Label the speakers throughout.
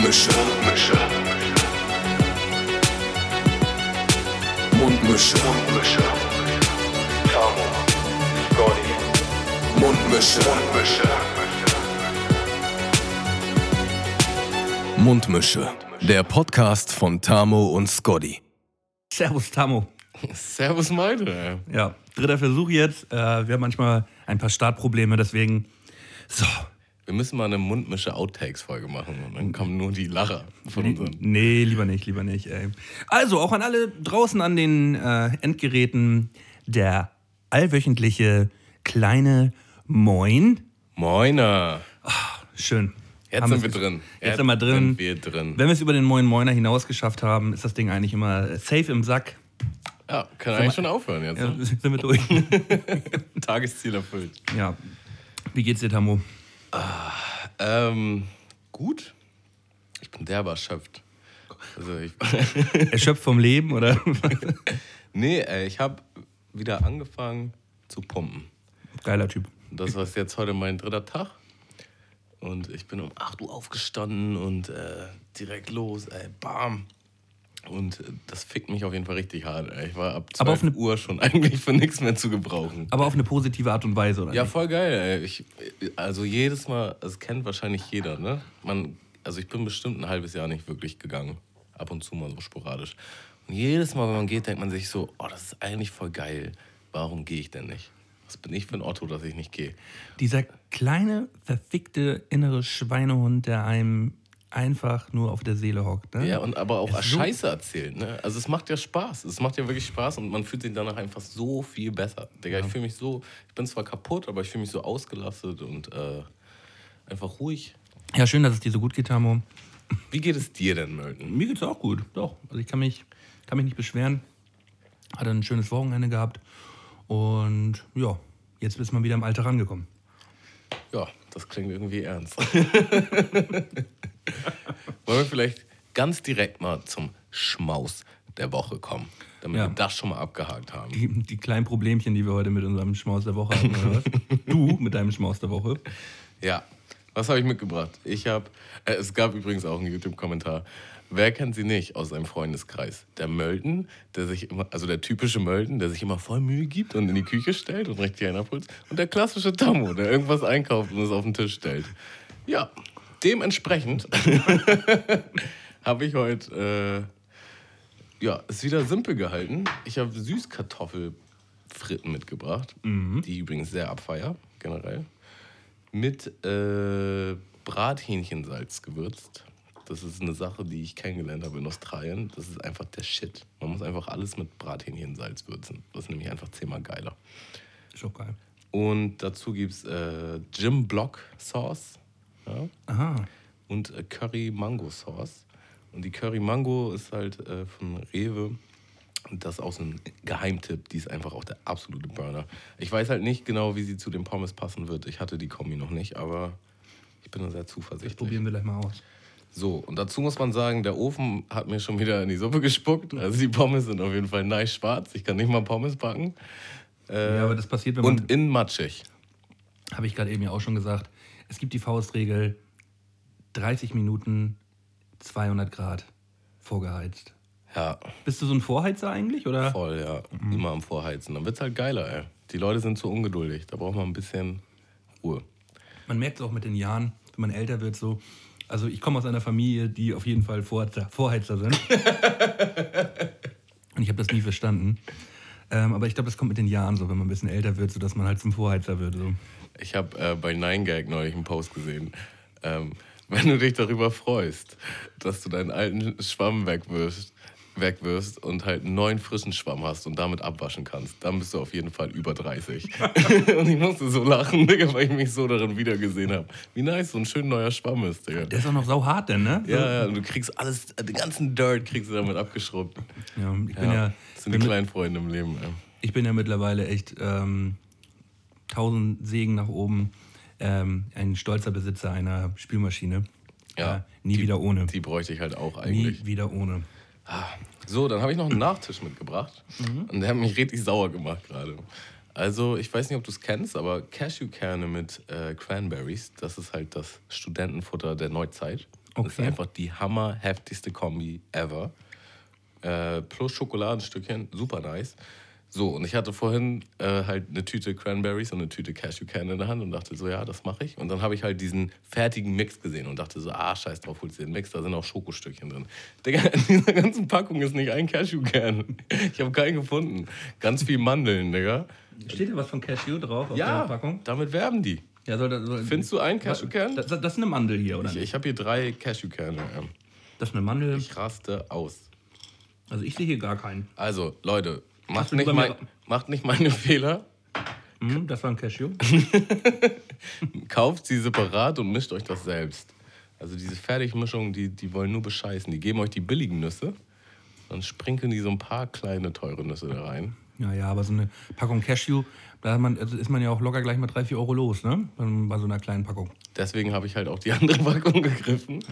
Speaker 1: Mundmische. Mundmische. Mundmische. Mundmische. Tamo. Scotty. Mundmische. Mundmische. Mundmische. Der Podcast von Tamo und Scotty.
Speaker 2: Servus, Tamo.
Speaker 3: Servus, Meide.
Speaker 2: Ja, dritter Versuch jetzt. Äh, wir haben manchmal ein paar Startprobleme, deswegen. So.
Speaker 3: Wir müssen mal eine mundmische Outtakes-Folge machen und dann kommen nur die Lacher von unseren.
Speaker 2: Nee, lieber nicht, lieber nicht. Ey. Also, auch an alle draußen an den äh, Endgeräten, der allwöchentliche kleine Moin.
Speaker 3: Moiner.
Speaker 2: Schön.
Speaker 3: Jetzt
Speaker 2: Haben
Speaker 3: sind wir drin.
Speaker 2: Jetzt sind wir drin.
Speaker 3: Sind wir drin.
Speaker 2: Wenn wir es über den Moin Moiner hinaus geschafft haben, ist das Ding eigentlich immer safe im Sack.
Speaker 3: Ja, kann eigentlich schon aufhören jetzt.
Speaker 2: Ja,
Speaker 3: ne?
Speaker 2: sind wir durch.
Speaker 3: Tagesziel erfüllt.
Speaker 2: ja. Wie geht's dir, Tamo?
Speaker 3: Ähm, gut. Ich bin derbe erschöpft. Also ich,
Speaker 2: Erschöpft vom Leben oder?
Speaker 3: nee, äh, ich habe wieder angefangen zu pumpen.
Speaker 2: Geiler Typ.
Speaker 3: Das war jetzt heute mein dritter Tag. Und ich bin um 8 Uhr aufgestanden und äh, direkt los, ey, bam. Und äh, das fickt mich auf jeden Fall richtig hart. Ich war ab 12
Speaker 2: Aber auf eine-
Speaker 3: Uhr schon eigentlich für nichts mehr zu gebrauchen.
Speaker 2: Aber auf eine positive Art und Weise, oder?
Speaker 3: Ja,
Speaker 2: nicht?
Speaker 3: voll geil. Ich, also jedes Mal, das kennt wahrscheinlich jeder, ne? Man, also ich bin bestimmt ein halbes Jahr nicht wirklich gegangen. Ab und zu mal so sporadisch. Und jedes Mal, wenn man geht, denkt man sich so, oh, das ist eigentlich voll geil. Warum gehe ich denn nicht? Was bin ich für ein Otto, dass ich nicht gehe?
Speaker 2: Dieser kleine, verfickte innere Schweinehund, der einem einfach nur auf der Seele hockt. Ne?
Speaker 3: Ja, und aber auch
Speaker 2: Es
Speaker 3: Scheiße erzählen. Ne? Also es macht ja Spaß. Es macht ja wirklich Spaß und man fühlt sich danach einfach so viel besser. Digga, ich fühle mich so, ich bin zwar kaputt, aber ich fühle mich so ausgelastet und äh, einfach ruhig.
Speaker 2: ja, schön, dass es dir so gut geht, Tamo.
Speaker 3: Wie geht es dir denn, Melton?
Speaker 2: Mir geht's auch gut, doch. Also ich kann mich, kann mich nicht beschweren. Hatte ein schönes Wochenende gehabt. Und ja, jetzt ist man wieder im Alter rangekommen.
Speaker 3: Ja, das klingt irgendwie ernst. Wollen wir vielleicht ganz direkt mal zum Schmaus der Woche kommen, damit
Speaker 2: Ja.
Speaker 3: wir das schon mal abgehakt haben.
Speaker 2: Die, die kleinen Problemchen, die wir heute mit unserem Schmaus der Woche hatten, oder was? Du mit deinem Schmaus der Woche.
Speaker 3: Ja, was habe ich mitgebracht? Ich habe, äh, es gab übrigens auch einen YouTube-Kommentar. Wer kennt sie nicht aus seinem Freundeskreis? Der Mölden, der sich immer, also der typische Mölden, der sich immer voll Mühe gibt und in die Küche stellt und richtig einen abholt. Und der klassische Tammo, der irgendwas einkauft und es auf den Tisch stellt. Ja, dementsprechend habe ich heute, äh, ja, ist wieder simpel gehalten. Ich habe Süßkartoffelfritten mitgebracht, die ich übrigens sehr abfeier, generell mit äh, Brathähnchensalz gewürzt. Das ist eine Sache, die ich kennengelernt habe in Australien. Das ist einfach der Shit. Man muss einfach alles mit Brathähnchensalz würzen. Das ist nämlich einfach zehnmal geiler.
Speaker 2: Ist auch geil.
Speaker 3: Und dazu gibt es äh, Jim Block Sauce ja?
Speaker 2: Aha.
Speaker 3: und äh, Curry Mango Sauce. Und die Curry Mango ist halt äh, von Rewe. Und das ist auch so ein Geheimtipp. Die ist einfach auch der absolute Burner. Ich weiß halt nicht genau, wie sie zu den Pommes passen wird. Ich hatte die Kombi noch nicht, aber ich bin da sehr
Speaker 2: Das
Speaker 3: zuversichtlich.
Speaker 2: probieren wir gleich mal aus.
Speaker 3: So, und dazu muss man sagen, der Ofen hat mir schon wieder in die Suppe gespuckt. Also die Pommes sind auf jeden Fall nice schwarz. Ich kann nicht mal Pommes backen. Äh,
Speaker 2: ja, aber das passiert, wenn man.
Speaker 3: und innen matschig.
Speaker 2: Habe ich gerade eben ja auch schon gesagt. Es gibt die Faustregel: 30 Minuten, 200 Grad vorgeheizt.
Speaker 3: Ja,
Speaker 2: Bist du so ein Vorheizer eigentlich? Oder?
Speaker 3: voll, ja.
Speaker 2: Mhm.
Speaker 3: Immer am Vorheizen. Dann wird's halt geiler, ey. Die Leute sind zu ungeduldig. Da braucht man ein bisschen Ruhe.
Speaker 2: Man merkt es auch mit den Jahren, wenn man älter wird, so. Also, ich komme aus einer Familie, die auf jeden Fall Vorheizer, Vorheizer sind. Und ich habe das nie verstanden. Ähm, aber ich glaube, das kommt mit den Jahren so, wenn man ein bisschen älter wird, so dass man halt zum Vorheizer wird. So.
Speaker 3: Ich habe äh, bei 9gag neulich einen Post gesehen. Ähm, wenn du dich darüber freust, dass du deinen alten Schwamm wegwirfst, wegwirfst und halt einen neuen frischen Schwamm hast und damit abwaschen kannst, dann bist du auf jeden Fall über 30. und ich musste so lachen, Digga, weil ich mich so darin wiedergesehen habe. Wie nice so ein schön neuer Schwamm ist, Digga.
Speaker 2: Der ist auch noch sau hart, denn, ne?
Speaker 3: Ja, ja, und du kriegst alles, den ganzen Dirt kriegst du damit abgeschrubbt.
Speaker 2: ja ich bin ja,
Speaker 3: das sind die kleinen Freunde im Leben. Ey.
Speaker 2: ich bin ja mittlerweile echt ähm, tausend Segen nach oben. Ähm, ein stolzer Besitzer einer Spülmaschine.
Speaker 3: Ja,
Speaker 2: Äh, nie wieder ohne.
Speaker 3: Die bräuchte ich halt auch
Speaker 2: nie
Speaker 3: eigentlich.
Speaker 2: wieder ohne.
Speaker 3: So, dann habe ich noch einen Nachtisch mitgebracht. Und der hat mich richtig sauer gemacht gerade. Also, ich weiß nicht, ob du es kennst, aber Cashewkerne mit äh, Cranberries, das ist halt das Studentenfutter der Neuzeit. Das ist
Speaker 2: Okay.
Speaker 3: einfach die hammerheftigste Kombi ever. Äh, plus Schokoladenstückchen, super nice. So, und ich hatte vorhin äh, halt eine Tüte Cranberries und eine Tüte Cashewkerne in der Hand und dachte so, ja, das mache ich. Und dann habe ich halt diesen fertigen Mix gesehen und dachte so, ah, scheiß drauf, holst dir den Mix, da sind auch Schokostückchen drin. Digga, in dieser ganzen Packung ist nicht ein Cashewkern. Ich habe keinen gefunden. Ganz viel Mandeln, Digga.
Speaker 2: Steht da was von Cashew drauf auf
Speaker 3: Ja,
Speaker 2: der Packung?
Speaker 3: damit werben die.
Speaker 2: Ja, soll soll,
Speaker 3: Findest du einen Cashewkern?
Speaker 2: das, das ist eine Mandel hier, oder
Speaker 3: Ich, ich habe hier drei Cashewkerne. ja.
Speaker 2: Das ist eine Mandel.
Speaker 3: Ich raste aus.
Speaker 2: Also ich sehe hier gar keinen.
Speaker 3: Also, Leute, macht nicht, mein, macht nicht meine Fehler.
Speaker 2: Hm, das war ein Cashew.
Speaker 3: Kauft sie separat und mischt euch das selbst. Also diese Fertigmischungen, die, die wollen nur bescheißen. Die geben euch die billigen Nüsse, dann sprinkeln die so ein paar kleine teure Nüsse da rein.
Speaker 2: Ja, ja, aber so eine Packung Cashew, da man, also ist man ja auch locker gleich mal 3, 4 Euro los, ne? Bei, bei so einer kleinen Packung.
Speaker 3: Deswegen habe ich halt auch die andere Packung gegriffen.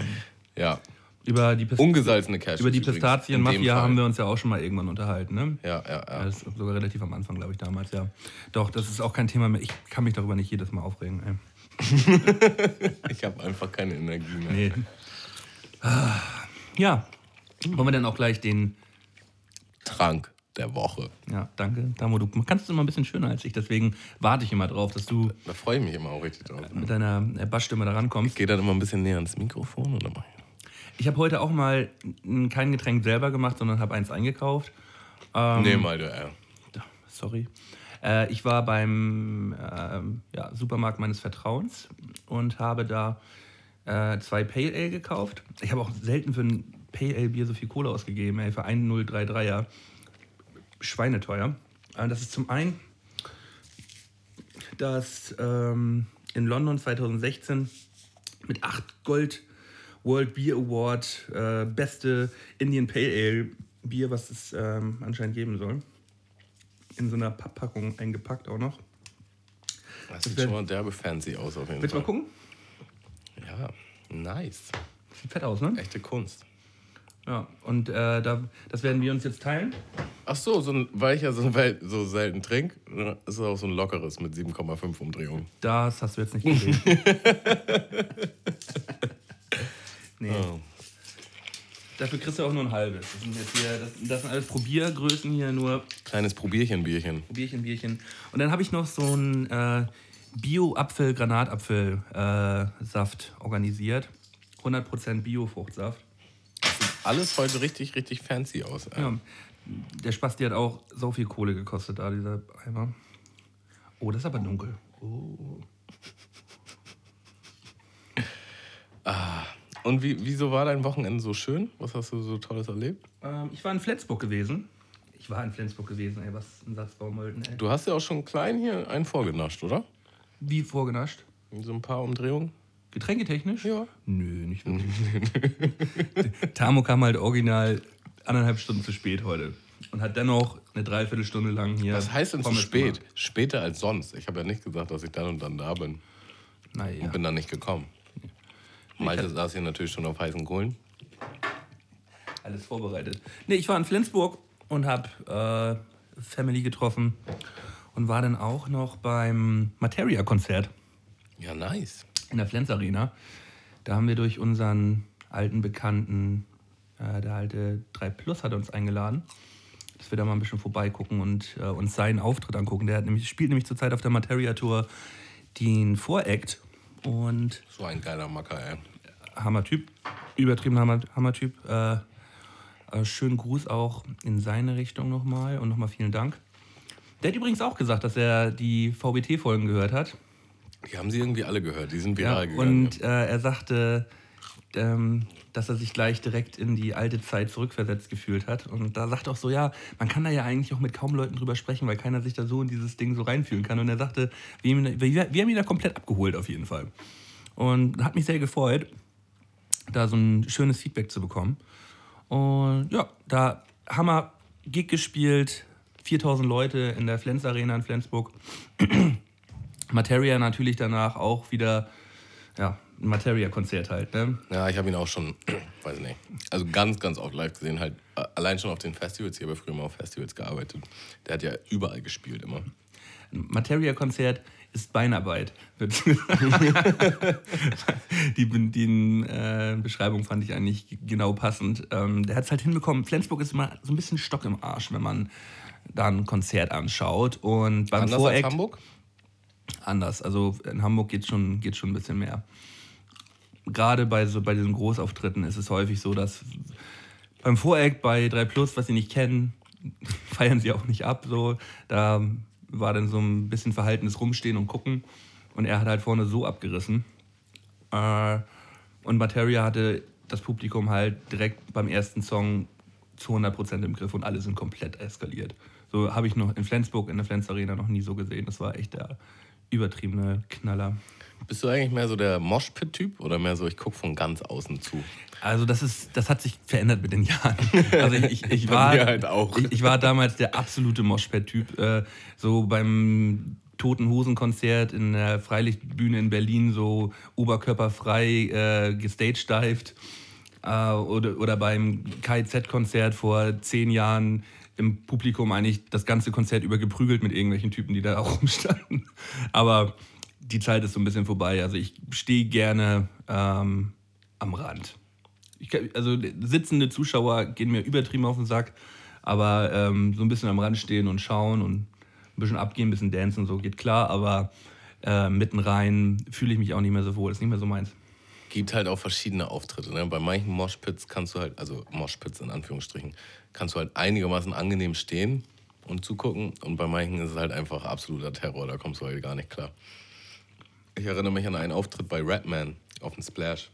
Speaker 3: Ja,
Speaker 2: Über die, Pist
Speaker 3: ungesalzene Cashews.
Speaker 2: über die Pistazienmafia haben wir uns ja auch schon mal irgendwann unterhalten, ne?
Speaker 3: Ja, ja, ja.
Speaker 2: Das ist sogar relativ am Anfang, glaube ich, damals, ja. Doch, das ist auch kein Thema mehr. Ich kann mich darüber nicht jedes Mal aufregen, ey.
Speaker 3: Ich habe einfach keine Energie mehr.
Speaker 2: Nee. Ah, Ja. Wollen wir dann auch gleich den.
Speaker 3: Trank der Woche.
Speaker 2: Ja, danke. Damo, du kannst es immer ein bisschen schöner als ich, deswegen warte ich immer drauf, dass du
Speaker 3: Da freue ich mich immer auch richtig drauf.
Speaker 2: mit deiner Bassstimme da rankommst.
Speaker 3: Ich gehe dann immer ein bisschen näher ans Mikrofon oder mach ich?
Speaker 2: Ich habe heute auch mal kein Getränk selber gemacht, sondern habe eins eingekauft.
Speaker 3: nee, mal der. Äh.
Speaker 2: Da, Sorry. Äh, ich war beim ähm, ja, Supermarkt meines Vertrauens und habe da äh, zwei Pale Ale gekauft. Ich habe auch selten für ein Pale Ale Bier so viel Kohle ausgegeben, ey, für 1033er. Schweineteuer. Äh, das ist zum einen das ähm, in London 2016 mit 8 Gold World Beer Award äh, beste Indian Pale Ale Bier, was es ähm, anscheinend geben soll. In so einer Papppackung eingepackt auch noch.
Speaker 3: Das sieht schon mal derbe fancy aus auf jeden
Speaker 2: Willst du
Speaker 3: Fall.
Speaker 2: mal gucken?
Speaker 3: Ja, nice.
Speaker 2: Sieht fett aus, ne?
Speaker 3: Echte Kunst.
Speaker 2: Ja, und äh, da, das werden wir uns jetzt teilen.
Speaker 3: Ach so, so ein, weil ich ja so, wel- so selten trinke, ist es auch so ein lockeres mit 7,5 Umdrehungen.
Speaker 2: Das hast du jetzt nicht gesehen. nee.
Speaker 3: Oh.
Speaker 2: Dafür kriegst du auch nur ein halbes. Das sind, jetzt hier, das, das sind alles Probiergrößen hier, nur
Speaker 3: Kleines Probierchen, Bierchen.
Speaker 2: Bierchen, Bierchen. Und dann habe ich noch so einen äh, Bio-Apfel-Granatapfel-Saft organisiert. 100% Bio-Fruchtsaft.
Speaker 3: Alles heute richtig, richtig fancy aus. ey.
Speaker 2: Ja. Der Spasti hat auch so viel Kohle gekostet, da dieser Eimer. Oh, das ist aber dunkel. Oh.
Speaker 3: Und wie, wieso war dein Wochenende so schön? Was hast du so Tolles erlebt?
Speaker 2: Ähm, ich war in Flensburg gewesen. Ich war in Flensburg gewesen, ey, was ein Satz Baumölden, ey.
Speaker 3: Du hast ja auch schon klein hier einen vorgenascht, oder?
Speaker 2: Wie vorgenascht?
Speaker 3: So ein paar Umdrehungen.
Speaker 2: Getränketechnisch?
Speaker 3: Ja.
Speaker 2: Nö, nicht wirklich. Tamo kam halt original anderthalb Stunden zu spät heute. Und hat dennoch eine Dreiviertelstunde lang hier.
Speaker 3: Was heißt denn zu spät?
Speaker 2: gemacht.
Speaker 3: Später als sonst. Ich habe ja nicht gesagt, dass ich dann und dann da bin.
Speaker 2: Naja.
Speaker 3: Und bin dann nicht gekommen. Malte saß hier natürlich schon auf heißen Kohlen.
Speaker 2: Alles vorbereitet. Nee, ich war in Flensburg und habe äh, Family getroffen und war dann auch noch beim Materia-Konzert
Speaker 3: Ja, nice.
Speaker 2: in der Flens Arena. Da haben wir durch unseren alten Bekannten, äh, der alte 3 Plus, hat uns eingeladen, dass wir da mal ein bisschen vorbeigucken und äh, uns seinen Auftritt angucken. Der hat nämlich, spielt nämlich zurzeit auf der Materia-Tour den Voract und
Speaker 3: So ein geiler Macker, ey.
Speaker 2: Hammer-Typ, übertrieben Hammer- Hammer-Typ. Äh, äh, schönen Gruß auch in seine Richtung nochmal und nochmal vielen Dank. Der hat übrigens auch gesagt, dass er die VBT-Folgen gehört hat.
Speaker 3: Die haben sie irgendwie alle gehört. Die sind
Speaker 2: Ja,
Speaker 3: viral gegangen.
Speaker 2: und äh, er sagte, ähm, dass er sich gleich direkt in die alte Zeit zurückversetzt gefühlt hat. Und da sagt auch so, ja, man kann da ja eigentlich auch mit kaum Leuten drüber sprechen, weil keiner sich da so in dieses Ding so reinfühlen kann. Und er sagte, wir, wir, wir haben ihn da komplett abgeholt auf jeden Fall. Und hat mich sehr gefreut, da so ein schönes Feedback zu bekommen. Und ja, da haben wir Gig gespielt, 4000 Leute in der Flens Arena in Flensburg. Materia natürlich danach auch wieder ja, Materia-Konzert halt, ne?
Speaker 3: Ja, ich habe ihn auch schon, weiß ich nicht, also ganz, ganz oft live gesehen. Halt äh, allein schon auf den Festivals. Ich habe ja früher mal auf Festivals gearbeitet. Der hat ja überall gespielt immer.
Speaker 2: Ein Materia-Konzert ist Beinarbeit. die die äh, Beschreibung fand ich eigentlich genau passend. Ähm, der hat es halt hinbekommen. Flensburg ist immer so ein bisschen Stock im Arsch, wenn man da ein Konzert anschaut. Und beim
Speaker 3: Anders
Speaker 2: Voreact,
Speaker 3: als Hamburg?
Speaker 2: Anders. Also in Hamburg geht schon, geht schon ein bisschen mehr. Gerade bei, so, bei diesen Großauftritten ist es häufig so, dass beim Voreact bei 3 Plus, was sie nicht kennen, feiern sie auch nicht ab. So. Da war dann so ein bisschen verhaltenes Rumstehen und Gucken. Und er hat halt vorne so abgerissen. Äh, und Materia hatte das Publikum halt direkt beim ersten Song zu 100% im Griff und alle sind komplett eskaliert. So habe ich noch in Flensburg in der Flens Arena noch nie so gesehen. Das war echt der übertriebene Knaller.
Speaker 3: Bist du eigentlich mehr so der Moshpit-Typ oder mehr so, ich gucke von ganz außen zu?
Speaker 2: Also das ist, das hat sich verändert mit den Jahren. Also ich, ich, ich war,
Speaker 3: halt.
Speaker 2: Ich, ich, war damals der absolute Moshpit-Typ. Äh, so beim Toten Hosen-Konzert in der Freilichtbühne in Berlin so oberkörperfrei äh, gestagedived. Äh, oder, oder beim KIZ-Konzert vor zehn Jahren im Publikum eigentlich das ganze Konzert über geprügelt mit irgendwelchen Typen, die da auch rumstanden. Aber die Zeit ist so ein bisschen vorbei. Also ich stehe gerne ähm, am Rand. Ich, also sitzende Zuschauer gehen mir übertrieben auf den Sack, aber ähm, so ein bisschen am Rand stehen und schauen und ein bisschen abgehen, ein bisschen dancen, so geht klar, aber äh, mitten rein fühle ich mich auch nicht mehr so wohl. Ist nicht mehr so meins.
Speaker 3: Gibt halt auch verschiedene Auftritte. Ne? Bei manchen Moshpits kannst du halt, also Moshpits in Anführungsstrichen, kannst du halt einigermaßen angenehm stehen und zugucken. Und bei manchen ist es halt einfach absoluter Terror, da kommst du halt gar nicht klar. Ich erinnere mich an einen Auftritt bei Redman auf dem Splash.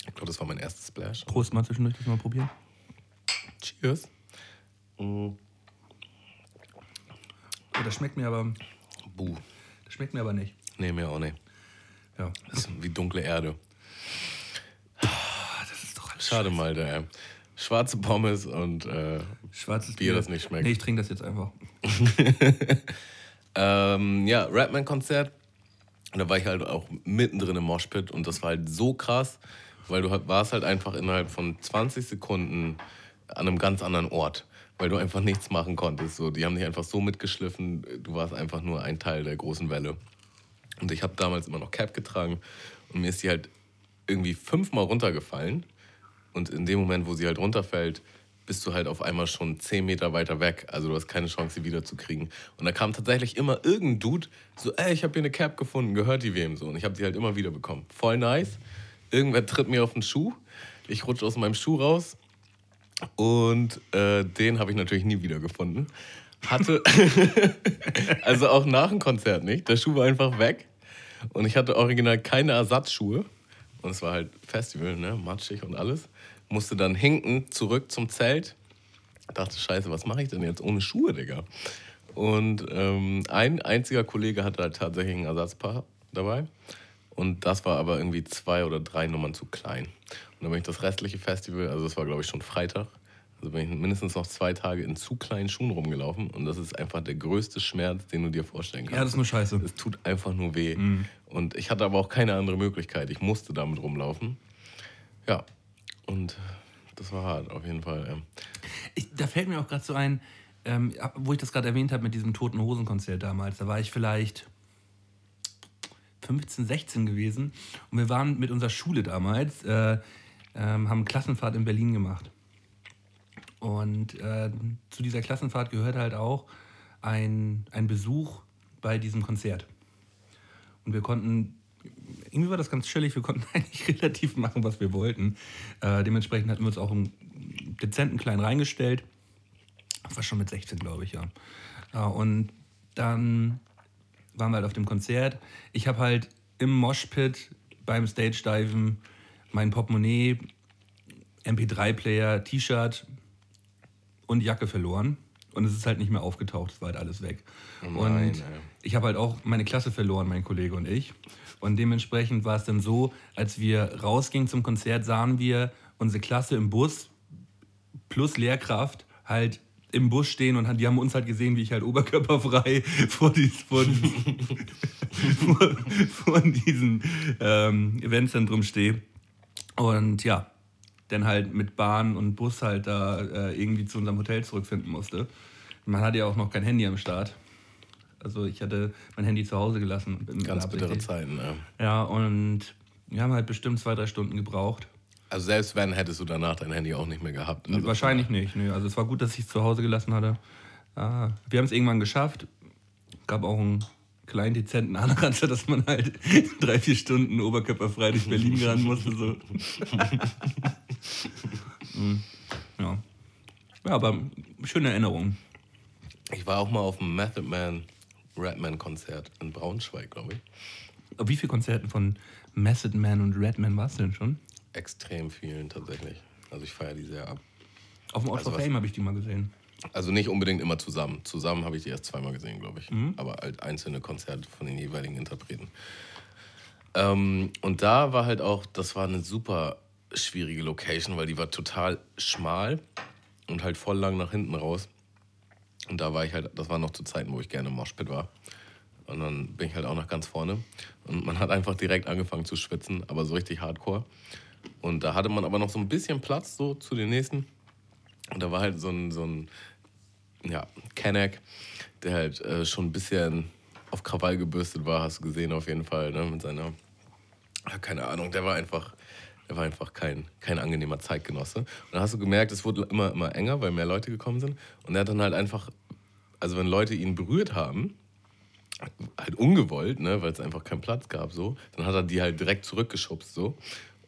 Speaker 3: Ich glaube, das war mein erstes Splash.
Speaker 2: Prost, mal zwischendurch das mal probieren.
Speaker 3: Cheers. Mm.
Speaker 2: Oh, das schmeckt mir aber.
Speaker 3: Buh.
Speaker 2: Das schmeckt mir aber nicht.
Speaker 3: Nee, mir auch nicht.
Speaker 2: Ja.
Speaker 3: Das ist wie dunkle Erde.
Speaker 2: Oh, das ist doch alles
Speaker 3: Schade mal, der schwarze Pommes und äh,
Speaker 2: Schwarzes
Speaker 3: Bier, das nicht schmeckt.
Speaker 2: Nee, ich trinke das jetzt einfach.
Speaker 3: ähm, ja, Rapman-Konzert. Da war ich halt auch mittendrin im Moshpit und das war halt so krass, weil du warst halt einfach innerhalb von 20 Sekunden an einem ganz anderen Ort, weil du einfach nichts machen konntest. So, die haben dich einfach so mitgeschliffen, du warst einfach nur ein Teil der großen Welle. Und ich habe damals immer noch Cap getragen und mir ist die halt irgendwie fünfmal runtergefallen. Und in dem Moment, wo sie halt runterfällt, bist du halt auf einmal schon zehn Meter weiter weg. Also du hast keine Chance, sie wiederzukriegen. Und da kam tatsächlich immer irgendein Dude, so, ey, ich habe hier eine Cap gefunden, gehört die wem so. Und ich habe sie halt immer wieder bekommen. Voll nice. Irgendwer tritt mir auf den Schuh. Ich rutsche aus meinem Schuh raus. Und äh, den habe ich natürlich nie wieder gefunden. Hatte, also auch nach dem Konzert nicht. Der Schuh war einfach weg. Und ich hatte original keine Ersatzschuhe. Und es war halt Festival, ne? matschig und alles musste dann hinken zurück zum Zelt. Dachte, scheiße, was mache ich denn jetzt ohne Schuhe, Digga? Und ähm, ein einziger Kollege hatte halt tatsächlich ein Ersatzpaar dabei. Und das war aber irgendwie zwei oder drei Nummern zu klein. Und dann bin ich das restliche Festival, also das war glaube ich schon Freitag, also bin ich mindestens noch zwei Tage in zu kleinen Schuhen rumgelaufen. Und das ist einfach der größte Schmerz, den du dir vorstellen kannst.
Speaker 2: Ja, das ist nur scheiße.
Speaker 3: Es tut einfach nur weh. Mhm. Und ich hatte aber auch keine andere Möglichkeit. Ich musste damit rumlaufen. Ja, und das war hart, auf jeden Fall. Ja.
Speaker 2: Ich, da fällt mir auch gerade so ein, ähm, wo ich das gerade erwähnt habe mit diesem Toten Hosen-Konzert damals. Da war ich vielleicht 15, 16 gewesen und wir waren mit unserer Schule damals, äh, äh, haben Klassenfahrt in Berlin gemacht. Und äh, zu dieser Klassenfahrt gehört halt auch ein, ein Besuch bei diesem Konzert. Und wir konnten irgendwie war das ganz chillig. Wir konnten eigentlich relativ machen, was wir wollten. Äh, dementsprechend hatten wir uns auch einen dezenten kleinen reingestellt. Das war schon mit 16, glaube ich, ja. Äh, und dann waren wir halt auf dem Konzert. Ich habe halt im Moshpit beim Stage-Diven mein Portemonnaie, MP3-Player, T-Shirt und Jacke verloren. Und es ist halt nicht mehr aufgetaucht, es war halt alles weg. Oh nein, und ich habe halt auch meine Klasse verloren, mein Kollege und ich. Und dementsprechend war es dann so, als wir rausgingen zum Konzert, sahen wir unsere Klasse im Bus plus Lehrkraft halt im Bus stehen und die haben uns halt gesehen, wie ich halt oberkörperfrei vor, dies, vor, vor, vor diesem ähm, Eventzentrum stehe. Und ja, dann halt mit Bahn und Bus halt da äh, irgendwie zu unserem Hotel zurückfinden musste. Man hatte ja auch noch kein Handy am Start. Also ich hatte mein Handy zu Hause gelassen.
Speaker 3: Ganz bittere Zeiten, ja.
Speaker 2: Ja, und wir haben halt bestimmt zwei, drei Stunden gebraucht.
Speaker 3: Also selbst wenn, hättest du danach dein Handy auch nicht mehr gehabt. Also
Speaker 2: Wahrscheinlich nicht. Nö. Also es war gut, dass ich es zu Hause gelassen hatte. Ah, wir haben es irgendwann geschafft. Gab auch einen kleinen dezenten Anratzer, dass man halt drei, vier Stunden oberkörperfrei durch Berlin ran musste. So. Hm, ja. ja, aber schöne Erinnerung.
Speaker 3: Ich war auch mal auf dem Method Man Redman Konzert in Braunschweig, glaube ich.
Speaker 2: Wie viele Konzerten von Method Man und Redman warst du denn schon?
Speaker 3: Extrem vielen tatsächlich. Also ich feiere die sehr ab.
Speaker 2: Auf dem Ort
Speaker 3: Also
Speaker 2: of
Speaker 3: was-
Speaker 2: Fame habe ich die mal gesehen.
Speaker 3: Also nicht unbedingt immer zusammen. Zusammen habe ich die erst zweimal gesehen, glaube ich.
Speaker 2: Mhm.
Speaker 3: Aber halt einzelne Konzerte von den jeweiligen Interpreten. Ähm, und da war halt auch, das war eine super schwierige Location, weil die war total schmal und halt voll lang nach hinten raus. Und da war ich halt, das war noch zu Zeiten, wo ich gerne im Moshpit war. Und dann bin ich halt auch nach ganz vorne. Und man hat einfach direkt angefangen zu schwitzen, aber so richtig hardcore. Und da hatte man aber noch so ein bisschen Platz so zu den nächsten. Und da war halt so ein, so ein ja, Kenneck, der halt äh, schon ein bisschen auf Krawall gebürstet war, hast du gesehen auf jeden Fall, ne, mit seiner, keine Ahnung, der war einfach, der war einfach kein, kein angenehmer Zeitgenosse. Und dann hast du gemerkt, es wurde immer, immer enger, weil mehr Leute gekommen sind. Und er hat dann halt einfach, also wenn Leute ihn berührt haben, halt ungewollt, ne, weil es einfach keinen Platz gab, so, dann hat er die halt direkt zurückgeschubst, so,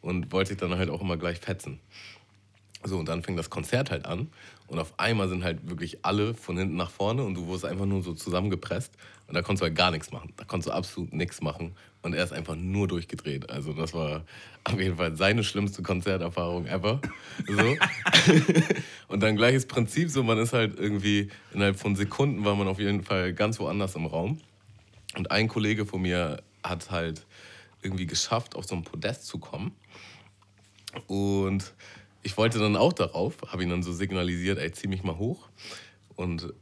Speaker 3: und wollte sich dann halt auch immer gleich fetzen. So, und dann fing das Konzert halt an. Und auf einmal sind halt wirklich alle von hinten nach vorne und du wurdest einfach nur so zusammengepresst. Und da konntest du halt gar nichts machen. Da konntest du absolut nichts machen. Und er ist einfach nur durchgedreht. Also, das war auf jeden Fall seine schlimmste Konzerterfahrung ever. So. und dann gleiches Prinzip, so man ist halt irgendwie innerhalb von Sekunden war man auf jeden Fall ganz woanders im Raum. Und ein Kollege von mir hat halt irgendwie geschafft, auf so ein Podest zu kommen. Und ich wollte dann auch darauf, habe ihn dann so signalisiert, ey, zieh mich mal hoch. Und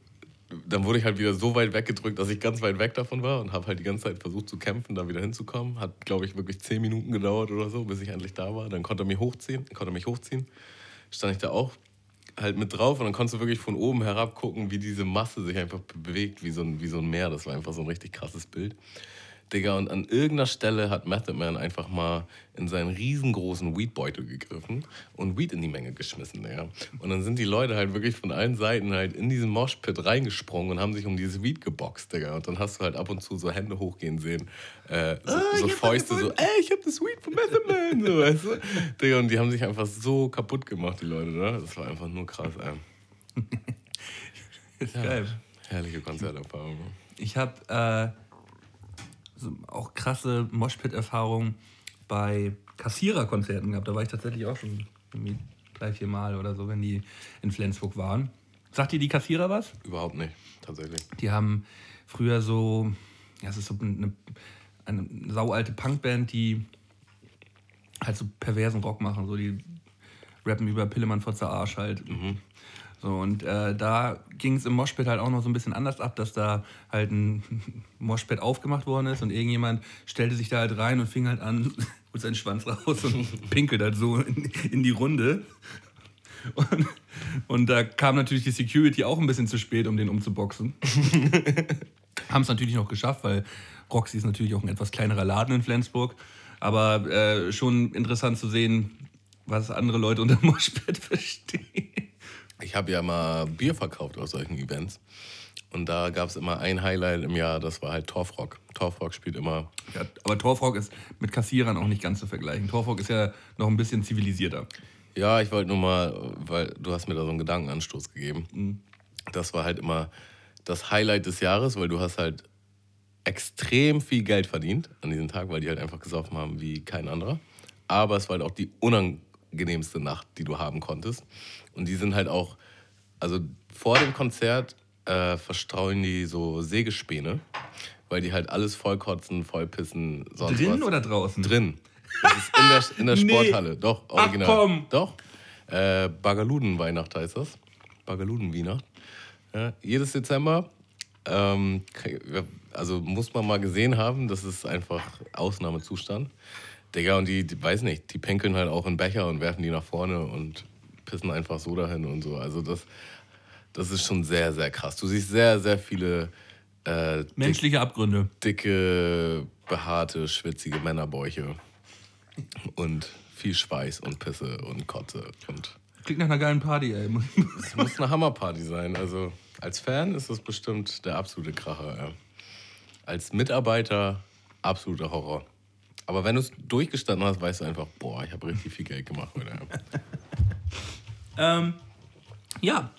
Speaker 3: dann wurde ich halt wieder so weit weggedrückt, dass ich ganz weit weg davon war und habe halt die ganze Zeit versucht zu kämpfen, da wieder hinzukommen. Hat, glaube ich, wirklich zehn Minuten gedauert oder so, bis ich endlich da war. Dann konnte er mich hochziehen, konnte mich hochziehen. Stand ich da auch halt mit drauf und dann konntest du wirklich von oben herab gucken, wie diese Masse sich einfach bewegt, wie so ein, wie so ein Meer. Das war einfach so ein richtig krasses Bild. Digga, und an irgendeiner Stelle hat Method Man einfach mal in seinen riesengroßen Weedbeutel gegriffen und Weed in die Menge geschmissen, Digga. Und dann sind die Leute halt wirklich von allen Seiten halt in diesen Moshpit reingesprungen und haben sich um dieses Weed geboxt, Digga. Und dann hast du halt ab und zu so Hände hochgehen sehen, äh, so, so Fäuste, so, ey, ich hab das Weed von Method Man, so, weißt du? Digga, und die haben sich einfach so kaputt gemacht, die Leute, ne? Das war einfach nur krass, ey.
Speaker 2: Ist geil.
Speaker 3: Herrliche Konzerterfahrung. ne?
Speaker 2: Ich habe äh, auch krasse Moshpit-Erfahrungen bei Kassiererkonzerten gehabt. Da war ich tatsächlich auch schon irgendwie drei, vier Mal oder so, wenn die in Flensburg waren. Sagt dir die Kassierer was?
Speaker 3: Überhaupt nicht, tatsächlich.
Speaker 2: Die haben früher so, ja, es ist so eine, eine saualte Punkband, die halt so perversen Rock machen. So, die rappen über Pillemann Fotzer Arsch halt. So, und äh, da ging es im Moshpit halt auch noch so ein bisschen anders ab, dass da halt ein Moshpit aufgemacht worden ist und irgendjemand stellte sich da halt rein und fing halt an, holt seinen Schwanz raus und pinkelt halt so in, in die Runde. Und, und da kam natürlich die Security auch ein bisschen zu spät, um den umzuboxen. Haben es natürlich noch geschafft, weil Roxy ist natürlich auch ein etwas kleinerer Laden in Flensburg. Aber äh, schon interessant zu sehen, was andere Leute unter Moshpit verstehen.
Speaker 3: Ich habe ja mal Bier verkauft aus solchen Events. Und da gab es immer ein Highlight im Jahr, das war halt Torfrock. Torfrock spielt immer.
Speaker 2: Ja, aber Torfrock ist mit Kassierern auch nicht ganz zu vergleichen. Torfrock ist ja noch ein bisschen zivilisierter.
Speaker 3: Ja, ich wollte nur mal, weil du hast mir da so einen Gedankenanstoß gegeben. Das war halt immer das Highlight des Jahres, weil du hast halt extrem viel Geld verdient an diesem Tag, weil die halt einfach gesoffen haben wie kein anderer. Aber es war halt auch die unangenehmste Nacht, die du haben konntest. Und die sind halt auch, also vor dem Konzert äh, verstreuen die so Sägespäne, weil die halt alles vollkotzen, vollpissen, sonst
Speaker 2: Drin
Speaker 3: was.
Speaker 2: oder draußen?
Speaker 3: Drin. Das ist in der, in der
Speaker 2: Nee.
Speaker 3: Sporthalle. Doch,
Speaker 2: Ach,
Speaker 3: original.
Speaker 2: komm.
Speaker 3: Doch. Äh, Bagaluden-Weihnacht heißt das. Bagaluden-Wiener. Ja, jedes Dezember. Ähm, also muss man mal gesehen haben, das ist einfach Ausnahmezustand. Digga, und die, die, weiß nicht, die pinkeln halt auch in Becher und werfen die nach vorne und pissen einfach so dahin und so. Also das, das ist schon sehr, sehr krass. Du siehst sehr, sehr viele äh,
Speaker 2: menschliche Abgründe.
Speaker 3: Dicke, behaarte, schwitzige Männerbäuche. Und viel Schweiß und Pisse und Kotze. Und
Speaker 2: Klingt nach einer geilen Party, ey.
Speaker 3: Es muss eine Hammerparty sein. Also als Fan ist das bestimmt der absolute Kracher. Ja. Als Mitarbeiter absoluter Horror. Aber wenn du es durchgestanden hast, weißt du einfach, boah, ich habe richtig viel Geld gemacht heute.
Speaker 2: Ähm, ja.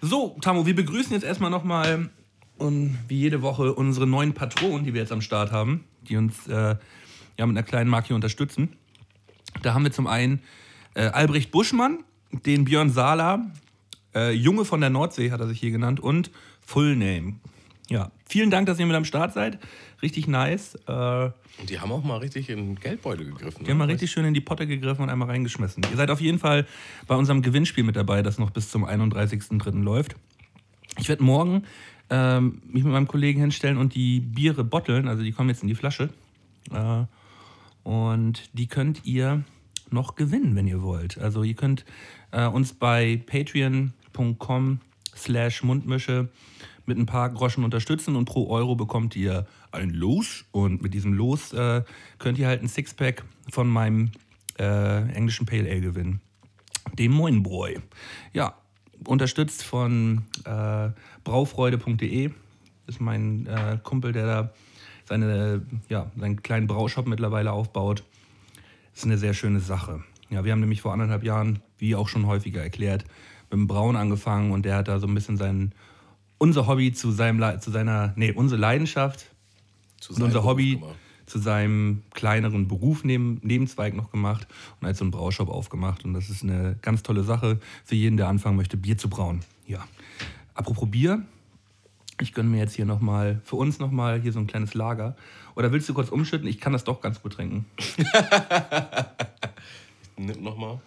Speaker 2: So, Tamu, wir begrüßen jetzt erstmal nochmal und wie jede Woche unsere neuen Patronen, die wir jetzt am Start haben, die uns äh, ja, mit einer kleinen Marke unterstützen. Da haben wir zum einen äh, Albrecht Buschmann, den Björn Sala, äh, Junge von der Nordsee hat er sich hier genannt und Full Name. Ja, vielen Dank, dass ihr mit am Start seid. Richtig nice. Äh,
Speaker 3: und die haben auch mal richtig in Geldbeutel gegriffen.
Speaker 2: Die haben mal ne? richtig schön in die Potte gegriffen und einmal reingeschmissen. Ihr seid auf jeden Fall bei unserem Gewinnspiel mit dabei, das noch bis zum 31.03. läuft. Ich werde morgen ähm, mich mit meinem Kollegen hinstellen und die Biere botteln. Also die kommen jetzt in die Flasche. Äh, und die könnt ihr noch gewinnen, wenn ihr wollt. Also ihr könnt äh, uns bei patreon.com slash Mundmische mit ein paar Groschen unterstützen und pro Euro bekommt ihr ein Los und mit diesem Los äh, könnt ihr halt ein Sixpack von meinem äh, englischen Pale Ale gewinnen. Dem Moinbräu. Ja, unterstützt von äh, braufreude.de ist mein äh, Kumpel, der da seine, ja, seinen kleinen Braushop mittlerweile aufbaut. Ist eine sehr schöne Sache. Ja, wir haben nämlich vor anderthalb Jahren, wie auch schon häufiger erklärt, mit dem Brauen angefangen und der hat da so ein bisschen sein, unser Hobby zu seinem, zu seiner, nee, unsere Leidenschaft zu und unser Hobby zu seinem kleineren Beruf neben, Nebenzweig noch gemacht und hat so einen Braushop aufgemacht. Und das ist eine ganz tolle Sache für jeden, der anfangen möchte, Bier zu brauen. Ja. Apropos Bier, ich gönne mir jetzt hier nochmal, für uns nochmal hier so ein kleines Lager. Oder willst du kurz umschütten? Ich kann das doch ganz gut trinken.
Speaker 3: Nimm nochmal.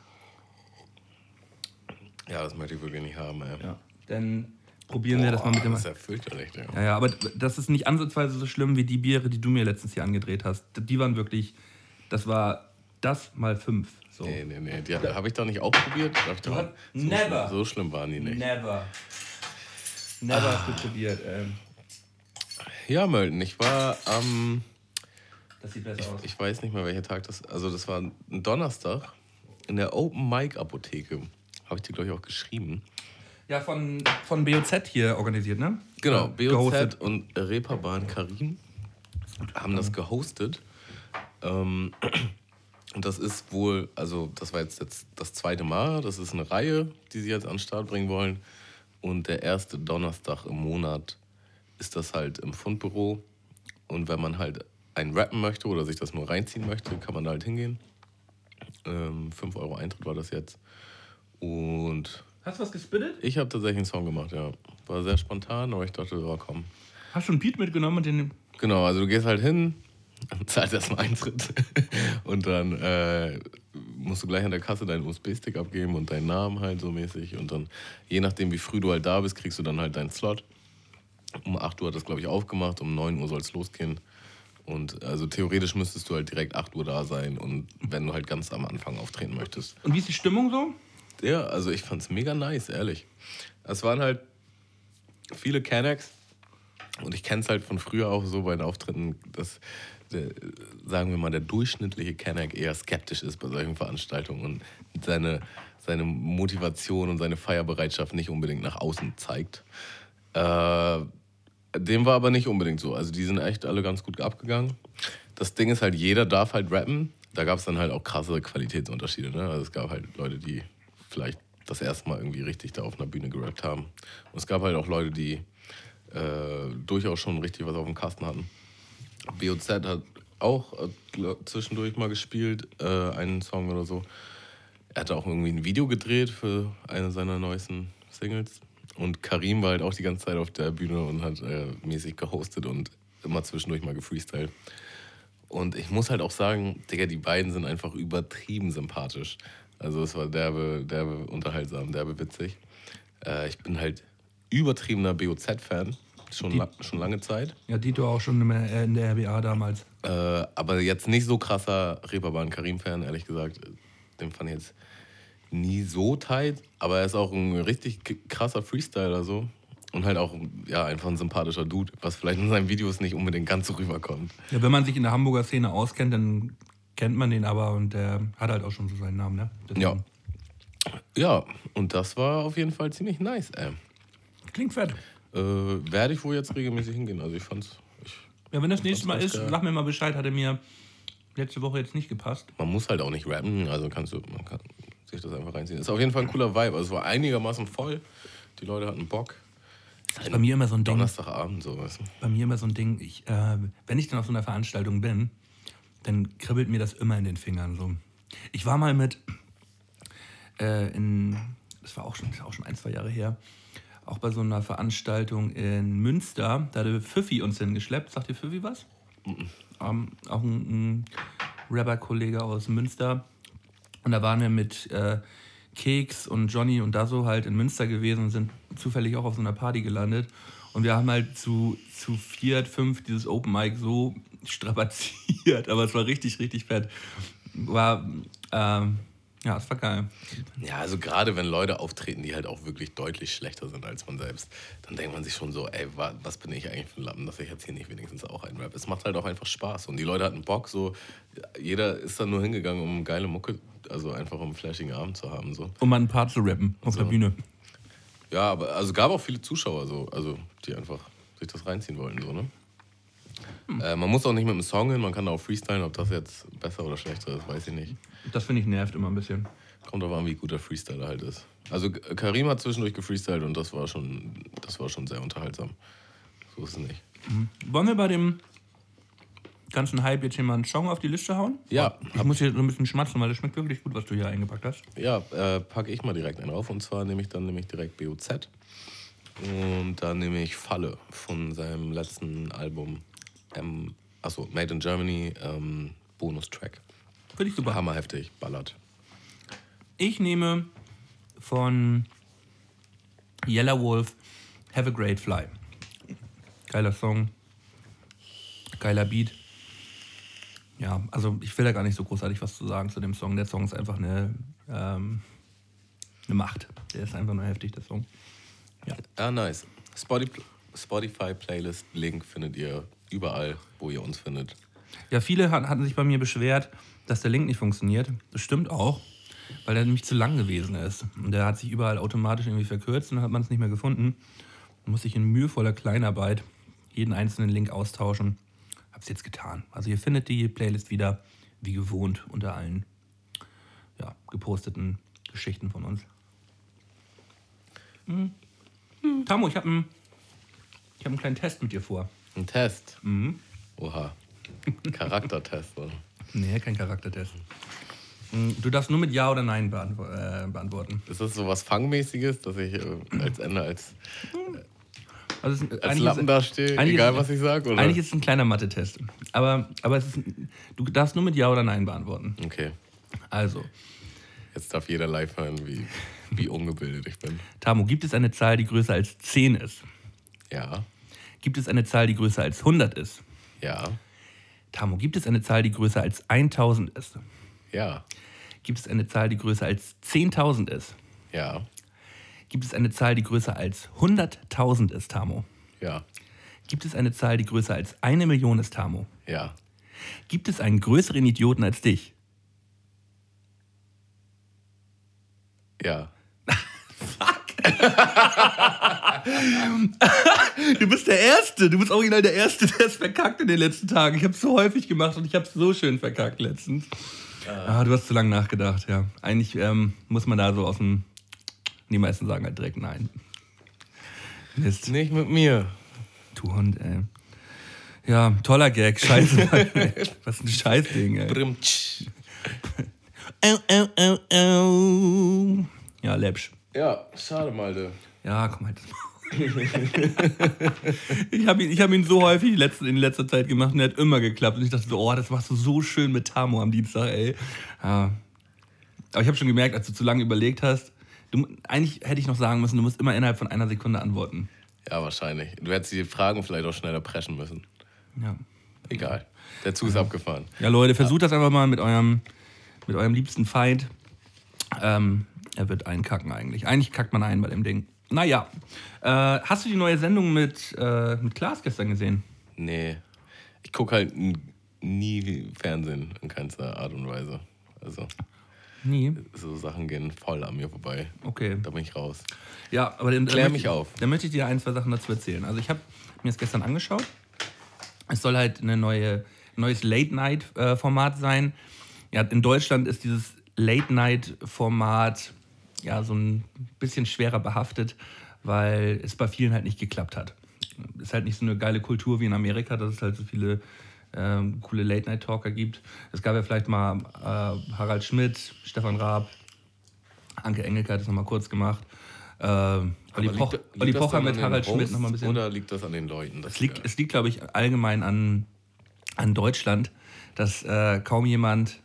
Speaker 3: Ja, das möchte ich wirklich nicht haben, ey.
Speaker 2: Ja, dann probieren Boah, wir das mal mit dem.
Speaker 3: Das ist ja fürchterlich, ja.
Speaker 2: ja. Ja, aber das ist nicht ansatzweise so schlimm wie die Biere, die du mir letztens hier angedreht hast. Die waren wirklich, das war das mal fünf. So.
Speaker 3: Nee, nee, nee. Die habe ich doch nicht auch probiert. So
Speaker 2: Never.
Speaker 3: Schlimm, so schlimm waren die nicht.
Speaker 2: Never. Never ah. hast du probiert. Ähm.
Speaker 3: Ja, Mölden, ich war am. Ähm,
Speaker 2: das sieht besser
Speaker 3: ich,
Speaker 2: aus.
Speaker 3: Ich weiß nicht mehr, welcher Tag das Also, das war ein Donnerstag in der Open Mic Apotheke. Habe ich dir, glaube ich, auch geschrieben.
Speaker 2: Ja, von, von BOZ hier organisiert, ne?
Speaker 3: Genau, BOZ gehostet. und Reeperbahn Karim haben das gehostet. Ähm, und das ist wohl, also das war jetzt, jetzt das zweite Mal, das ist eine Reihe, die sie jetzt an den Start bringen wollen. Und der erste Donnerstag im Monat ist das halt im Fundbüro. Und wenn man halt einen rappen möchte oder sich das nur reinziehen möchte, kann man da halt hingehen. Ähm, 5 Euro Eintritt war das jetzt. Und.
Speaker 2: Hast du was gespittet?
Speaker 3: Ich habe tatsächlich einen Song gemacht, ja. War sehr spontan, aber ich dachte, oh komm.
Speaker 2: Hast du einen Beat mitgenommen und den.
Speaker 3: Genau, also du gehst halt hin, zahlst erstmal Eintritt und dann äh, musst du gleich an der Kasse deinen USB-Stick abgeben und deinen Namen halt so mäßig und dann, je nachdem wie früh du halt da bist, kriegst du dann halt deinen Slot. Um 8 Uhr hat das, glaube ich, aufgemacht, um 9 Uhr soll es losgehen. Und also theoretisch müsstest du halt direkt 8 Uhr da sein und wenn du halt ganz am Anfang auftreten möchtest.
Speaker 2: Und wie ist die Stimmung so?
Speaker 3: Ja, also ich fand's mega nice, ehrlich. Es waren halt viele Canex und ich kenn's halt von früher auch so bei den Auftritten, dass der, sagen wir mal, der durchschnittliche Kenner eher skeptisch ist bei solchen Veranstaltungen und seine, seine Motivation und seine Feierbereitschaft nicht unbedingt nach außen zeigt. Äh, dem war aber nicht unbedingt so. Also die sind echt alle ganz gut abgegangen. Das Ding ist halt, jeder darf halt rappen. Da gab es dann halt auch krasse Qualitätsunterschiede. Ne? Also es gab halt Leute, die vielleicht das erste Mal irgendwie richtig da auf einer Bühne gerappt haben. Und es gab halt auch Leute, die äh, durchaus schon richtig was auf dem Kasten hatten. BOZ hat auch äh, zwischendurch mal gespielt, äh, einen Song oder so. Er hatte auch irgendwie ein Video gedreht für eine seiner neuesten Singles. Und Karim war halt auch die ganze Zeit auf der Bühne und hat äh, mäßig gehostet und immer zwischendurch mal gefreestylt. Und ich muss halt auch sagen, Digga, die beiden sind einfach übertrieben sympathisch. Also es war derbe, derbe unterhaltsam, derbe witzig. Äh, ich bin halt übertriebener BOZ-Fan, schon, la schon lange Zeit.
Speaker 2: Ja, Dito auch schon in der, in der RBA damals.
Speaker 3: Äh, aber jetzt nicht so krasser Reeperbahn Karim-Fan, ehrlich gesagt. Den fand ich jetzt nie so tight, aber er ist auch ein richtig krasser Freestyler so. Und halt auch ja, einfach ein sympathischer Dude, was vielleicht in seinen Videos nicht unbedingt ganz so rüberkommt.
Speaker 2: Ja, wenn man sich in der Hamburger Szene auskennt, dann kennt man den aber und der hat halt auch schon so seinen Namen, ne? Deswegen.
Speaker 3: Ja. Ja, und das war auf jeden Fall ziemlich nice, ey.
Speaker 2: Klingt fett.
Speaker 3: Äh, werde ich wohl jetzt regelmäßig hingehen. Also ich fand's. Ich,
Speaker 2: Ja, wenn das nächste Mal ist, sag mir mal Bescheid, hatte mir letzte Woche jetzt nicht gepasst.
Speaker 3: man muss halt auch nicht rappen, also kannst du, man kann sich das einfach reinziehen. Ist auf jeden Fall ein cooler Vibe. Also es war einigermaßen voll. Die Leute hatten Bock.
Speaker 2: Das ist bei mir immer so ein Ding.
Speaker 3: Donnerstagabend, so weißt du.
Speaker 2: bei mir immer so ein Ding, ich, äh, wenn ich dann auf so einer Veranstaltung bin, dann kribbelt mir das immer in den Fingern so. Ich war mal mit äh, in, das war auch schon, auch schon ein, zwei Jahre her, auch bei so einer Veranstaltung in Münster, da hatte Pfiffi uns hingeschleppt. Sagt ihr Pfiffi was? Ähm, auch ein, ein Rapper-Kollege aus Münster. Und da waren wir mit äh, Keks und Johnny und Dasso halt in Münster gewesen und sind zufällig auch auf so einer Party gelandet. Und wir haben halt zu, zu viert, fünf dieses Open Mic so strapaziert. Aber es war richtig, richtig fett. War, ähm, ja, es war geil.
Speaker 3: Ja, also gerade wenn Leute auftreten, die halt auch wirklich deutlich schlechter sind als man selbst, dann denkt man sich schon so, ey, wa- was bin ich eigentlich für ein Lappen, dass ich jetzt hier nicht wenigstens auch ein Rap. Es macht halt auch einfach Spaß. Und die Leute hatten Bock, so, jeder ist dann nur hingegangen, um geile Mucke, also einfach um einen flashigen Abend zu haben. So.
Speaker 2: Um mal ein paar zu rappen auf der
Speaker 3: So.
Speaker 2: Bühne.
Speaker 3: Ja, aber also gab auch viele Zuschauer, so, also die einfach sich das reinziehen wollten. So, ne? Äh, man muss auch nicht mit einem Song hin, man kann da auch freestylen, ob das jetzt besser oder schlechter ist, weiß ich nicht.
Speaker 2: Das finde ich nervt immer ein bisschen.
Speaker 3: Kommt aber an, wie gut der Freestyler halt ist. Also Karim hat zwischendurch gefreestylt und das war schon, das war schon sehr unterhaltsam. So ist es nicht.
Speaker 2: Wollen wir bei dem ganzen Hype jetzt hier mal einen Song auf die Liste hauen?
Speaker 3: Ja,
Speaker 2: Ich muss hier so ein bisschen schmatzen, weil das schmeckt wirklich gut, was du hier eingepackt hast.
Speaker 3: Ja, äh, packe ich mal direkt einen auf und zwar nehme ich dann nämlich direkt BOZ und dann nehme ich Falle von seinem letzten Album, ähm, achso, Made in Germany, ähm, Bonustrack.
Speaker 2: Finde ich super.
Speaker 3: Hammerheftig, ballert.
Speaker 2: Ich nehme von Yellow Wolf Have a Great Fly. Geiler Song. Geiler Beat. Ja, also ich will da gar nicht so großartig was zu sagen zu dem Song. Der Song ist einfach eine, ähm, eine Macht. Der ist einfach nur heftig, der Song. Ja.
Speaker 3: Ah, nice. Spotify, Spotify Playlist, Link findet ihr überall, wo ihr uns findet.
Speaker 2: Ja, viele hat- hatten sich bei mir beschwert, dass der Link nicht funktioniert. Das stimmt auch, weil der nämlich zu lang gewesen ist. Und der hat sich überall automatisch irgendwie verkürzt und dann hat man es nicht mehr gefunden. Dann musste ich in mühevoller Kleinarbeit jeden einzelnen Link austauschen. Hab's jetzt getan. Also ihr findet die Playlist wieder, wie gewohnt, unter allen ja, geposteten Geschichten von uns. Mhm. Hm, Tamo, ich habe einen, hab einen kleinen Test mit dir vor.
Speaker 3: Ein Test. Oha. Charaktertest. oder?
Speaker 2: Nee, kein Charaktertest. Mm, Du darfst nur mit Ja oder Nein äh, beantworten.
Speaker 3: Ist das so was Fangmäßiges, dass ich äh, als Ende als,
Speaker 2: Also
Speaker 3: als Lappen
Speaker 2: ist-
Speaker 3: da stehe, egal
Speaker 2: ist-
Speaker 3: was ich sage?
Speaker 2: Eigentlich ist es ein kleiner Mathe-Test. Aber, aber es ist, du darfst nur mit Ja oder Nein beantworten.
Speaker 3: Okay.
Speaker 2: Also,
Speaker 3: Jetzt darf jeder live hören, wie, wie ungebildet ich bin.
Speaker 2: Tamu, gibt es eine Zahl, die größer als 10 ist?
Speaker 3: Ja,
Speaker 2: Gibt es eine Zahl, die größer als 100 ist?
Speaker 3: ja,
Speaker 2: Tamu, gibt es eine Zahl, die größer als 1000 ist?
Speaker 3: ja,
Speaker 2: Gibt es eine Zahl, die größer als 10.000 ist?
Speaker 3: ja,
Speaker 2: Gibt es eine Zahl, die größer als 100.000 ist, Tamo?
Speaker 3: ja,
Speaker 2: Gibt es eine Zahl, die größer als eine Million ist, Tamo?
Speaker 3: ja.
Speaker 2: Gibt es einen größeren Idioten als dich?
Speaker 3: Ja.
Speaker 2: Du bist der Erste. Du bist original der Erste, der es verkackt in den letzten Tagen. Ich habe es so häufig gemacht und ich habe es so schön verkackt letztens. Ah, du hast zu lange nachgedacht, ja. Eigentlich ähm, muss man da so aus dem. Die meisten sagen halt direkt nein. Mist,
Speaker 3: Nicht mit mir.
Speaker 2: du Hund, ey. Ja, toller Gag. Scheiße. Was ein Scheißding, ey.
Speaker 3: Brimtsch.
Speaker 2: Au, au, au, au. Ja, läppsch.
Speaker 3: Ja, schade, Malte.
Speaker 2: Ja, komm halt. ich habe ihn, ich hab ihn so häufig letzten, in letzter Zeit gemacht und er hat immer geklappt. Und ich dachte so, oh, das machst du so schön mit Tamo am Dienstag, ey. Ja. Aber ich habe schon gemerkt, als du zu lange überlegt hast, Du, eigentlich hätte ich noch sagen müssen, du musst immer innerhalb von einer Sekunde antworten.
Speaker 3: Ja, wahrscheinlich. Du hättest die Fragen vielleicht auch schneller preschen müssen.
Speaker 2: Ja.
Speaker 3: Egal. Der Zug ist abgefahren.
Speaker 2: Ja, Leute, versucht das einfach mal mit eurem, mit eurem liebsten Feind. Ähm, er wird einkacken eigentlich. Eigentlich kackt man ein bei dem Ding. Naja. Äh, hast du die neue Sendung mit, äh, mit Klaas gestern gesehen?
Speaker 3: Nee. Ich gucke halt nie Fernsehen in keinster Art und Weise. Also,
Speaker 2: Nie.
Speaker 3: so Sachen gehen voll an mir vorbei.
Speaker 2: Okay.
Speaker 3: Da bin ich raus.
Speaker 2: Ja, aber dann,
Speaker 3: Klär
Speaker 2: dann
Speaker 3: mich
Speaker 2: möchte,
Speaker 3: auf.
Speaker 2: Dann möchte ich dir ein, zwei Sachen dazu erzählen. Also ich habe mir das gestern angeschaut. Es soll halt eine neue, ein neues Late-Night-Format sein. Ja, in Deutschland ist dieses Late-Night-Format ja so ein bisschen schwerer behaftet, weil es bei vielen halt nicht geklappt hat. Ist halt nicht so eine geile Kultur wie in Amerika, dass es halt so viele ähm, coole Late-Night-Talker gibt. Es gab ja vielleicht mal äh, Harald Schmidt, Stefan Raab, Anke Engelke hat es nochmal kurz gemacht. Äh, Olli, Poch,
Speaker 3: liegt- liegt
Speaker 2: Olli
Speaker 3: das
Speaker 2: Pocher mit Harald Schmidt
Speaker 3: Hosts
Speaker 2: nochmal ein bisschen.
Speaker 3: Oder liegt das an den Leuten?
Speaker 2: Es liegt, es liegt glaube ich, allgemein an, an Deutschland, dass äh, kaum jemand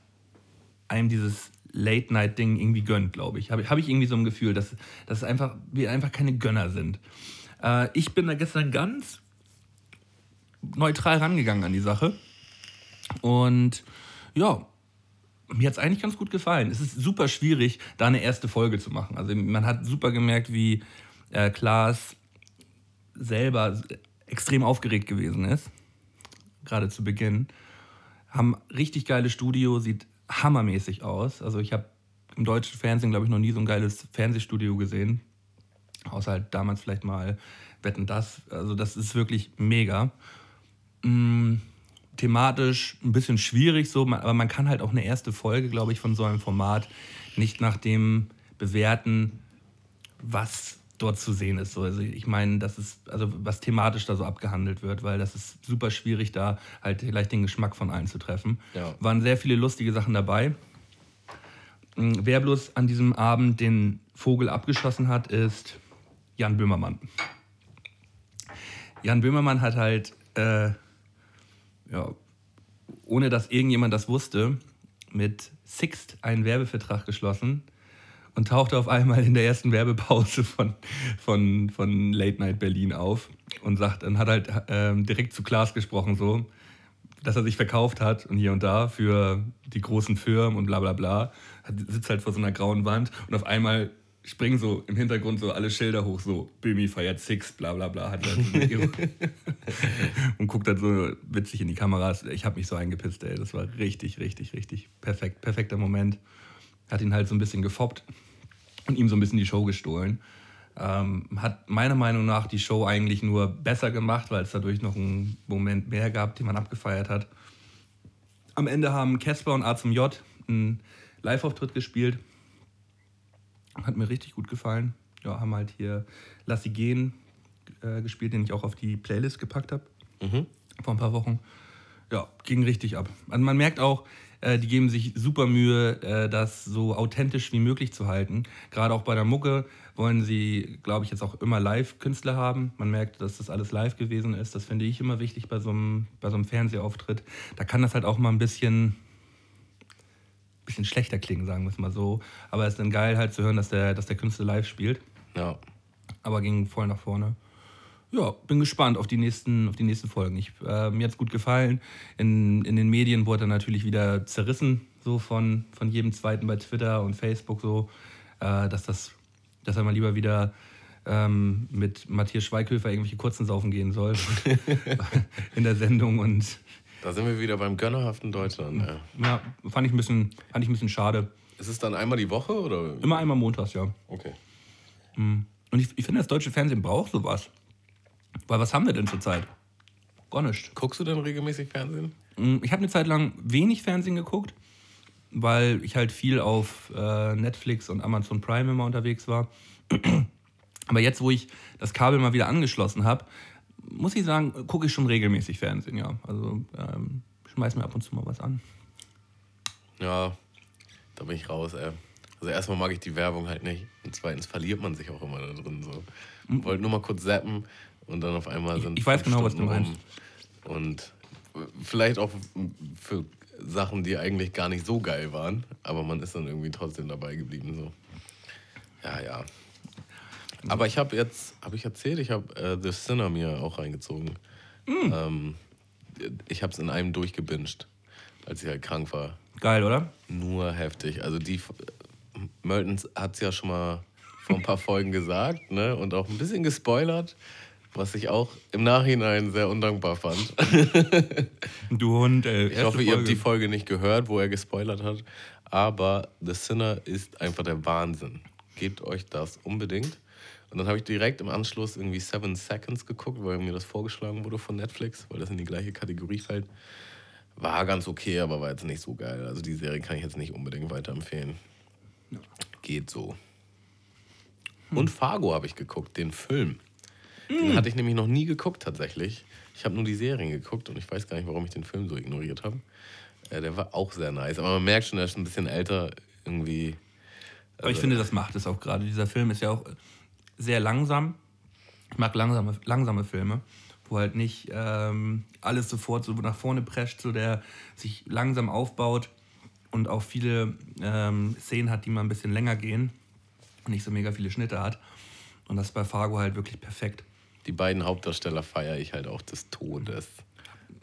Speaker 2: einem dieses Late-Night-Ding irgendwie gönnt, glaube ich. Habe ich- hab ich irgendwie so ein Gefühl, dass, dass einfach, wir einfach keine Gönner sind. Äh, ich bin da gestern ganz neutral rangegangen an die Sache. Und ja, mir hat es eigentlich ganz gut gefallen. Es ist super schwierig, da eine erste Folge zu machen. Also man hat super gemerkt, wie äh, Klaas selber extrem aufgeregt gewesen ist, gerade zu Beginn. Haben richtig geiles Studio, sieht hammermäßig aus. Also ich habe im deutschen Fernsehen, glaube ich, noch nie so ein geiles Fernsehstudio gesehen. Außer halt damals vielleicht mal Wetten das. Also das ist wirklich mega. Mm, thematisch ein bisschen schwierig so, aber man kann halt auch eine erste Folge, glaube ich, von so einem Format nicht nach dem bewerten, was dort zu sehen ist. So, also ich meine, das ist, also was thematisch da so abgehandelt wird, weil das ist super schwierig, da halt gleich den Geschmack von allen zu treffen.
Speaker 3: Ja.
Speaker 2: Waren sehr viele lustige Sachen dabei. Mm, Wer bloß an diesem Abend den Vogel abgeschossen hat, ist Jan Böhmermann. Jan Böhmermann hat halt, äh, ja, ohne dass irgendjemand das wusste, mit Sixt einen Werbevertrag geschlossen und tauchte auf einmal in der ersten Werbepause von, von, von Late Night Berlin auf und sagt, und hat halt ähm, direkt zu Klaas gesprochen, so, dass er sich verkauft hat und hier und da für die großen Firmen und bla bla bla. Hat, sitzt halt vor so einer grauen Wand und auf einmal springen so im Hintergrund so alle Schilder hoch, so Böhmi feiert Six, bla bla bla. Hat so und guckt dann so witzig in die Kameras. Ich habe mich so eingepisst, ey. Das war richtig, richtig, richtig perfekt. Perfekter Moment. Hat ihn halt so ein bisschen gefoppt und ihm so ein bisschen die Show gestohlen. Ähm, hat meiner Meinung nach die Show eigentlich nur besser gemacht, weil es dadurch noch einen Moment mehr gab, den man abgefeiert hat. Am Ende haben Casper und A zum J einen Live-Auftritt gespielt. Hat mir richtig gut gefallen. Ja, haben halt hier Lass sie gehen äh, gespielt, den ich auch auf die Playlist gepackt habe. Vor ein paar Wochen. Ja, ging richtig ab. Also man merkt auch, äh, die geben sich super Mühe, äh, das so authentisch wie möglich zu halten. Gerade auch bei der Mucke wollen sie, glaube ich, jetzt auch immer Live-Künstler haben. Man merkt, dass das alles live gewesen ist. Das finde ich immer wichtig bei so einem, bei so einem Fernsehauftritt. Da kann das halt auch mal ein bisschen, bisschen schlechter klingen, sagen wir es mal so. Aber es ist dann geil halt zu hören, dass der, dass der Künstler live spielt
Speaker 3: Ja.
Speaker 2: aber ging voll nach vorne. Ja, bin gespannt auf die nächsten, auf die nächsten Folgen. Ich, äh, mir hat es gut gefallen. In, in den Medien wurde er natürlich wieder zerrissen, so von, von jedem Zweiten bei Twitter und Facebook, so, äh, dass, das, dass er mal lieber wieder ähm, mit Matthias Schweighöfer irgendwelche kurzen Saufen gehen soll in der Sendung. Und
Speaker 3: Da sind wir wieder beim gönnerhaften Deutschland. Ja.
Speaker 2: ja, fand ich ein bisschen, fand ich ein bisschen schade.
Speaker 3: Ist es dann einmal die Woche oder?
Speaker 2: Immer einmal montags, ja.
Speaker 3: Okay.
Speaker 2: Und ich, ich finde, das deutsche Fernsehen braucht sowas. Weil was haben wir denn zurzeit? Gar nichts.
Speaker 3: Guckst du denn regelmäßig Fernsehen?
Speaker 2: Mm, Ich habe eine Zeit lang wenig Fernsehen geguckt, weil ich halt viel auf äh, Netflix und Amazon Prime immer unterwegs war. Aber jetzt, wo ich das Kabel mal wieder angeschlossen habe, muss ich sagen, gucke ich schon regelmäßig Fernsehen, ja. Also ähm, schmeiß mir ab und zu mal was an.
Speaker 3: Ja, da bin ich raus, ey. Also erstmal mag ich die Werbung halt nicht. Und zweitens verliert man sich auch immer da drin. So. Wollte nur mal kurz zappen und dann auf einmal sind
Speaker 2: ich weiß
Speaker 3: fünf
Speaker 2: genau, was du
Speaker 3: Stunden
Speaker 2: meinst.
Speaker 3: rum. Und vielleicht auch für Sachen, die eigentlich gar nicht so geil waren, aber man ist dann irgendwie trotzdem dabei geblieben. So. Ja, ja. Aber ich habe jetzt, habe ich erzählt, ich habe äh, The Sinner mir auch reingezogen. Ähm, ich habe es in einem durchgebinged, als ich halt krank war.
Speaker 2: Geil, oder?
Speaker 3: Nur heftig. Also die Mertens hat es ja schon mal vor ein paar Folgen gesagt, ne? Und auch ein bisschen gespoilert, was ich auch im Nachhinein sehr undankbar fand.
Speaker 2: Du Hund, äh,
Speaker 3: Ich hoffe, ihr habt die Folge nicht gehört, wo er gespoilert hat. Aber The Sinner ist einfach der Wahnsinn. Gebt euch das unbedingt. Und dann habe ich direkt im Anschluss irgendwie Seven Seconds geguckt, weil mir das vorgeschlagen wurde von Netflix, weil das in die gleiche Kategorie fällt. War ganz okay, aber war jetzt nicht so geil. Also die Serie kann ich jetzt nicht unbedingt weiterempfehlen. Geht so. Und Fargo habe ich geguckt, den Film. Den hatte ich nämlich noch nie geguckt tatsächlich. Ich habe nur die Serien geguckt und ich weiß gar nicht, warum ich den Film so ignoriert habe. Äh, der war auch sehr nice. Aber man merkt schon, er ist ein bisschen älter irgendwie.
Speaker 2: Aber ich finde, das macht es auch gerade. Dieser Film ist ja auch sehr langsam. Ich mag langsame, langsame Filme, wo halt nicht ähm, alles sofort so nach vorne prescht, so der sich langsam aufbaut und auch viele ähm, Szenen hat, die mal ein bisschen länger gehen und nicht so mega viele Schnitte hat. Und das ist bei Fargo halt wirklich perfekt.
Speaker 3: Die beiden Hauptdarsteller feiere ich halt auch des Todes.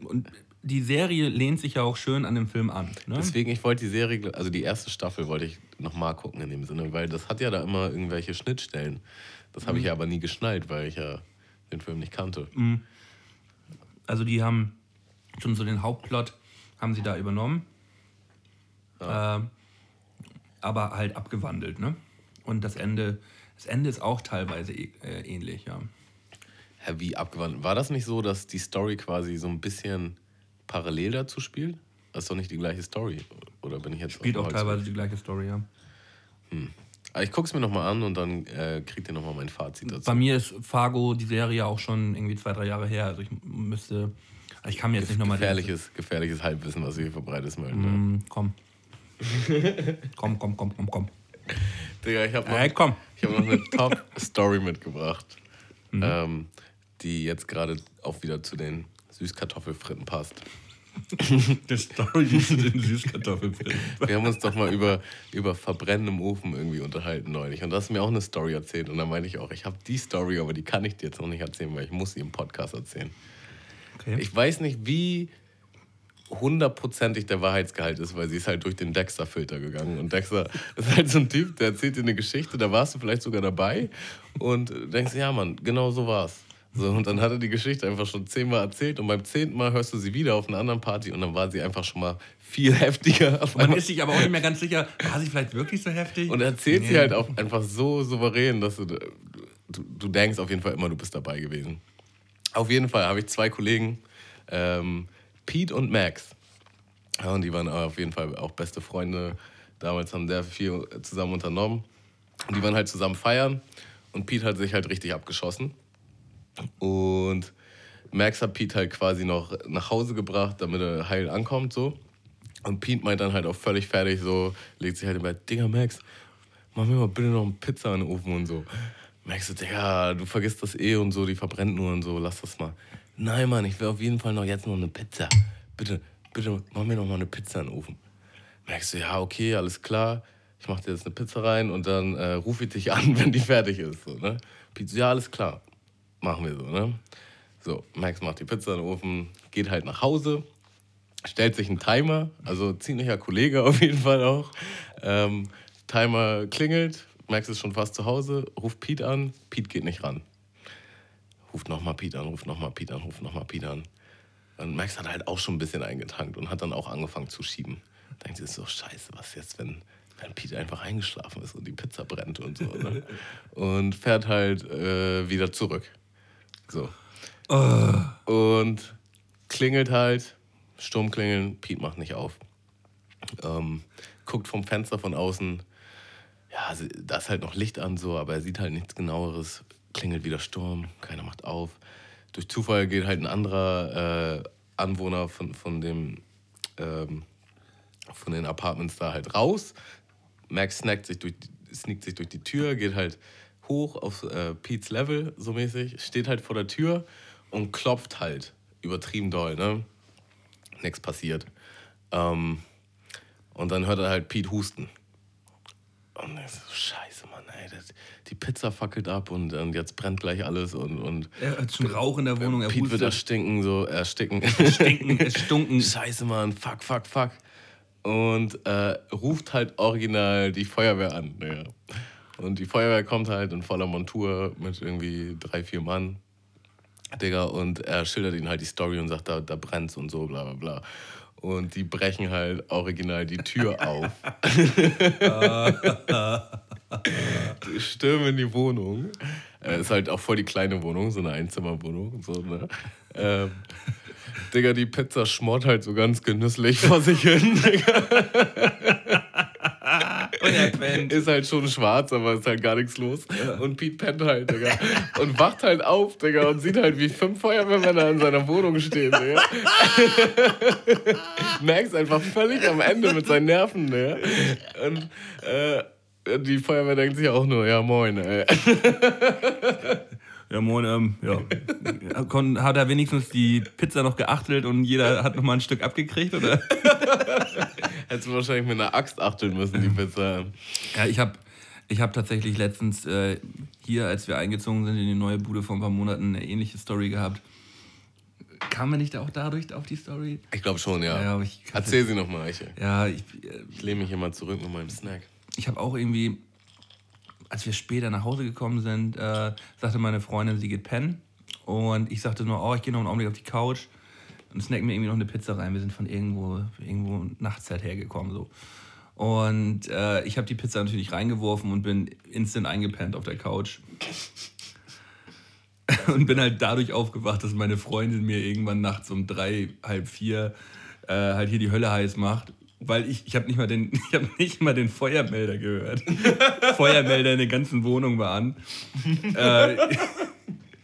Speaker 2: Und die Serie lehnt sich ja auch schön an dem Film an. Ne?
Speaker 3: Deswegen, ich wollte die Serie, also die erste Staffel wollte ich nochmal gucken in dem Sinne, weil das hat ja da immer irgendwelche Schnittstellen. Das habe ich ja aber nie geschnallt, weil ich ja den Film nicht kannte.
Speaker 2: Also die haben schon so den Hauptplot haben sie da übernommen, ähm, aber halt abgewandelt, ne? Und das Ende, das Ende ist auch teilweise äh, ähnlich, ja.
Speaker 3: Wie abgewandelt? War das nicht so, dass die Story quasi so ein bisschen parallel dazu spielt? Das ist doch nicht die gleiche Story. Oder bin ich jetzt
Speaker 2: Spielt auch teilweise die gleiche Story, ja.
Speaker 3: Aber ich gucke es mir nochmal an und dann äh, kriegt ihr nochmal mein Fazit dazu.
Speaker 2: Bei mir ist Fargo die Serie auch schon irgendwie zwei, drei Jahre her. Also ich müsste, ich kann mir jetzt nicht nochmal
Speaker 3: gefährliches, gefährliches Halbwissen, was du hier verbreitest, Melden. Ne?
Speaker 2: Mm, komm. komm, komm, komm, komm, komm.
Speaker 3: Digga, ich habe noch,
Speaker 2: Hey, komm.
Speaker 3: ich hab noch eine Top-Story mitgebracht,
Speaker 2: Mhm.
Speaker 3: ähm, die jetzt gerade auch wieder zu den Süßkartoffelfritten passt.
Speaker 2: Die Story zu den Süßkartoffelfritten.
Speaker 3: Wir haben uns doch mal über, über Verbrennen im Ofen irgendwie unterhalten neulich. Und du hast mir auch eine Story erzählt. Und da meinte ich auch, ich habe die Story, aber die kann ich dir jetzt noch nicht erzählen, weil ich muss sie im Podcast erzählen.
Speaker 2: Okay.
Speaker 3: Ich weiß nicht, wie hundertprozentig der Wahrheitsgehalt ist, weil sie ist halt durch den Dexter-Filter gegangen. Und Dexter ist halt so ein Typ, der erzählt dir eine Geschichte, da warst du vielleicht sogar dabei und denkst, ja Mann, genau so war's. So, und dann hat er die Geschichte einfach schon zehnmal erzählt und beim zehnten Mal hörst du sie wieder auf einer anderen Party und dann war sie einfach schon mal viel heftiger.
Speaker 2: Man ist sich aber auch nicht mehr ganz sicher, war sie vielleicht wirklich so heftig?
Speaker 3: Und er erzählt sie
Speaker 2: Nee.
Speaker 3: halt auch einfach so souverän, dass du, du, du denkst auf jeden Fall immer, du bist dabei gewesen. Auf jeden Fall habe ich zwei Kollegen, ähm, Pete und Max. Ja, und die waren auf jeden Fall auch beste Freunde. Damals haben sehr viel zusammen unternommen. Und die waren halt zusammen feiern. Und Pete hat sich halt richtig abgeschossen. Und Max hat Pete halt quasi noch nach Hause gebracht, damit er heil ankommt. So. Und Pete meint dann halt auch völlig fertig, so, legt sich halt im Bett, Digga, Max, mach mir mal bitte noch eine Pizza in den Ofen und so. Max so, Digga, du vergisst das eh und so, die verbrennt nur und so, lass das mal. Nein, Mann, ich will auf jeden Fall noch jetzt noch eine Pizza. Bitte, bitte, mach mir noch mal eine Pizza in den Ofen. Max so, ja, okay, alles klar. Ich mach dir jetzt eine Pizza rein und dann äh, rufe ich dich an, wenn die fertig ist. So, ne? Pete so, ja, alles klar. Machen wir so, ne? So, Max macht die Pizza in den Ofen, geht halt nach Hause, stellt sich einen Timer, also ziemlicher Kollege auf jeden Fall auch. Ähm, Timer klingelt, Max ist schon fast zu Hause, ruft Pete an, Pete geht nicht ran. Ruft nochmal Pete an, ruft nochmal Pete an, ruft nochmal Pete an. Und Max hat halt auch schon ein bisschen eingetankt und hat dann auch angefangen zu schieben. Denkt sich so, scheiße, was jetzt, wenn, wenn Pete einfach eingeschlafen ist und die Pizza brennt und so. Ne? Und fährt halt äh, wieder zurück. So. Und klingelt halt, Sturm klingeln, Pete macht nicht auf. Ähm, guckt vom Fenster von außen, ja, da ist halt noch Licht an, so, aber er sieht halt nichts genaueres. Klingelt wieder Sturm, keiner macht auf. Durch Zufall geht halt ein anderer äh, Anwohner von, von, dem, ähm, von den Apartments da halt raus. Max snackt sich durch, sneakt sich durch die Tür, geht halt hoch auf äh, Pete's Level, so mäßig, steht halt vor der Tür und klopft halt übertrieben doll, ne? Nichts passiert. Ähm, und dann hört er halt Pete husten. Und ich so, scheiße, Mann, ey, das, die Pizza fackelt ab und, und jetzt brennt gleich alles und, und
Speaker 2: Er hat schon Rauch in der Wohnung, er
Speaker 3: Pete wird
Speaker 2: hustet.
Speaker 3: erstinken, so ersticken.
Speaker 2: Stinken, es stunken.
Speaker 3: Scheiße, Mann, fuck, fuck, fuck. Und äh, ruft halt original die Feuerwehr an. Ja. Und die Feuerwehr kommt halt in voller Montur mit irgendwie drei, vier Mann. Digga, und er schildert ihnen halt die Story und sagt, da, da brennt's und so, bla bla bla. Und die brechen halt original die Tür auf. die stürmen in die Wohnung. Äh, ist halt auch voll die kleine Wohnung, so eine Einzimmerwohnung. So, ne? ähm, Digga, die Pizza schmort halt so ganz genüsslich vor sich hin. Digga.
Speaker 2: Und er pennt.
Speaker 3: Ist halt schon schwarz, aber ist halt gar nichts los. Und Pete pennt halt, Digga. Und wacht halt auf, Digga, und sieht halt, wie fünf Feuerwehrmänner in seiner Wohnung stehen, Digga. Max einfach völlig am Ende mit seinen Nerven, Digga. Und äh, die Feuerwehr denkt sich auch nur, ja moin, ey.
Speaker 2: Ja, moin, ähm, ja. Kon- Hat er wenigstens die Pizza noch geachtelt und jeder hat noch mal ein Stück abgekriegt, oder?
Speaker 3: Hättest du wahrscheinlich mit einer Axt achteln müssen, die Pizza.
Speaker 2: Ja, ich habe ich hab tatsächlich letztens äh, hier, als wir eingezogen sind in die neue Bude vor ein paar Monaten, eine ähnliche Story gehabt. Kam man nicht auch dadurch auf die Story?
Speaker 3: Ich glaube schon, ja.
Speaker 2: Ja, ich
Speaker 3: Erzähl sie nochmal, Eiche.
Speaker 2: Ja, ich, äh,
Speaker 3: Ich lehne mich hier mal zurück mit meinem Snack.
Speaker 2: ich habe auch irgendwie, als wir später nach Hause gekommen sind, äh, sagte meine Freundin, sie geht pennen. Und ich sagte nur, oh, ich gehe noch einen Augenblick auf die Couch und snacken mir irgendwie noch eine Pizza rein. Wir sind von irgendwo, irgendwo nachts halt hergekommen. So. Und äh, ich habe die Pizza natürlich reingeworfen und bin instant eingepennt auf der Couch. und bin halt dadurch aufgewacht, dass meine Freundin mir irgendwann nachts um drei, halb vier äh, halt hier die Hölle heiß macht. Weil ich, ich habe nicht, mal den- hab nicht mal den Feuermelder gehört. Feuermelder in der ganzen Wohnung war an. Äh,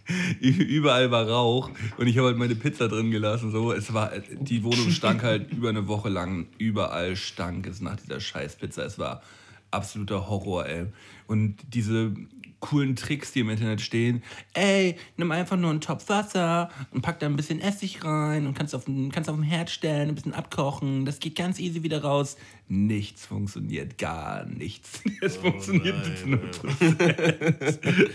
Speaker 2: überall war Rauch und ich habe halt meine Pizza drin gelassen. So, es war, die Wohnung stank halt über eine Woche lang. Überall stank es nach dieser Scheißpizza. Es war absoluter Horror, ey. Und diese coolen Tricks, die im Internet stehen. Ey, nimm einfach nur einen Topf Wasser und pack da ein bisschen Essig rein und kannst auf, kannst auf den Herd stellen, ein bisschen abkochen. Das geht ganz easy wieder raus. Nichts funktioniert, gar nichts. Es funktioniert
Speaker 3: nein,
Speaker 2: zu 0%.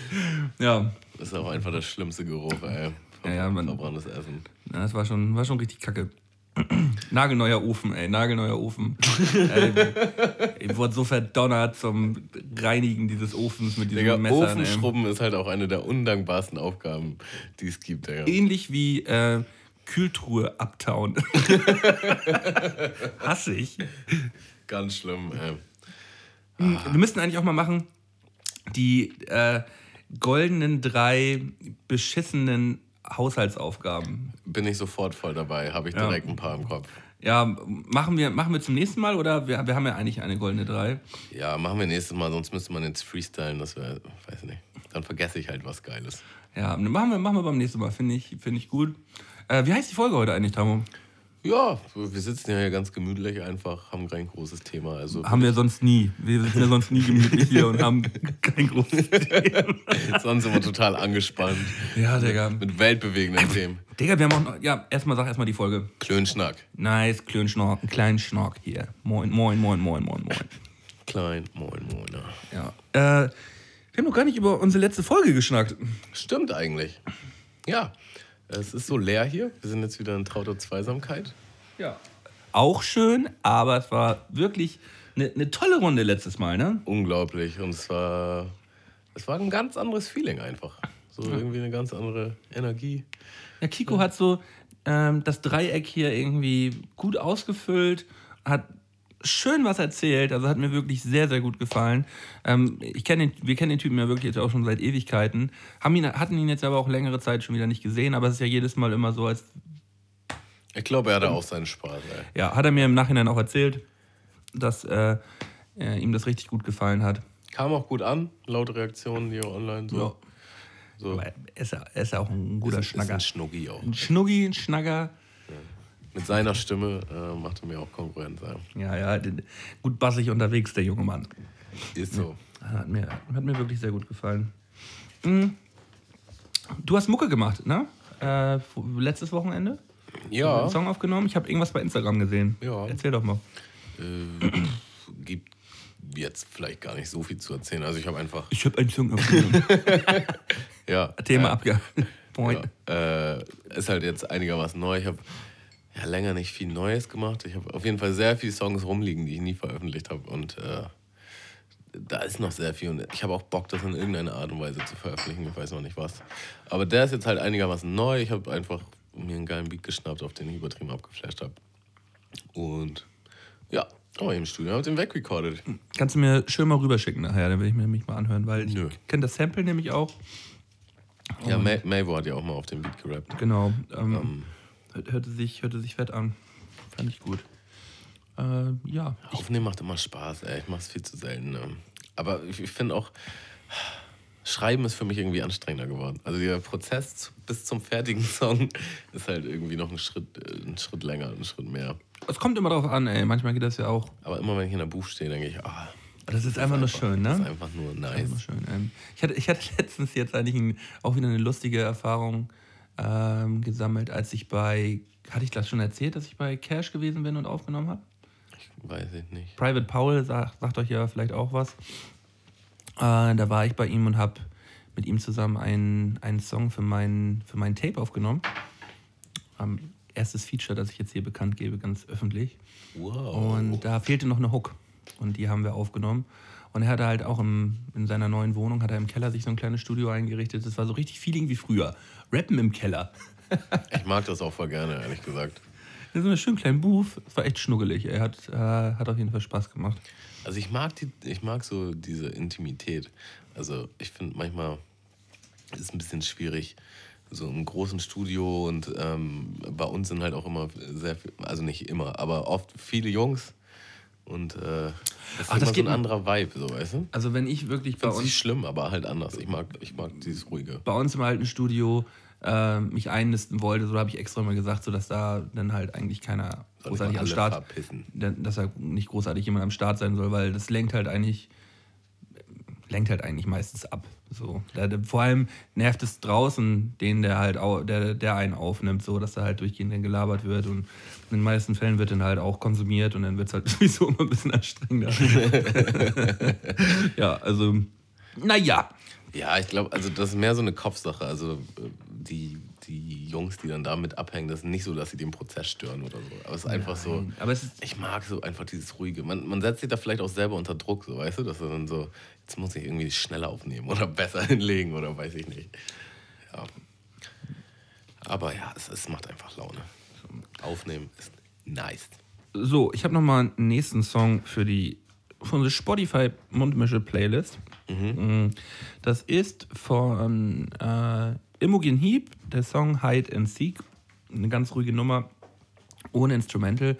Speaker 2: ja,
Speaker 3: Das ist auch einfach der schlimmste Geruch, ey.
Speaker 2: Ja, ja, man-
Speaker 3: Verbranntes Essen.
Speaker 2: Ja, das war schon, war schon richtig kacke. nagelneuer Ofen, ey, nagelneuer Ofen. ey, ich wurde so verdonnert zum Reinigen dieses Ofens mit diesen
Speaker 3: Digga,
Speaker 2: Messern. Ey.
Speaker 3: Ofenschrubben ist halt auch eine der undankbarsten Aufgaben, die es gibt, Digga.
Speaker 2: Ähnlich wie äh, Kühltruhe abtauen. Hasse ich.
Speaker 3: Ganz schlimm, ey.
Speaker 2: Wir müssten eigentlich auch mal machen, die äh, goldenen drei beschissenen Haushaltsaufgaben.
Speaker 3: Bin ich sofort voll dabei, habe ich
Speaker 2: Ja.
Speaker 3: direkt ein paar im Kopf.
Speaker 2: Ja, machen wir, machen wir zum nächsten Mal oder wir, wir haben ja eigentlich eine goldene drei.
Speaker 3: Ja, machen wir nächstes Mal, sonst müsste man jetzt freestylen, das wäre, weiß nicht. Dann vergesse ich halt was Geiles.
Speaker 2: Ja, machen wir, machen wir beim nächsten Mal, finde ich, find ich gut. Äh, wie heißt die Folge heute eigentlich, Tamo?
Speaker 3: Ja, wir sitzen ja hier ganz gemütlich einfach, haben kein großes Thema. Also
Speaker 2: Haben wir sonst nie. Wir sitzen ja sonst nie gemütlich hier und haben kein großes Thema.
Speaker 3: sonst immer total angespannt.
Speaker 2: Ja, Digga.
Speaker 3: Mit weltbewegenden Themen.
Speaker 2: Digga, wir haben auch noch, ja, erstmal sag erstmal die Folge.
Speaker 3: Klönschnack.
Speaker 2: Nice, Klönschnork, einen kleinen Schnork hier. Moin, moin, moin, moin, moin, moin.
Speaker 3: Klein, moin, moin. ja.
Speaker 2: Ja. Äh, wir haben noch gar nicht über unsere letzte Folge geschnackt.
Speaker 3: Stimmt eigentlich. Ja, es ist so leer hier. Wir sind jetzt wieder in trauter Zweisamkeit.
Speaker 2: Ja. Auch schön, aber es war wirklich eine, eine tolle Runde letztes Mal, ne?
Speaker 3: Unglaublich. Und es war, es war ein ganz anderes Feeling einfach. So irgendwie eine ganz andere Energie.
Speaker 2: Ja, Kiko hat so ähm, das Dreieck hier irgendwie gut ausgefüllt, hat schön was erzählt, also hat mir wirklich sehr, sehr gut gefallen. Ähm, ich kenn den, wir kennen den Typen ja wirklich jetzt auch schon seit Ewigkeiten, haben ihn, hatten ihn jetzt aber auch längere Zeit schon wieder nicht gesehen, aber es ist ja jedes Mal immer so, als
Speaker 3: Ich glaube, er hatte auch seinen Spaß. Ey.
Speaker 2: ja, hat er mir im Nachhinein auch erzählt, dass äh, äh, ihm das richtig gut gefallen hat.
Speaker 3: Kam auch gut an, laut Reaktionen hier online. So. so.
Speaker 2: Aber er ist, ja- er ist ja auch ein guter
Speaker 3: ist, ist
Speaker 2: Schnacker.
Speaker 3: ein Schnuggi auch.
Speaker 2: Ein Schnuggi, ein Schnacker.
Speaker 3: Mit seiner Stimme äh, macht er mir auch Konkurrenz. Ja.
Speaker 2: Ja, ja, gut bassig unterwegs, der junge Mann.
Speaker 3: Ist so.
Speaker 2: Hat mir, hat mir wirklich sehr gut gefallen. Mhm. Du hast Mucke gemacht, ne? Äh, letztes Wochenende?
Speaker 3: Ja,
Speaker 2: Einen Song aufgenommen? Ich habe irgendwas bei Instagram gesehen.
Speaker 3: Ja.
Speaker 2: Erzähl doch mal.
Speaker 3: äh, gibt jetzt vielleicht gar nicht so viel zu erzählen. Also ich habe einfach.
Speaker 2: Ich habe einen Song aufgenommen.
Speaker 3: Ja,
Speaker 2: Thema
Speaker 3: äh,
Speaker 2: abgehakt. Point.
Speaker 3: Ja, äh, ist halt jetzt einigermaßen neu. Ich habe ja länger nicht viel Neues gemacht. Ich habe auf jeden Fall sehr viele Songs rumliegen, die ich nie veröffentlicht habe. Und äh, da ist noch sehr viel. Und ich habe auch Bock, das in irgendeiner Art und Weise zu veröffentlichen. Ich weiß noch nicht was. Aber der ist jetzt halt einigermaßen neu. Ich habe einfach mir einen geilen Beat geschnappt, auf den ich übertrieben abgeflasht habe. Und ja, aber im Studio habe ich den wegrecorded.
Speaker 2: Kannst du mir schön mal rüberschicken nachher, dann will ich mir nämlich mal anhören, weil ich
Speaker 3: Nö.
Speaker 2: kenne das Sample nämlich auch.
Speaker 3: Ja, Mavo hat ja auch mal auf dem Beat gerappt.
Speaker 2: Genau. Ähm, hört- hörte, sich, hörte sich fett an. Fand ich gut. Äh, ja.
Speaker 3: Aufnehmen macht immer Spaß, ey. Ich mache es viel zu selten. Ne? Aber ich, ich finde auch, Schreiben ist für mich irgendwie anstrengender geworden. Also der Prozess bis zum fertigen Song ist halt irgendwie noch ein Schritt, äh, ein Schritt länger, ein Schritt mehr.
Speaker 2: Es kommt immer drauf an, ey. Manchmal geht das ja auch.
Speaker 3: Aber immer wenn ich in der Buch stehe, denke ich, ah,
Speaker 2: Das ist einfach nur schön,
Speaker 3: das ist
Speaker 2: ne?
Speaker 3: einfach nur
Speaker 2: Einfach
Speaker 3: nice.
Speaker 2: nur schön. Ähm, ich, hatte, ich hatte letztens jetzt eigentlich ein, auch wieder eine lustige Erfahrung ähm, gesammelt, als ich bei. Hatte ich das schon erzählt, dass ich bei Cash gewesen bin und aufgenommen habe?
Speaker 3: Weiß ich nicht.
Speaker 2: Private Paul sagt, sagt euch ja vielleicht auch was. Äh, da war ich bei ihm und habe mit ihm zusammen einen, einen Song für mein, für mein Tape aufgenommen. Ähm, erstes Feature, das ich jetzt hier bekannt gebe, ganz öffentlich.
Speaker 3: Wow.
Speaker 2: Und da fehlte noch eine Hook. Und die haben wir aufgenommen. Und er hatte halt auch im, in seiner neuen Wohnung, hat er im Keller sich so ein kleines Studio eingerichtet. Das war so richtig Feeling wie früher. Rappen im Keller.
Speaker 3: Ich mag das auch voll gerne, ehrlich gesagt.
Speaker 2: Das ist so ein schön kleinen Booth. Das war echt schnuggelig. Er hat, äh, hat auf jeden Fall Spaß gemacht.
Speaker 3: Also ich mag die, ich mag so diese Intimität. Also ich finde manchmal ist es ein bisschen schwierig, so im großen Studio und ähm, bei uns sind halt auch immer sehr viel, also nicht immer, aber oft viele Jungs und äh, das ist
Speaker 2: Ach, das
Speaker 3: immer so ein anderer Vibe, so weißt du?
Speaker 2: Also wenn ich wirklich bei
Speaker 3: Bei uns nicht schlimm, aber halt anders. Ich mag, ich mag dieses ruhige.
Speaker 2: bei uns im alten Studio äh, mich einnisten wollte, so habe ich extra mal gesagt, so dass da dann halt eigentlich keiner
Speaker 3: Soll
Speaker 2: großartig am Start,
Speaker 3: verpissen.
Speaker 2: dass da nicht großartig jemand am Start sein soll, weil das lenkt halt eigentlich lenkt halt eigentlich meistens ab. So, vor allem nervt es draußen den, der halt au, der, der einen aufnimmt, so dass da halt durchgehend gelabert wird und in den meisten Fällen wird dann halt auch konsumiert und dann wird es halt sowieso immer ein bisschen anstrengender. ja, also naja.
Speaker 3: Ja, ich glaube, also das ist mehr so eine Kopfsache. Also äh, die, die Jungs, die dann damit abhängen, das ist nicht so, dass sie den Prozess stören oder so. Aber es ist einfach so.
Speaker 2: Nein, aber es ist-
Speaker 3: ich mag so einfach dieses Ruhige. Man, man setzt sich da vielleicht auch selber unter Druck, so weißt du, dass er dann so, jetzt muss ich irgendwie schneller aufnehmen oder besser hinlegen oder weiß ich nicht. Ja. Aber ja, es, es macht einfach Laune. Aufnehmen ist nice.
Speaker 2: So, ich habe nochmal einen nächsten Song für die für unsere Spotify Mundmische Playlist. Mm, Das ist von äh, Imogen Heap, der Song Hide and Seek. Eine ganz ruhige Nummer, ohne Instrumental.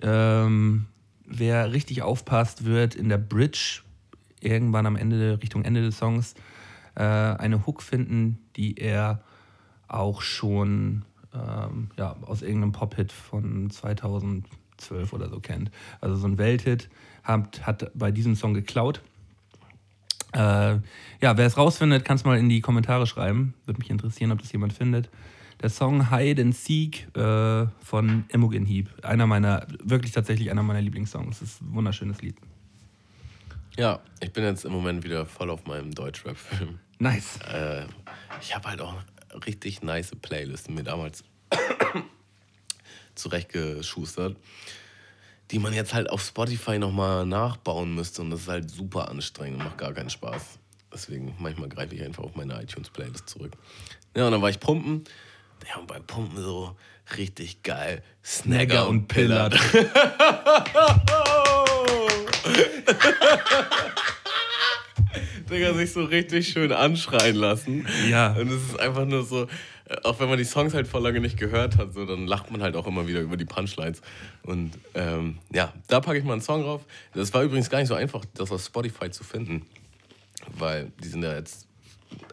Speaker 2: Ähm, wer richtig aufpasst, wird in der Bridge irgendwann am Ende, Richtung Ende des Songs, äh, eine Hook finden, die er auch schon ähm, ja, aus irgendeinem Pop-Hit von 2012 oder so kennt. Also so ein Welthit hat, hat bei diesem Song geklaut. Äh, ja, wer es rausfindet, kann es mal in die Kommentare schreiben. Würde mich interessieren, ob das jemand findet. Der Song Hide and Seek äh, von Imogen Heap. Einer meiner, wirklich tatsächlich einer meiner Lieblingssongs. Das ist ein wunderschönes Lied.
Speaker 3: Ja, ich bin jetzt im Moment wieder voll auf meinem Deutschrap-Film.
Speaker 2: Nice.
Speaker 3: Äh, ich habe halt auch richtig nice Playlisten mir damals zurechtgeschustert, die man jetzt halt auf Spotify nochmal nachbauen müsste und das ist halt super anstrengend und macht gar keinen Spaß. Deswegen manchmal greife ich einfach auf meine iTunes-Playlist zurück. Ja, und dann war ich pumpen. Ja, und beim Pumpen so richtig geil. Snagger und Pillard. Digga, sich so richtig schön anschreien lassen.
Speaker 2: Ja.
Speaker 3: Und es ist einfach nur so, äh, auch wenn man die Songs halt vor lange nicht gehört hat, so, dann lacht man halt auch immer wieder über die Punchlines. Und ähm, ja, da packe ich mal einen Song drauf. Das war übrigens gar nicht so einfach, das auf Spotify zu finden, weil die sind ja jetzt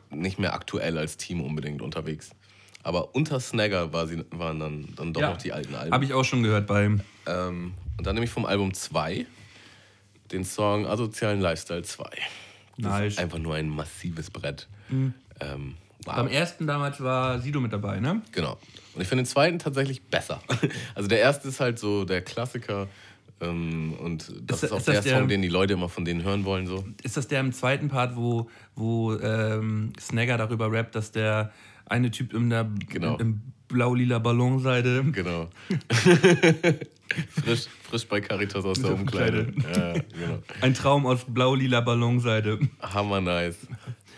Speaker 3: nicht mehr aktuell als Team unbedingt unterwegs. Aber unter Snagger war sie, waren dann, dann doch
Speaker 2: Ja.
Speaker 3: noch die alten Alben.
Speaker 2: Habe ich auch schon gehört beim.
Speaker 3: Ähm, und dann nehme ich vom Album 2 den Song Asozialen Lifestyle 2. Das
Speaker 2: Nice.
Speaker 3: ist einfach nur ein massives Brett. Ähm, wow.
Speaker 2: Beim ersten damals war Sido mit dabei, ne?
Speaker 3: Genau. Und ich finde den zweiten tatsächlich besser. Also der erste ist halt so der Klassiker, Ähm, und das
Speaker 2: Ist
Speaker 3: ist, auch
Speaker 2: ist
Speaker 3: der,
Speaker 2: der-
Speaker 3: Song, den die Leute immer von denen hören wollen. So.
Speaker 2: Ist das der im zweiten Part, wo, wo ähm, Snagger darüber rappt, dass der eine Typ in der
Speaker 3: Genau.
Speaker 2: im blau-lila Ballonseide
Speaker 3: Genau. frisch, frisch bei Caritas aus der Umkleide. Ja, genau.
Speaker 2: ein Traum aus blau-lila Ballonseide
Speaker 3: Hammer nice.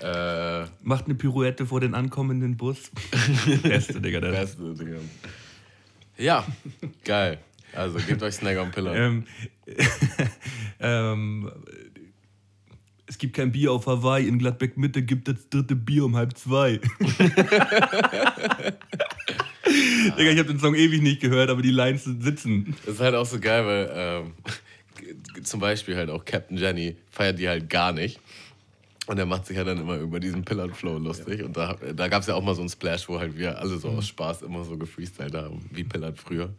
Speaker 3: Äh,
Speaker 2: macht eine Pirouette vor den ankommenden Bus. Beste, Digga. Der.
Speaker 3: beste, Digga. Ja, geil. Also gebt euch Snagger und Pillar.
Speaker 2: Ähm, ähm, es gibt kein Bier auf Hawaii, in Gladbeck Mitte gibt das dritte Bier um halb zwei. Digga, ich habe den Song ewig nicht gehört, aber die Lines sitzen.
Speaker 3: Das ist halt auch so geil, weil ähm, zum Beispiel halt auch Captain Jenny feiert die halt gar nicht. Und er macht sich ja dann immer über diesen Pillard-Flow lustig. Und da, da gab es ja auch mal so einen Splash, wo halt wir alle so aus Spaß immer so gefreestylt haben, wie Pillard früher.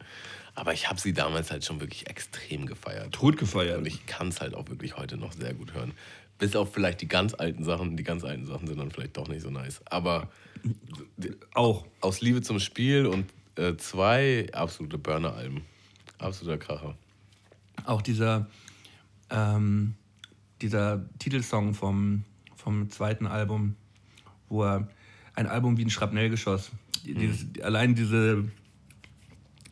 Speaker 3: Aber ich habe sie damals halt schon wirklich extrem gefeiert.
Speaker 2: Tot gefeiert.
Speaker 3: Und ich kann es halt auch wirklich heute noch sehr gut hören. Bis auf vielleicht die ganz alten Sachen. Die ganz alten Sachen sind dann vielleicht doch nicht so nice. Aber
Speaker 2: Auch.
Speaker 3: aus Liebe zum Spiel und äh, zwei absolute Burner-Alben. Absoluter Kracher.
Speaker 2: Auch dieser, ähm, dieser Titelsong vom, vom zweiten Album, wo er ein Album wie ein Schrapnellgeschoss, die- dieses, allein diese,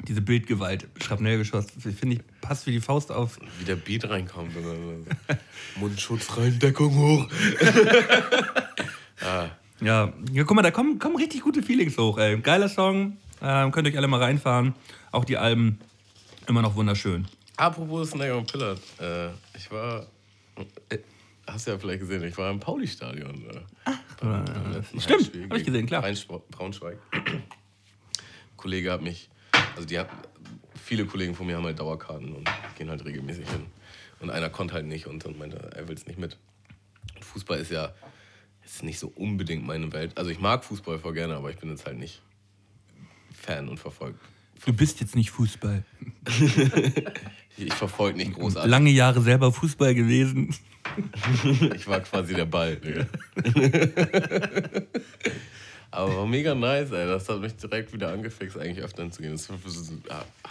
Speaker 2: diese Bildgewalt, Schrapnellgeschoss, finde ich, passt wie die Faust auf.
Speaker 3: Wie der Beat reinkommt. Mundschutz rein, Deckung hoch.
Speaker 2: Ja, ja guck mal, da kommen, kommen richtig gute Feelings hoch, ey. Geiler Song, ähm, könnt ihr euch alle mal reinfahren. Auch die Alben, immer noch wunderschön.
Speaker 3: Apropos Snagger und Pillard. Äh, ich war. Äh, hast du ja vielleicht gesehen, ich war im Pauli-Stadion. Äh, beim- beim
Speaker 2: stimmt,
Speaker 3: Heimspiel
Speaker 2: hab ich gesehen, klar.
Speaker 3: Braunschweig. Kollege hat mich. Also, die hat, viele Kollegen von mir haben halt Dauerkarten und gehen halt regelmäßig hin. Und einer konnte halt nicht und dann meinte, er will es nicht mit. Und Fußball ist ja ist nicht so unbedingt meine Welt. Also, ich mag Fußball voll gerne, aber ich bin jetzt halt nicht Fan und verfolgt.
Speaker 2: Du bist jetzt nicht Fußball.
Speaker 3: Ich verfolge nicht großartig.
Speaker 2: Lange Jahre selber Fußball gewesen.
Speaker 3: Ich war quasi der Ball. Aber war mega nice, ey. Das hat mich direkt wieder angefixt, eigentlich öfter hinzugehen. Das ist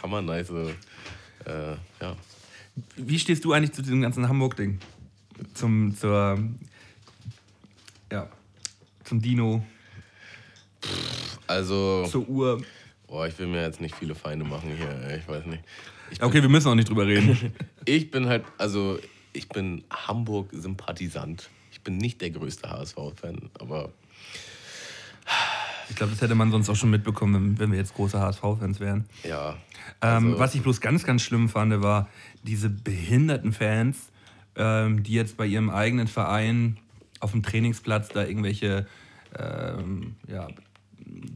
Speaker 3: hammer nice. Äh, ja.
Speaker 2: Wie stehst du eigentlich zu diesem ganzen Hamburg-Ding? Zum, zur, ja, zum Dino,
Speaker 3: Also,
Speaker 2: zur Uhr.
Speaker 3: boah, ich will mir jetzt nicht viele Feinde machen hier, ich weiß nicht. Ich,
Speaker 2: Okay, wir müssen auch nicht drüber reden.
Speaker 3: ich bin halt, also, ich bin Hamburg-Sympathisant. Ich bin nicht der größte HSV-Fan, aber
Speaker 2: Ich glaube, das hätte man sonst auch schon mitbekommen, wenn, wenn wir jetzt große HSV-Fans wären.
Speaker 3: ja.
Speaker 2: Ähm,
Speaker 3: Also-
Speaker 2: was ich bloß ganz, ganz schlimm fand, war diese behinderten Fans, ähm, die jetzt bei ihrem eigenen Verein auf dem Trainingsplatz da irgendwelche ähm, ja,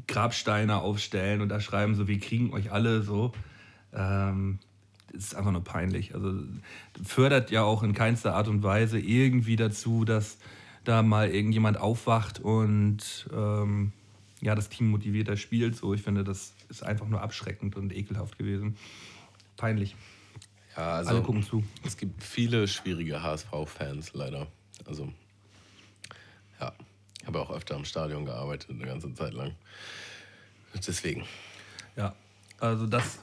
Speaker 2: Grabsteine aufstellen und da schreiben so, wir kriegen euch alle so. Ähm, das ist einfach nur peinlich. Also fördert ja auch in keinster Art und Weise irgendwie dazu, dass da mal irgendjemand aufwacht und ähm, ja, das Team motivierter spielt. So, ich finde, das ist einfach nur abschreckend und ekelhaft gewesen. Peinlich.
Speaker 3: ja also,
Speaker 2: Alle gucken zu.
Speaker 3: Es gibt viele schwierige HSV-Fans, leider. Also, ja. Ich habe auch öfter im Stadion gearbeitet, eine ganze Zeit lang. Deswegen.
Speaker 2: Ja, also das.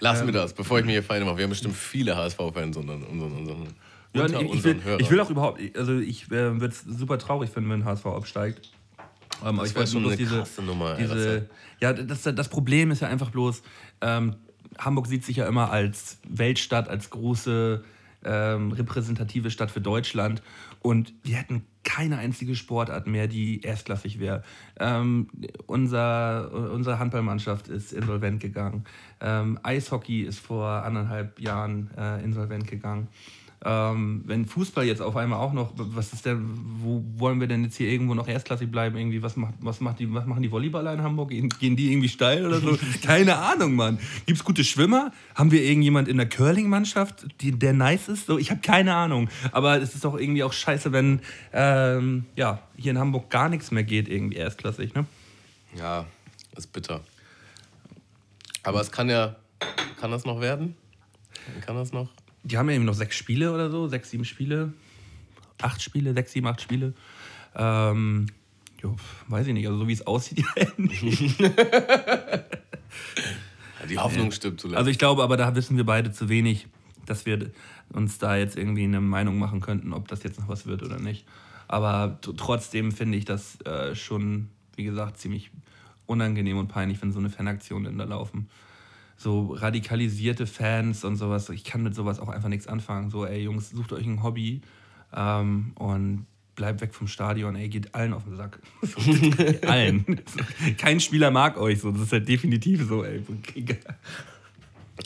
Speaker 3: Lassen
Speaker 2: Ähm,
Speaker 3: wir das, bevor ich mir hier Feinde mache. Wir haben bestimmt viele HSV-Fans unseren, unseren, unseren,
Speaker 2: Ja,
Speaker 3: unter
Speaker 2: ich, ich,
Speaker 3: unseren
Speaker 2: will,
Speaker 3: Hörern.
Speaker 2: ich will auch überhaupt, also ich äh, würde es super traurig finden, wenn HSV absteigt. Ähm, aber
Speaker 3: Das
Speaker 2: ich
Speaker 3: wär
Speaker 2: weiß
Speaker 3: schon
Speaker 2: bloß diese,
Speaker 3: krasse Nummer,
Speaker 2: Diese, ja, das, das Problem ist ja einfach bloß, ähm, Hamburg sieht sich ja immer als Weltstadt, als große ähm, repräsentative Stadt für Deutschland. Und wir hätten keine einzige Sportart mehr, die erstklassig wäre. Ähm, unser, unsere Handballmannschaft ist insolvent gegangen. Ähm, Eishockey ist vor anderthalb Jahren äh, insolvent gegangen. Ähm, wenn Fußball jetzt auf einmal auch noch, was ist denn, wo wollen wir denn jetzt hier irgendwo noch erstklassig bleiben? Irgendwie, was, macht, was, macht die, was machen die Volleyballer in Hamburg? Gehen, gehen die irgendwie steil oder so? Keine Ahnung, Mann. Gibt es gute Schwimmer? Haben wir irgendjemand in der Curling-Mannschaft, der nice ist? So, ich habe keine Ahnung. Aber es ist doch irgendwie auch scheiße, wenn ähm, ja, hier in Hamburg gar nichts mehr geht, irgendwie erstklassig. Ne?
Speaker 3: Ja, ist bitter. Aber es kann ja. Kann das noch werden? Kann das noch?
Speaker 2: Die haben ja eben noch sechs Spiele oder so, sechs, sieben Spiele. Acht Spiele, sechs, sieben, acht Spiele. Ähm, jo, weiß ich nicht, also so wie es aussieht, ja nicht.
Speaker 3: Die Hoffnung stirbt zuletzt.
Speaker 2: Also ich glaube, aber da wissen wir beide zu wenig dass wir uns da jetzt irgendwie eine Meinung machen könnten, ob das jetzt noch was wird oder nicht. Aber trotzdem finde ich das äh, schon, wie gesagt, ziemlich unangenehm und peinlich, wenn so eine Fanaktionen da laufen. So radikalisierte Fans und sowas. Ich kann mit sowas auch einfach nichts anfangen. So, ey Jungs, sucht euch ein Hobby ähm, und bleibt weg vom Stadion. Ey, geht allen auf den Sack. So, allen. Kein Spieler mag euch so. Das ist halt definitiv so, ey.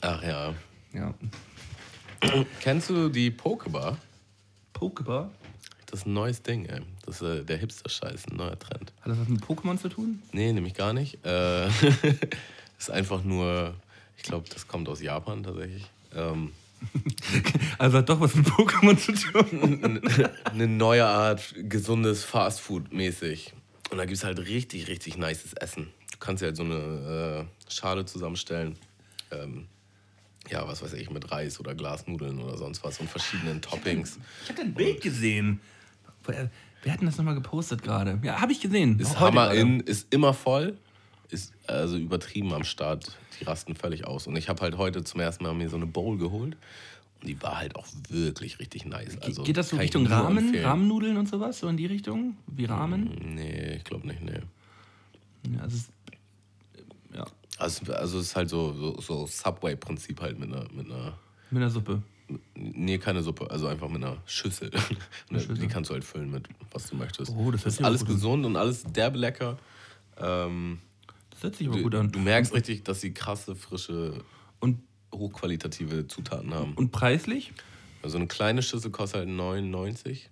Speaker 3: Ach ja.
Speaker 2: Ja.
Speaker 3: Kennst du die Pokebar?
Speaker 2: Pokéball?
Speaker 3: Das ist ein neues Ding, ey. Das ist äh, der Hipster-Scheiß, ein neuer Trend.
Speaker 2: Hat das was mit Pokémon zu tun?
Speaker 3: Nee, nämlich gar nicht. Äh, ist einfach nur, ich glaube, das kommt aus Japan tatsächlich. Ähm,
Speaker 2: Also hat doch was mit Pokémon zu tun.
Speaker 3: eine neue Art gesundes Fastfood mäßig. Und da gibt es halt richtig, richtig nices Essen. Du kannst dir halt so eine äh, Schale zusammenstellen. Ähm, ja, was weiß ich, mit Reis oder Glasnudeln oder sonst was und verschiedenen Toppings.
Speaker 2: Ich habe ein Bild gesehen. Wer, hat denn das nochmal gepostet gerade? Ja, habe ich gesehen.
Speaker 3: Ist Hammer in, ist immer voll. Ist also übertrieben am Start. Die rasten völlig aus. Und ich habe halt heute zum ersten Mal mir so eine Bowl geholt. Und die war halt auch wirklich richtig nice. Also,
Speaker 2: Geht das so Richtung Rahmen?
Speaker 3: empfehlen.
Speaker 2: Rahmennudeln und sowas? So in die Richtung? Wie Rahmen?
Speaker 3: Nee, ich glaube nicht, nee.
Speaker 2: Ja, also es, ja,
Speaker 3: Also, also es ist halt so, so, so Subway-Prinzip halt mit einer, mit einer.
Speaker 2: mit einer Suppe.
Speaker 3: Nee, keine Suppe, also einfach mit einer Schüssel. Die kannst du halt füllen mit, was du möchtest.
Speaker 2: Oh, das
Speaker 3: ist alles
Speaker 2: gut
Speaker 3: gesund und alles derbe lecker. Ähm,
Speaker 2: Das hört sich aber
Speaker 3: du,
Speaker 2: gut an.
Speaker 3: du merkst richtig, dass sie krasse, frische,
Speaker 2: Und,
Speaker 3: hochqualitative Zutaten haben.
Speaker 2: und preislich?
Speaker 3: Also eine kleine Schüssel kostet halt 99.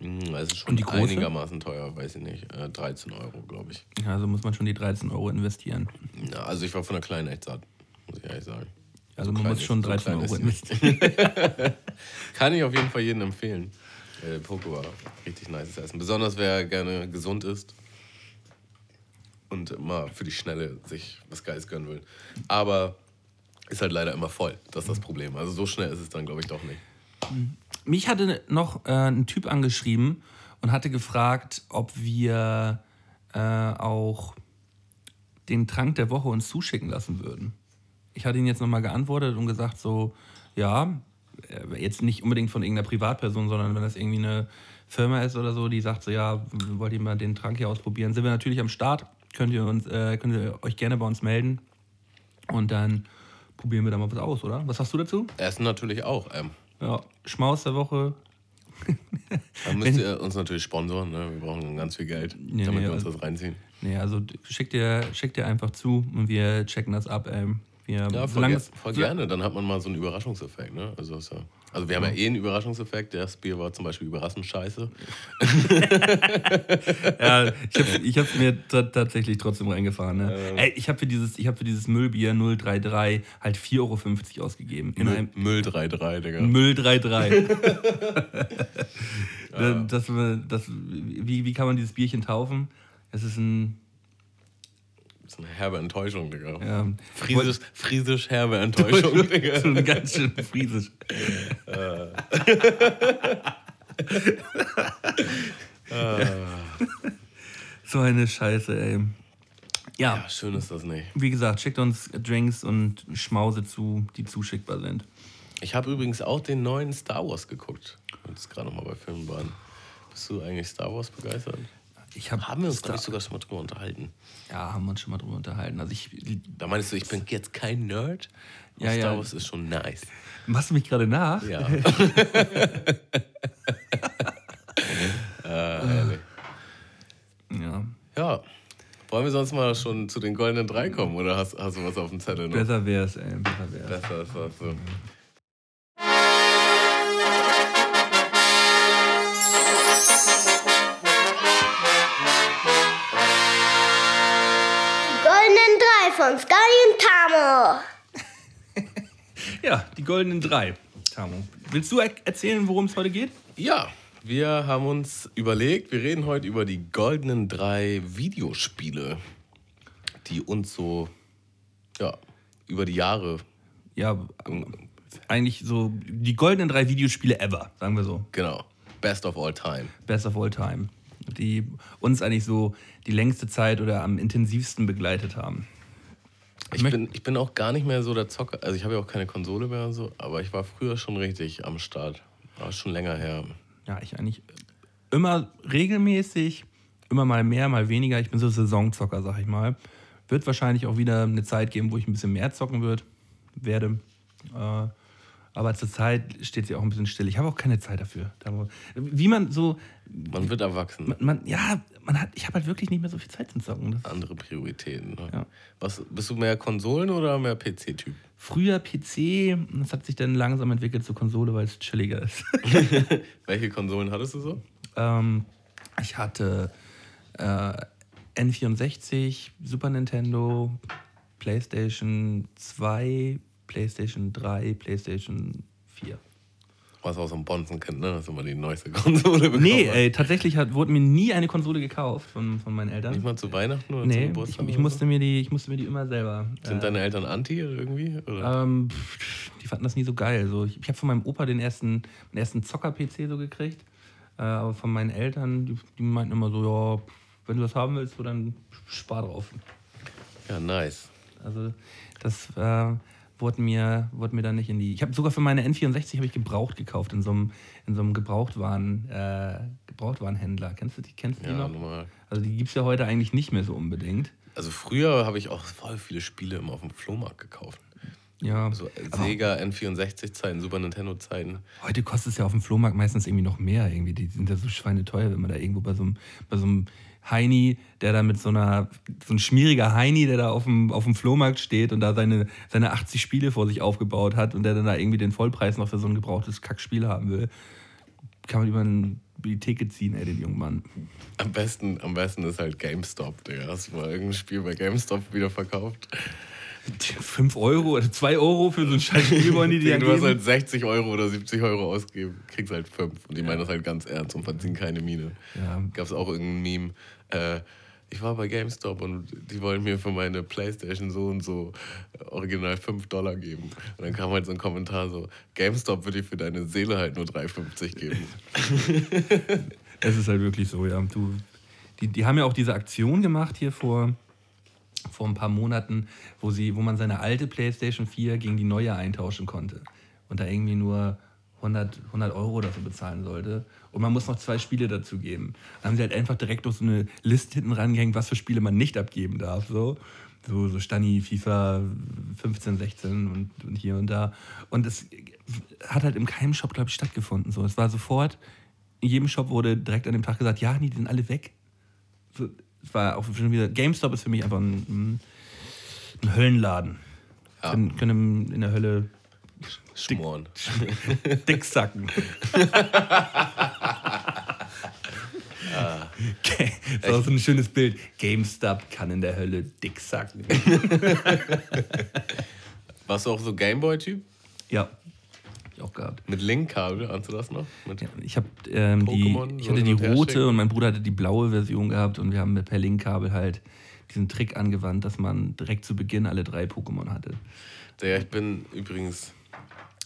Speaker 3: Mm, Also schon
Speaker 2: Und die große?
Speaker 3: einigermaßen teuer, weiß ich nicht. Äh, 13 Euro, glaube ich.
Speaker 2: Ja, also muss man schon die 13 Euro investieren.
Speaker 3: Ja, also ich war von der kleinen echt satt, muss ich ehrlich sagen.
Speaker 2: Also
Speaker 3: So
Speaker 2: man muss schon
Speaker 3: ist- so
Speaker 2: 13
Speaker 3: klein
Speaker 2: Euro
Speaker 3: ist
Speaker 2: investieren.
Speaker 3: Kann ich auf jeden Fall jedem empfehlen. Äh, Poco war richtig nices Essen. Besonders wer gerne gesund isst und mal für die Schnelle sich was Geiles gönnen will. Aber ist halt leider immer voll. Das ist das Problem. Also so schnell ist es dann, glaube ich, doch nicht.
Speaker 2: Mich hatte noch äh, ein Typ angeschrieben und hatte gefragt, ob wir äh, auch den Trank der Woche uns zuschicken lassen würden. Ich hatte ihn jetzt nochmal geantwortet und gesagt, so, ja, äh, jetzt nicht unbedingt von irgendeiner Privatperson, sondern wenn das irgendwie eine Firma ist oder so, die sagt so, ja, wollt ihr mal den Trank hier ausprobieren, sind wir natürlich am Start. Könnt ihr, uns, äh, könnt ihr euch gerne bei uns melden und dann probieren wir da mal was aus, oder? Was sagst du dazu?
Speaker 3: Essen natürlich auch. Ähm,
Speaker 2: Ja, Schmaus der Woche.
Speaker 3: da müsst ihr uns natürlich sponsoren. Ne? Wir brauchen ganz viel Geld,
Speaker 2: Nee,
Speaker 3: damit
Speaker 2: nee,
Speaker 3: wir uns
Speaker 2: also-
Speaker 3: das reinziehen.
Speaker 2: Nee, also schickt dir, schickt dir einfach zu und wir checken das ab. Ey. Wir,
Speaker 3: Ja, voll,
Speaker 2: es-
Speaker 3: voll gerne. Dann hat man mal so einen Überraschungseffekt. Ne? Also, ist ja, also wir haben ja eh einen Überraschungseffekt. Das Bier war zum Beispiel überraschend scheiße.
Speaker 2: Ja, ich habe hab's mir ta- tatsächlich trotzdem reingefahren. Ne? Ey, ich habe für, dieses- ich hab für dieses Müllbier 033 halt 4,50 Euro ausgegeben. In einem
Speaker 3: Müll 3-3, Digga.
Speaker 2: Müll 33. das, das, das, wie, wie kann man dieses Bierchen taufen? Es ist ein.
Speaker 3: Ist eine herbe Enttäuschung, Digga.
Speaker 2: Ja,
Speaker 3: Friesisch, friesisch herbe Enttäuschung, Digga.
Speaker 2: so ein ganz schön friesisch. so eine Scheiße, ey. Ja,
Speaker 3: Ja, schön ist das nicht.
Speaker 2: wie gesagt, schickt uns Drinks und Schmause zu, die zuschickbar sind.
Speaker 3: Ich habe übrigens auch den neuen Star Wars geguckt. Das gerade nochmal bei Filmen waren. Bist du eigentlich Star Wars begeistert?
Speaker 2: Hab
Speaker 3: Haben wir uns, glaube ich, sogar schon mal drüber unterhalten.
Speaker 2: Ja, haben wir uns schon mal drüber unterhalten. Also ich.
Speaker 3: Da meinst du, ich bin jetzt kein Nerd? Und
Speaker 2: Ja,
Speaker 3: Star
Speaker 2: ja.
Speaker 3: Wars ist schon nice.
Speaker 2: Machst du mich gerade nach?
Speaker 3: Ja. äh.
Speaker 2: Ja.
Speaker 3: Ja. Wollen wir sonst mal schon zu den goldenen drei kommen oder hast, hast du was auf dem Zettel noch?
Speaker 2: Besser wär's, ey. Besser wär's.
Speaker 3: Besser ist das so.
Speaker 4: Die von Scully und Tamo.
Speaker 2: Ja, die goldenen drei. Tamo. Willst du er erzählen, worum es heute geht?
Speaker 3: Ja, wir haben uns überlegt, wir reden heute über die goldenen drei Videospiele, die uns so ja, über die Jahre,
Speaker 2: Ja, eigentlich so die goldenen drei Videospiele ever, sagen wir so.
Speaker 3: genau, best of all time.
Speaker 2: Best of all time. Die uns eigentlich so die längste Zeit oder am intensivsten begleitet haben.
Speaker 3: Ich bin, ich bin auch gar nicht mehr so der Zocker. Also ich habe ja auch keine Konsole mehr und so, aber ich war früher schon richtig am Start. War schon länger her.
Speaker 2: Ja, ich eigentlich immer regelmäßig, immer mal mehr, mal weniger. Ich bin so Saisonzocker, sag ich mal. Wird wahrscheinlich auch wieder eine Zeit geben, wo ich ein bisschen mehr zocken wird, werde. Äh, aber zurzeit steht sie auch ein bisschen still. Ich habe auch keine Zeit dafür. Da- Wie man so,
Speaker 3: Man wird erwachsen.
Speaker 2: man, man ja, man hat, ich habe halt wirklich nicht mehr so viel Zeit zum Zocken. Das
Speaker 3: Andere Prioritäten. Ne?
Speaker 2: Ja.
Speaker 3: Was, bist du mehr Konsolen- oder mehr PC-Typ?
Speaker 2: Früher PC, das hat sich dann langsam entwickelt zur Konsole, weil es chilliger ist.
Speaker 3: Welche Konsolen hattest du so?
Speaker 2: ähm, ich hatte äh, N64, Super Nintendo, PlayStation 2, PlayStation 3, PlayStation 4.
Speaker 3: Was aus dem Bonzenkind, ne? Das ist immer die neueste Konsole bekommen.
Speaker 2: Nee, ey, tatsächlich hat, wurde mir nie eine Konsole gekauft von, von meinen Eltern.
Speaker 3: Nicht mal zu Weihnachten oder zum
Speaker 2: nee, ich,
Speaker 3: Geburtstag?
Speaker 2: ich,
Speaker 3: oder
Speaker 2: musste
Speaker 3: so?
Speaker 2: mir die, ich musste mir die immer selber.
Speaker 3: Sind deine Eltern anti irgendwie? Oder?
Speaker 2: Ähm, pff, die fanden das nie so geil. So, ich ich habe von meinem Opa den ersten, den ersten Zocker-PC so gekriegt. Äh, aber von meinen Eltern, die, die meinten immer so, ja, wenn du das haben willst, so, dann spar drauf.
Speaker 3: Ja, nice.
Speaker 2: Also das äh, wurde, mir, wurde mir dann nicht in die... Ich habe sogar für meine N64 habe ich gebraucht gekauft in so einem, in so einem Gebrauchtwaren, äh, Gebrauchtwarenhändler. Kennst du die, kennst du die
Speaker 3: Ja,
Speaker 2: noch?
Speaker 3: normal.
Speaker 2: Also die gibt es ja heute eigentlich nicht mehr so unbedingt.
Speaker 3: Also früher habe ich auch voll viele Spiele immer auf dem Flohmarkt gekauft.
Speaker 2: Ja,
Speaker 3: So
Speaker 2: aber
Speaker 3: Sega N64-Zeiten, Super Nintendo-Zeiten.
Speaker 2: heute kostet es ja auf dem Flohmarkt meistens irgendwie noch mehr. Irgendwie. Die sind ja so schweineteuer, wenn man da irgendwo bei so einem, bei so einem Heini, der da mit so einer, so ein schmieriger Heini, der da auf dem, auf dem Flohmarkt steht und da seine, seine 80 Spiele vor sich aufgebaut hat und der dann da irgendwie den Vollpreis noch für so ein gebrauchtes Kackspiel haben will, kann man über die Theke ziehen, ey, den jungen Mann.
Speaker 3: Am besten, am besten ist halt GameStop, Digga. Hast du mal irgendein Spiel bei GameStop wieder verkauft?
Speaker 2: 5 Euro oder 2 Euro für so ein scheiß Spiel wollen die dir
Speaker 3: du hast halt 60 Euro oder 70 Euro ausgegeben, kriegst halt 5. Und die meinen das halt ganz ernst und verziehen keine Miene.
Speaker 2: Ja.
Speaker 3: Gab es auch irgendein Meme. Äh, ich war bei GameStop und die wollen mir für meine Playstation so und so äh, original 5 Dollar geben. Und dann kam halt so ein Kommentar so, GameStop würde dir für deine Seele halt nur 3,50 geben.
Speaker 2: Es ist halt wirklich so, ja. Du, die, die haben ja auch diese Aktion gemacht hier vor, vor ein paar Monaten, wo, sie, wo man seine alte PlayStation 4 gegen die neue eintauschen konnte. Und da irgendwie nur 100, 100 Euro so bezahlen sollte. Und man muss noch zwei Spiele dazu geben. Da haben sie halt einfach direkt noch so eine Liste hinten rangehängt, was für Spiele man nicht abgeben darf. So, so, so Stani, FIFA 15, 16 und, und hier und da. Und es hat halt im keinem Shop, glaube ich, stattgefunden. So, es war sofort, in jedem Shop wurde direkt an dem Tag gesagt, ja, die sind alle weg. So, es war auch schon wieder, GameStop ist für mich einfach ein, ein Höllenladen.
Speaker 3: Ja.
Speaker 2: Können, können in der Hölle
Speaker 3: Schmoren.
Speaker 2: dick sacken. Okay, Das ist auch so ein schönes Bild. GameStop kann in der Hölle dick sacken.
Speaker 3: Warst du auch so Gameboy-Typ?
Speaker 2: ja, ich auch gehabt.
Speaker 3: Mit Link-Kabel, ahnst du das noch? Mit
Speaker 2: Ja, ich habe ähm, die, ich hatte die rote und mein Bruder hatte die blaue Version gehabt und wir haben per Linkkabel halt diesen Trick angewandt, dass man direkt zu Beginn alle drei Pokémon hatte.
Speaker 3: Der, ich bin übrigens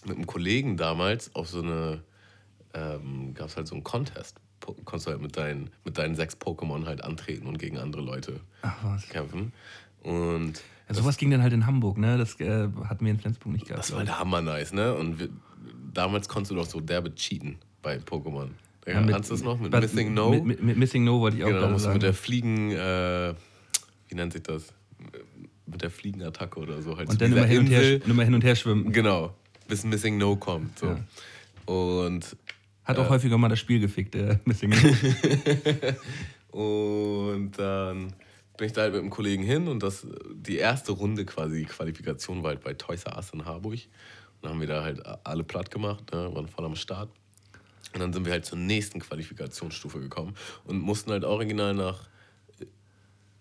Speaker 3: mit einem Kollegen damals auf so eine, ähm, gab es halt so einen Contest. Konntest du halt mit deinen, mit deinen sechs Pokémon halt antreten und gegen andere Leute
Speaker 2: Ach was.
Speaker 3: kämpfen. Und
Speaker 2: Ja, sowas ging dann halt in Hamburg, ne? Das äh, hatten wir in Flensburg nicht gehabt.
Speaker 3: das war der Hammer nice, ne? Und wir, damals konntest du doch so derbe cheaten bei Pokémon. Ja,
Speaker 2: Ja, mit-
Speaker 3: Kannst du das noch? Mit Missing No?
Speaker 2: Mit, mit, mit Missing No wollte ich auch
Speaker 3: genau, musst du
Speaker 2: sagen.
Speaker 3: mit der Fliegen, äh, wie nennt sich das? Mit der Fliegenattacke oder so. Halt
Speaker 2: und dann immer hin und, her, immer hin und her schwimmen.
Speaker 3: Genau, bis Missing No kommt. So. Und,
Speaker 2: Hat auch
Speaker 3: Ja.
Speaker 2: häufiger mal das Spiel gefickt, der Missing No.
Speaker 3: und dann bin ich da halt mit einem Kollegen hin und das, die erste Runde quasi, die Qualifikation war halt bei Toys R Us in Harburg. Dann haben wir da halt alle platt gemacht, ne, waren voll am Start. Und dann sind wir halt zur nächsten Qualifikationsstufe gekommen und mussten halt original nach, äh,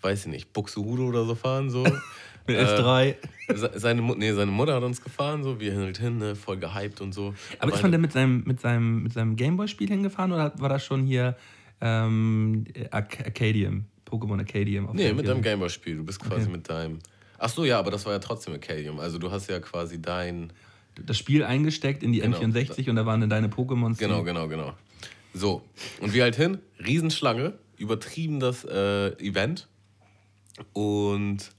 Speaker 3: weiß ich nicht, Buxtehude oder so fahren. So.
Speaker 2: mit
Speaker 3: Äh,
Speaker 2: S3.
Speaker 3: Se- Seine, Mu- nee, seine Mutter hat uns gefahren, so, wir halt hin, ne, voll gehypt und so.
Speaker 2: Aber ist man denn mit seinem, mit seinem, mit seinem Gameboy-Spiel hingefahren oder war das schon hier ähm, Arc Arcadium? Pokémon Arcadium? auf
Speaker 3: Nee, mit deinem Gameboy-Spiel. Du bist quasi
Speaker 2: Okay.
Speaker 3: mit deinem. Ach so, ja, aber das war ja trotzdem Arcadium. Also du hast ja quasi dein.
Speaker 2: Das Spiel eingesteckt in die
Speaker 3: Genau.
Speaker 2: N64 und da waren dann deine Pokémon.
Speaker 3: Genau, genau, genau. So. Und wir halt hin, Riesenschlange, übertrieben das äh, Event. Und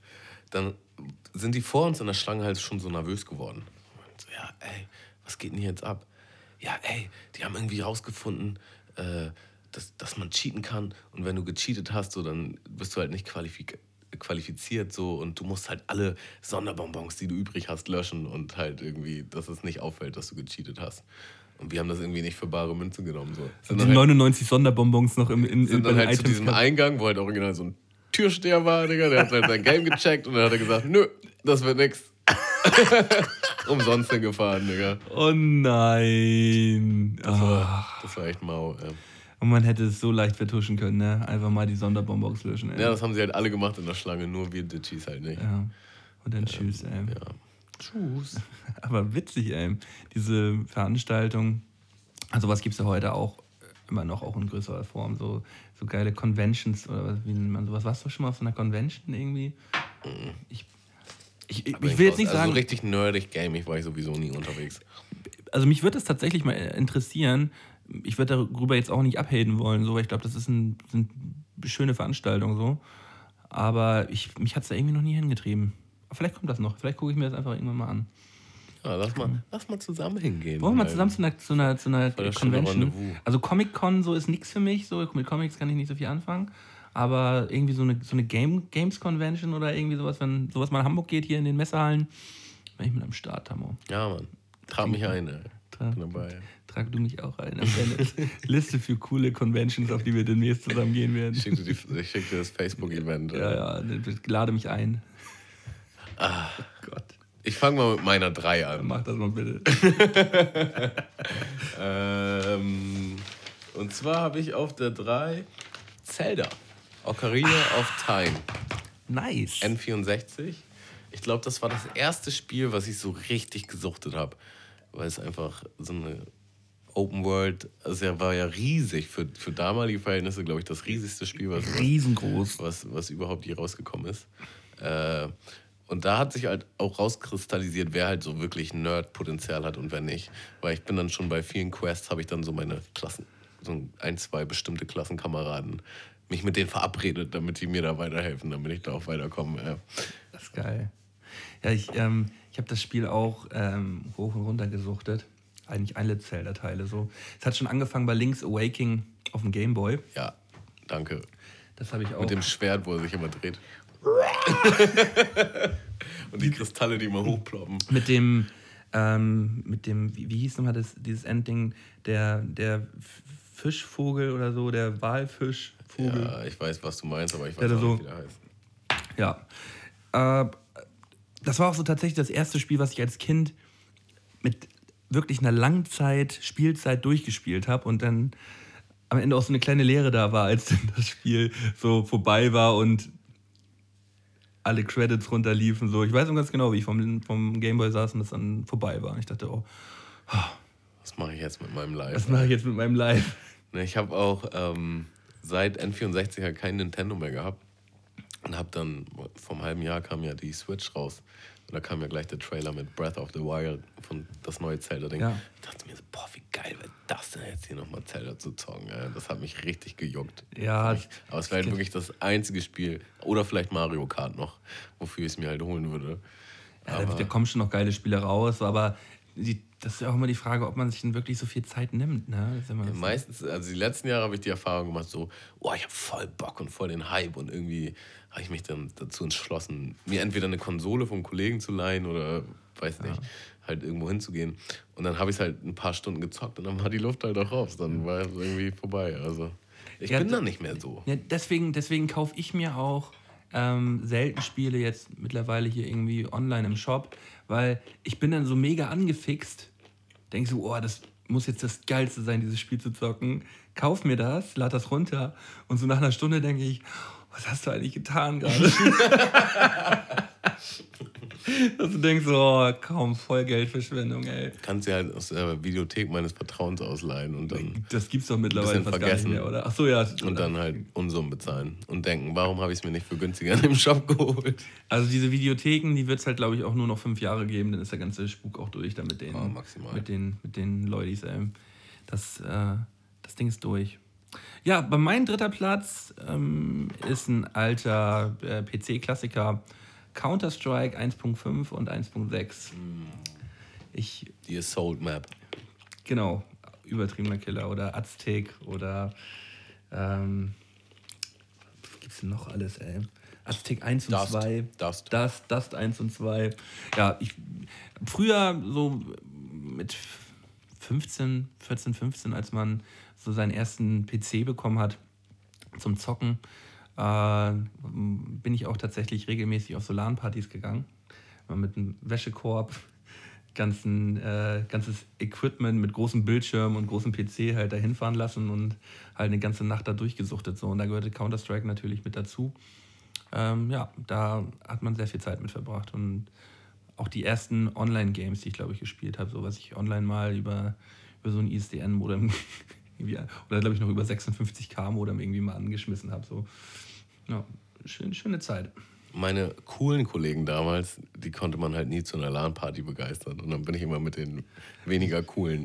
Speaker 3: dann sind die vor uns in der Schlange halt schon so nervös geworden. So, ja, ey, was geht denn hier jetzt ab? Ja, ey, die haben irgendwie rausgefunden, äh, dass, dass man cheaten kann. Und wenn du gecheatet hast, so, dann bist du halt nicht qualifik qualifiziert so und du musst halt alle Sonderbonbons, die du übrig hast, löschen und halt irgendwie, dass es nicht auffällt, dass du gecheatet hast. Und wir haben das irgendwie nicht für bare Münze genommen. So. Sind
Speaker 2: Die
Speaker 3: dann halt,
Speaker 2: 99 Sonderbonbons noch im, in, in,
Speaker 3: sind
Speaker 2: bei
Speaker 3: dann halt zu
Speaker 2: Items
Speaker 3: diesem
Speaker 2: gehabt.
Speaker 3: Eingang, wo halt original so ein Türsteher war, Digga, der hat halt sein Game gecheckt und dann hat er gesagt, nö, das wird nix. Umsonst hingefahren, Digga.
Speaker 2: Oh nein.
Speaker 3: Das
Speaker 2: Ah.
Speaker 3: war, das war echt mau. Ey.
Speaker 2: Und man hätte es so leicht vertuschen können, ne? Einfach mal die Sonderbonbons löschen. Ey.
Speaker 3: Ja, das haben sie halt alle gemacht in der Schlange, nur wir Ditchies halt nicht.
Speaker 2: Ja. Und dann tschüss, ey.
Speaker 3: Ja. Tschüss.
Speaker 2: Aber witzig, ey. Diese Veranstaltung. Also was gibt es ja heute auch immer noch auch in größerer Form. So, so geile Conventions oder was, wie nennt man sowas. Warst du schon mal auf so einer Convention irgendwie? Ich, ich, ich,
Speaker 3: Aber
Speaker 2: ich will jetzt nicht
Speaker 3: also
Speaker 2: sagen.
Speaker 3: so richtig nerdig gaming war ich sowieso nie unterwegs.
Speaker 2: also mich würde das tatsächlich mal interessieren. Ich würde darüber jetzt auch nicht abhaten wollen, so, weil ich glaube, das ist ein, sind schöne Veranstaltung so. Aber ich, mich hat es da irgendwie noch nie hingetrieben. Aber vielleicht kommt das noch. Vielleicht gucke ich mir das einfach irgendwann mal an.
Speaker 3: Ja, lass, mal, lass mal zusammen hingehen.
Speaker 2: Wollen wir mal zusammen zu einer, zu einer, zu einer Convention? Also Comic-Con so ist nichts für mich. So, mit Comics kann ich nicht so viel anfangen. Aber irgendwie so eine, so eine Game, Games-Convention oder irgendwie sowas, wenn sowas mal in Hamburg geht, hier in den Messehallen, bin ich mit am Start, Tammo.
Speaker 3: Ja, Mann. Trag mich ein, ey. Bin dabei.
Speaker 2: Trag du mich auch ein. Auf deine Liste für coole Conventions, auf die wir demnächst zusammen gehen werden.
Speaker 3: Ich schick dir, schick dir das Facebook-Event.
Speaker 2: Ja, ja, lade mich ein.
Speaker 3: Ah.
Speaker 2: Gott,
Speaker 3: Ich fange mal mit meiner 3 an.
Speaker 2: mach das mal bitte.
Speaker 3: Ähm, und zwar habe ich auf der 3 Zelda. Ocarina of Time.
Speaker 2: Nice.
Speaker 3: N64. Ich glaube, das war das erste Spiel, was ich so richtig gesuchtet habe. Weil es einfach so eine Open World, also er war ja riesig für, für damalige Verhältnisse, glaube ich, das riesigste Spiel, was,
Speaker 2: Riesengroß.
Speaker 3: was, was überhaupt je rausgekommen ist. Äh, und da hat sich halt auch rauskristallisiert, wer halt so wirklich Nerd-Potenzial hat und wer nicht. Weil ich bin dann schon bei vielen Quests, habe ich dann so meine Klassen, so ein, zwei bestimmte Klassenkameraden, mich mit denen verabredet, damit die mir da weiterhelfen, damit ich da auch weiterkomme. Äh.
Speaker 2: Das ist geil. Ja, ich, ähm, ich habe das Spiel auch ähm, hoch und runter gesuchtet. Eigentlich alle Zelda-Teile so. Es hat schon angefangen bei Link's Awakening auf dem Gameboy.
Speaker 3: Ja, danke.
Speaker 2: Das habe ich auch.
Speaker 3: Mit dem Schwert, wo er sich immer dreht. und die Kristalle, die immer hochploppen.
Speaker 2: mit dem, ähm, mit dem, wie, wie hieß nochmal das, dieses Endding, der, der Fischvogel oder so, der Walfischvogel.
Speaker 3: Ja, ich weiß, was du meinst, aber ich weiß
Speaker 2: der
Speaker 3: auch
Speaker 2: so-
Speaker 3: nicht, wie der heißt.
Speaker 2: Ja. Äh, das war auch so tatsächlich das erste Spiel, was ich als Kind mit wirklich einer langen Zeit, Spielzeit durchgespielt habe und dann am Ende auch so eine kleine Leere da war, als dann das Spiel so vorbei war und alle Credits runterliefen. So. Ich weiß noch ganz genau, wie ich vom, vom Gameboy saß und das dann vorbei war. Und ich dachte, oh,
Speaker 3: Was mache ich jetzt mit meinem Live?
Speaker 2: was mache ich jetzt mit meinem Live?
Speaker 3: Ne, Ich habe auch ähm, seit N64 halt kein Nintendo mehr gehabt. Und habe dann, vor einem halben Jahr kam ja die Switch raus. Und da kam ja gleich der Trailer mit Breath of the Wild von das neue Zelda-Ding.
Speaker 2: Ja.
Speaker 3: Ich dachte mir so, boah, wie geil wäre das denn jetzt hier nochmal Zelda zu zocken. Ey. Das hat mich richtig gejuckt.
Speaker 2: Ja,
Speaker 3: Aber es wäre halt wirklich das einzige Spiel, oder vielleicht Mario Kart noch, wofür ich es mir halt holen würde.
Speaker 2: Ja, da, da kommen schon noch geile Spiele raus, aber die, das ist ja auch immer die Frage, ob man sich denn wirklich so viel Zeit nimmt. Ne? Das ist immer das-
Speaker 3: Meistens, also die letzten Jahre habe ich die Erfahrung gemacht, so, oh, ich habe voll Bock und voll den Hype und irgendwie habe ich mich dann dazu entschlossen, mir entweder eine Konsole vom Kollegen zu leihen oder, weiß nicht, halt irgendwo hinzugehen. Und dann habe ich es halt ein paar Stunden gezockt und dann war die Luft halt auch raus. Dann war es irgendwie vorbei. Also ich
Speaker 2: Ja,
Speaker 3: bin
Speaker 2: da-
Speaker 3: nicht mehr so.
Speaker 2: Ja, deswegen, deswegen kaufe ich mir auch ähm, selten Spiele jetzt mittlerweile hier irgendwie online im Shop, weil ich bin dann so mega angefixt. Denke so, oh, das muss jetzt das Geilste sein, dieses Spiel zu zocken. Kauf mir das, lad das runter und so nach einer Stunde denke ich, was hast du eigentlich getan gerade? Dass du denkst, oh, kaum voll Geldverschwendung, ey.
Speaker 3: Kannst dir halt aus der Videothek meines Vertrauens ausleihen und dann,
Speaker 2: Das gibt's doch mittlerweile fast gar nicht
Speaker 3: vergessen.
Speaker 2: mehr, oder? Ach so, ja.
Speaker 3: und dann halt Unsummen bezahlen und denken, warum habe ich es mir nicht für günstiger im Shop geholt?
Speaker 2: Also diese Videotheken, die wird es halt, glaube ich, auch nur noch fünf Jahre geben, dann ist der ganze Spuk auch durch da mit den,
Speaker 3: Ja, maximal.
Speaker 2: mit den, mit den Leutis, ey. Das, äh, das Ding ist durch. Ja, bei meinem dritter Platz ähm, ist ein alter äh, PC-Klassiker, Counter-Strike 1.5 und 1.6. Ich,
Speaker 3: Die Assault Map.
Speaker 2: genau, übertriebener Killer oder Aztec oder ähm, was gibt's denn noch alles, ey? Aztec 1 und
Speaker 3: Dust.
Speaker 2: 2.
Speaker 3: Dust.
Speaker 2: Dust, Dust 1 und 2. Ja, ich früher so mit 15, 14, 15, als man so seinen ersten PC bekommen hat zum Zocken, äh, bin ich auch tatsächlich regelmäßig auf Solarpartys gegangen. Mit einem Wäschekorb, ganzen, äh, ganzes Equipment mit großem Bildschirm und großem PC halt dahin fahren lassen und halt eine ganze Nacht da durchgesuchtet. So. Und da gehörte Counter-Strike natürlich mit dazu. Ähm, ja, da hat man sehr viel Zeit mit verbracht. Und auch die ersten Online-Games, die ich glaube ich gespielt habe, so was ich online mal über, über so ein ISDN-Modem oder glaube ich noch über 56K-Modem irgendwie mal angeschmissen habe. So. Ja, schön, schöne Zeit.
Speaker 3: Meine coolen Kollegen damals, die konnte man halt nie zu einer LAN-Party begeistern. Und dann bin ich immer mit den weniger coolen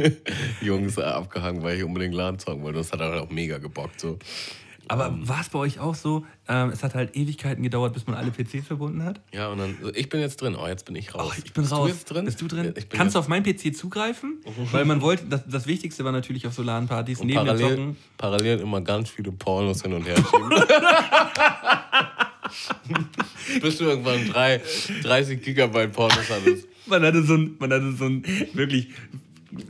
Speaker 3: Jungs abgehangen, weil ich unbedingt LAN zocken wollte. Das hat halt auch mega gebockt. So.
Speaker 2: Aber war es bei euch auch so? Ähm, es hat halt Ewigkeiten gedauert, bis man alle PCs verbunden hat.
Speaker 3: Ja, und dann, ich bin jetzt drin. Oh, jetzt bin ich raus.
Speaker 2: Oh, ich bin
Speaker 3: Bist
Speaker 2: raus.
Speaker 3: Du jetzt drin?
Speaker 2: Bist du drin? Kannst du auf meinen PC zugreifen? Weil man wollte, das, das Wichtigste war natürlich auf Solarpartys
Speaker 3: und
Speaker 2: neben
Speaker 3: parallel,
Speaker 2: Zocken.
Speaker 3: parallel immer ganz viele Pornos hin und her schieben. Bis du irgendwann drei, 30 Gigabyte Pornos hattest.
Speaker 2: Man hatte so ein, man hatte so einen wirklich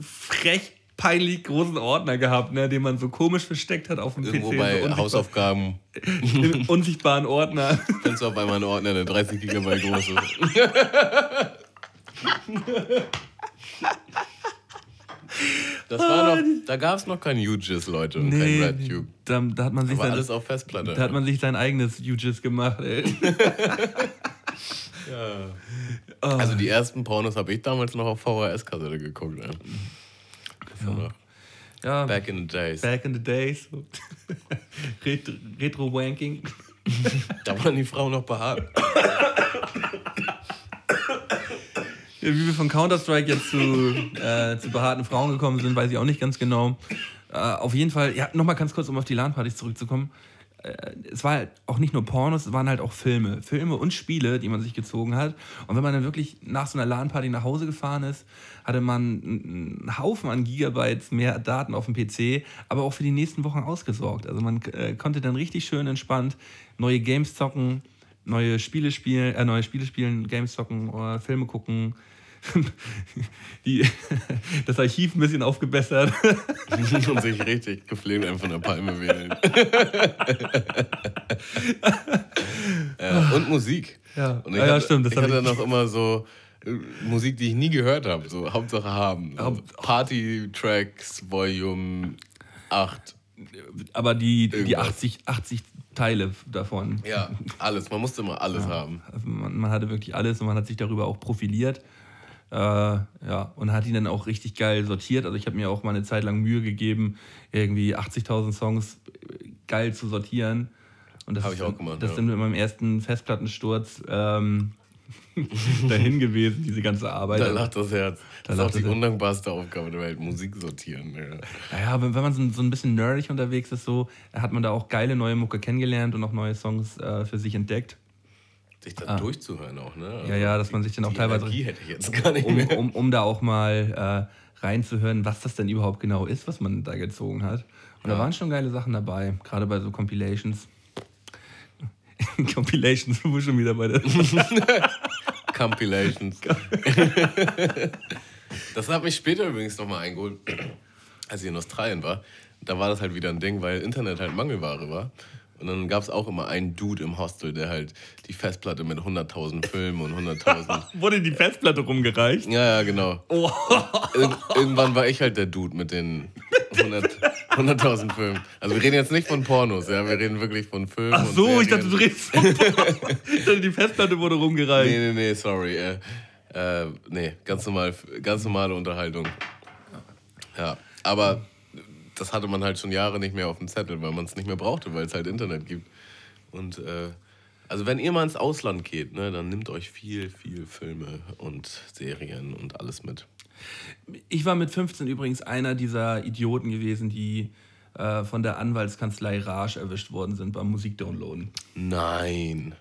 Speaker 2: frech peinlich großen Ordner gehabt, ne, den man so komisch versteckt hat auf dem
Speaker 3: Irgendwo
Speaker 2: PC.
Speaker 3: bei
Speaker 2: so
Speaker 3: Hausaufgaben
Speaker 2: Im unsichtbaren Ordner.
Speaker 3: findest du auf einmal einen Ordner, der 30 Gigabyte groß ist. Das war noch, da gab es noch kein UGIS, Leute, und kein RedTube.
Speaker 2: da, da hat man sich sein,
Speaker 3: alles auf Festplatte.
Speaker 2: da hat man sich sein eigenes UGIS gemacht, ey.
Speaker 3: also die ersten Pornos habe ich damals noch auf VHS-Kassette geguckt. Ey. War noch
Speaker 2: Ja,
Speaker 3: Back in the days.
Speaker 2: back in the days. Retro-Wanking.
Speaker 3: Da waren die Frauen noch behaart.
Speaker 2: Ja, wie wir von Counter-Strike jetzt zu, äh, zu behaarten Frauen gekommen sind, weiß ich auch nicht ganz genau. Äh, auf jeden Fall, ja, nochmal ganz kurz, um auf die LAN-Partys zurückzukommen. Äh, es war halt auch nicht nur Pornos, es waren halt auch Filme. Filme und Spiele, die man sich gezogen hat. Und wenn man dann wirklich nach so einer LAN-Party nach Hause gefahren ist, hatte man einen Haufen an Gigabytes mehr Daten auf dem PC, aber auch für die nächsten Wochen ausgesorgt. Also man äh, konnte dann richtig schön entspannt neue Games zocken, neue Spiele spielen, äh, neue Spiele spielen, Games zocken oder Filme gucken. Die, das Archiv ein bisschen aufgebessert.
Speaker 3: und sich richtig gefleht einfach von der Palme wählen. ja, und Musik.
Speaker 2: Ja.
Speaker 3: Und ich
Speaker 2: Ja, ja,
Speaker 3: hatte,
Speaker 2: stimmt, das
Speaker 3: ich hatte
Speaker 2: ich-
Speaker 3: noch immer so äh, Musik, die ich nie gehört habe. So Hauptsache haben. So Party-Tracks, Volume 8.
Speaker 2: Aber die, die
Speaker 3: Irgendwas.
Speaker 2: 80, 80 Teile davon.
Speaker 3: Ja, alles. Man musste immer alles haben.
Speaker 2: Also man, man hatte wirklich alles und man hat sich darüber auch profiliert. Äh, ja, und hat ihn dann auch richtig geil sortiert. Also ich habe mir auch mal eine Zeit lang Mühe gegeben, irgendwie 80.000 Songs äh, geil zu sortieren. Und das
Speaker 3: Hab
Speaker 2: ist
Speaker 3: ich auch gemacht,
Speaker 2: Das
Speaker 3: ja.
Speaker 2: ist mit meinem ersten Festplattensturz ähm, dahin gewesen, diese ganze Arbeit.
Speaker 3: Da lacht das Herz.
Speaker 2: Da
Speaker 3: Das ist auch die undankbarste Aufgabe der Welt, Musik sortieren. Ja.
Speaker 2: Naja, wenn, wenn man so, so ein bisschen nerdig unterwegs ist, so, hat man da auch geile neue Mucke kennengelernt und auch neue Songs äh, für sich entdeckt.
Speaker 3: Sich da durchzuhören auch, ne? Also
Speaker 2: Ah. Ja, ja, dass man sich dann auch
Speaker 3: die
Speaker 2: teilweise-
Speaker 3: Energie hätte ich jetzt gar nicht
Speaker 2: um,
Speaker 3: mehr.
Speaker 2: um, um da auch mal äh, reinzuhören, was das denn überhaupt genau ist, was man da gezogen hat. Und da
Speaker 3: Ja.
Speaker 2: waren schon geile Sachen dabei, gerade bei so Compilations. Compilations, wo schon wieder bei der.
Speaker 3: Compilations. das hat mich später übrigens nochmal eingeholt, als ich in Australien war. Da war das halt wieder ein Ding, weil Internet halt Mangelware war. Und dann gab es auch immer einen Dude im Hostel, der halt die Festplatte mit 100.000 Filmen und 100.000...
Speaker 2: Wurde die Festplatte rumgereicht?
Speaker 3: Ja, ja, genau.
Speaker 2: Oh.
Speaker 3: Ir irgendwann war ich halt der Dude mit den 100 100.000 Filmen. Also wir reden jetzt nicht von Pornos, ja, wir reden wirklich von Filmen.
Speaker 2: Ach so, ich dachte, du redest von Ich dachte, die Festplatte wurde rumgereicht.
Speaker 3: Nee, nee, nee, sorry. Äh, äh, nee, ganz, normal, ganz normale Unterhaltung. Ja, aber das hatte man halt schon Jahre nicht mehr auf dem Zettel, weil man es nicht mehr brauchte, weil es halt Internet gibt. Und äh, also wenn ihr mal ins Ausland geht, ne, dann nimmt euch viel, viel Filme und Serien und alles mit.
Speaker 2: Ich war mit 15 übrigens einer dieser Idioten gewesen, die äh, von der Anwaltskanzlei Raj erwischt worden sind beim Musikdownloaden.
Speaker 3: Nein.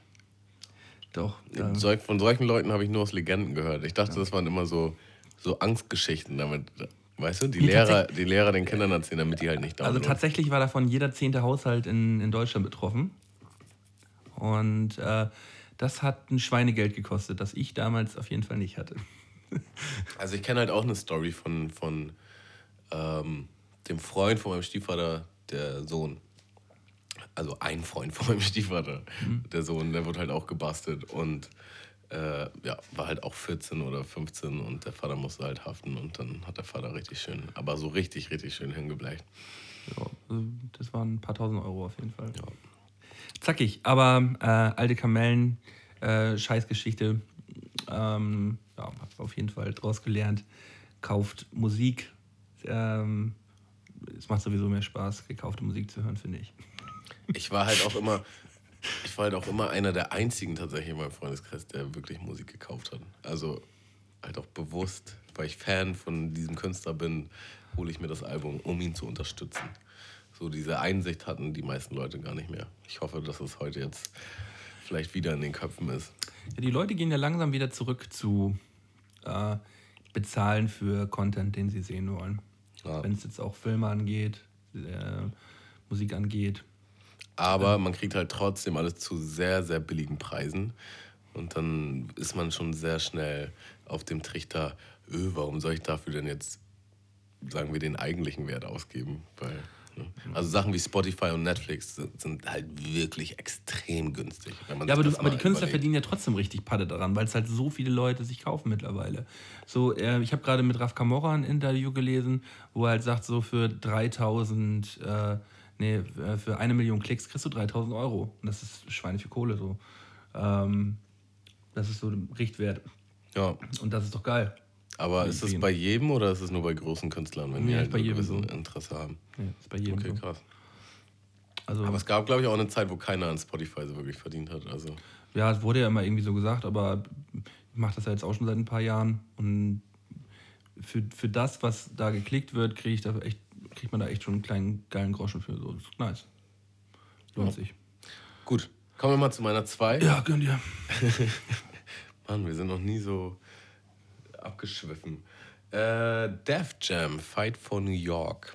Speaker 2: Doch.
Speaker 3: Solch- Von solchen Leuten habe ich nur aus Legenden gehört. Ich dachte, das waren immer so, so Angstgeschichten, damit, weißt du, die
Speaker 2: Nee,
Speaker 3: Lehrer, die Lehrer den Kindern erzählen, damit die halt nicht
Speaker 2: Also
Speaker 3: downloaden.
Speaker 2: tatsächlich war davon jeder zehnte Haushalt in, in Deutschland betroffen. Und äh, das hat ein Schweinegeld gekostet, das ich damals auf jeden Fall nicht hatte.
Speaker 3: Also ich kenne halt auch eine Story von, von ähm, dem Freund von meinem Stiefvater, der Sohn. Also ein Freund von meinem Stiefvater, der Sohn, der wurde halt auch gebastelt und äh, ja, war halt auch 14 oder 15 und der Vater musste halt haften und dann hat der Vater richtig schön, aber so richtig, richtig schön hingebleicht.
Speaker 2: Ja, also das waren ein paar tausend Euro auf jeden Fall. Zackig, aber äh, alte Kamellen, äh, Scheißgeschichte. Ähm, ja, hab auf jeden Fall draus gelernt. Kauft Musik. Ähm, es macht sowieso mehr Spaß, gekaufte Musik zu hören, finde ich.
Speaker 3: Ich war halt auch immer, ich war halt auch immer einer der einzigen tatsächlich in meinem Freundeskreis, der wirklich Musik gekauft hat. Also halt auch bewusst, weil ich Fan von diesem Künstler bin, hole ich mir das Album, um ihn zu unterstützen. So diese Einsicht hatten die meisten Leute gar nicht mehr. Ich hoffe, dass es heute jetzt vielleicht wieder in den Köpfen ist.
Speaker 2: Ja, die Leute gehen ja langsam wieder zurück zu äh, bezahlen für Content, den sie sehen wollen.
Speaker 3: Ja.
Speaker 2: Wenn es jetzt auch Filme angeht, äh, Musik angeht.
Speaker 3: Aber man kriegt halt trotzdem alles zu sehr, sehr billigen Preisen. Und dann ist man schon sehr schnell auf dem Trichter, öh, warum soll ich dafür denn jetzt, sagen wir, den eigentlichen Wert ausgeben? Weil, ne? Also Sachen wie Spotify und Netflix sind, sind halt wirklich extrem günstig.
Speaker 2: Ja, aber, du, aber die Künstler
Speaker 3: überlegt.
Speaker 2: verdienen ja trotzdem richtig Patte daran, weil es halt so viele Leute sich kaufen mittlerweile. So, äh, ich habe gerade mit Raf Camorra ein Interview gelesen, wo er halt sagt, so für 3000, äh, nee, äh, für eine Million Klicks kriegst du 3000 Euro. Und das ist Schweine für Kohle so. Ähm, das ist so der Richtwert.
Speaker 3: Ja,
Speaker 2: Und das ist doch geil.
Speaker 3: aber ist es bei jedem oder ist es nur bei großen Künstlern, wenn
Speaker 2: Nee,
Speaker 3: die halt
Speaker 2: bei
Speaker 3: ein
Speaker 2: jedem
Speaker 3: gewisses
Speaker 2: so.
Speaker 3: Interesse haben?
Speaker 2: Ja, ist bei jedem
Speaker 3: Okay,
Speaker 2: so.
Speaker 3: krass.
Speaker 2: Also,
Speaker 3: Aber es gab, glaube ich, auch eine Zeit, wo keiner an Spotify so wirklich verdient hat. Also
Speaker 2: ja, es wurde ja immer irgendwie so gesagt, aber ich mache das ja jetzt auch schon seit ein paar Jahren. Und für, für das, was da geklickt wird, kriege ich da echt, kriegt man da echt schon einen kleinen geilen Groschen für. So, nice. Lohnt sich.
Speaker 3: gut, kommen wir mal zu meiner 2.
Speaker 2: Ja, gönn dir.
Speaker 3: Mann, wir sind noch nie so abgeschwiffen. Äh, Def Jam, Fight for New York.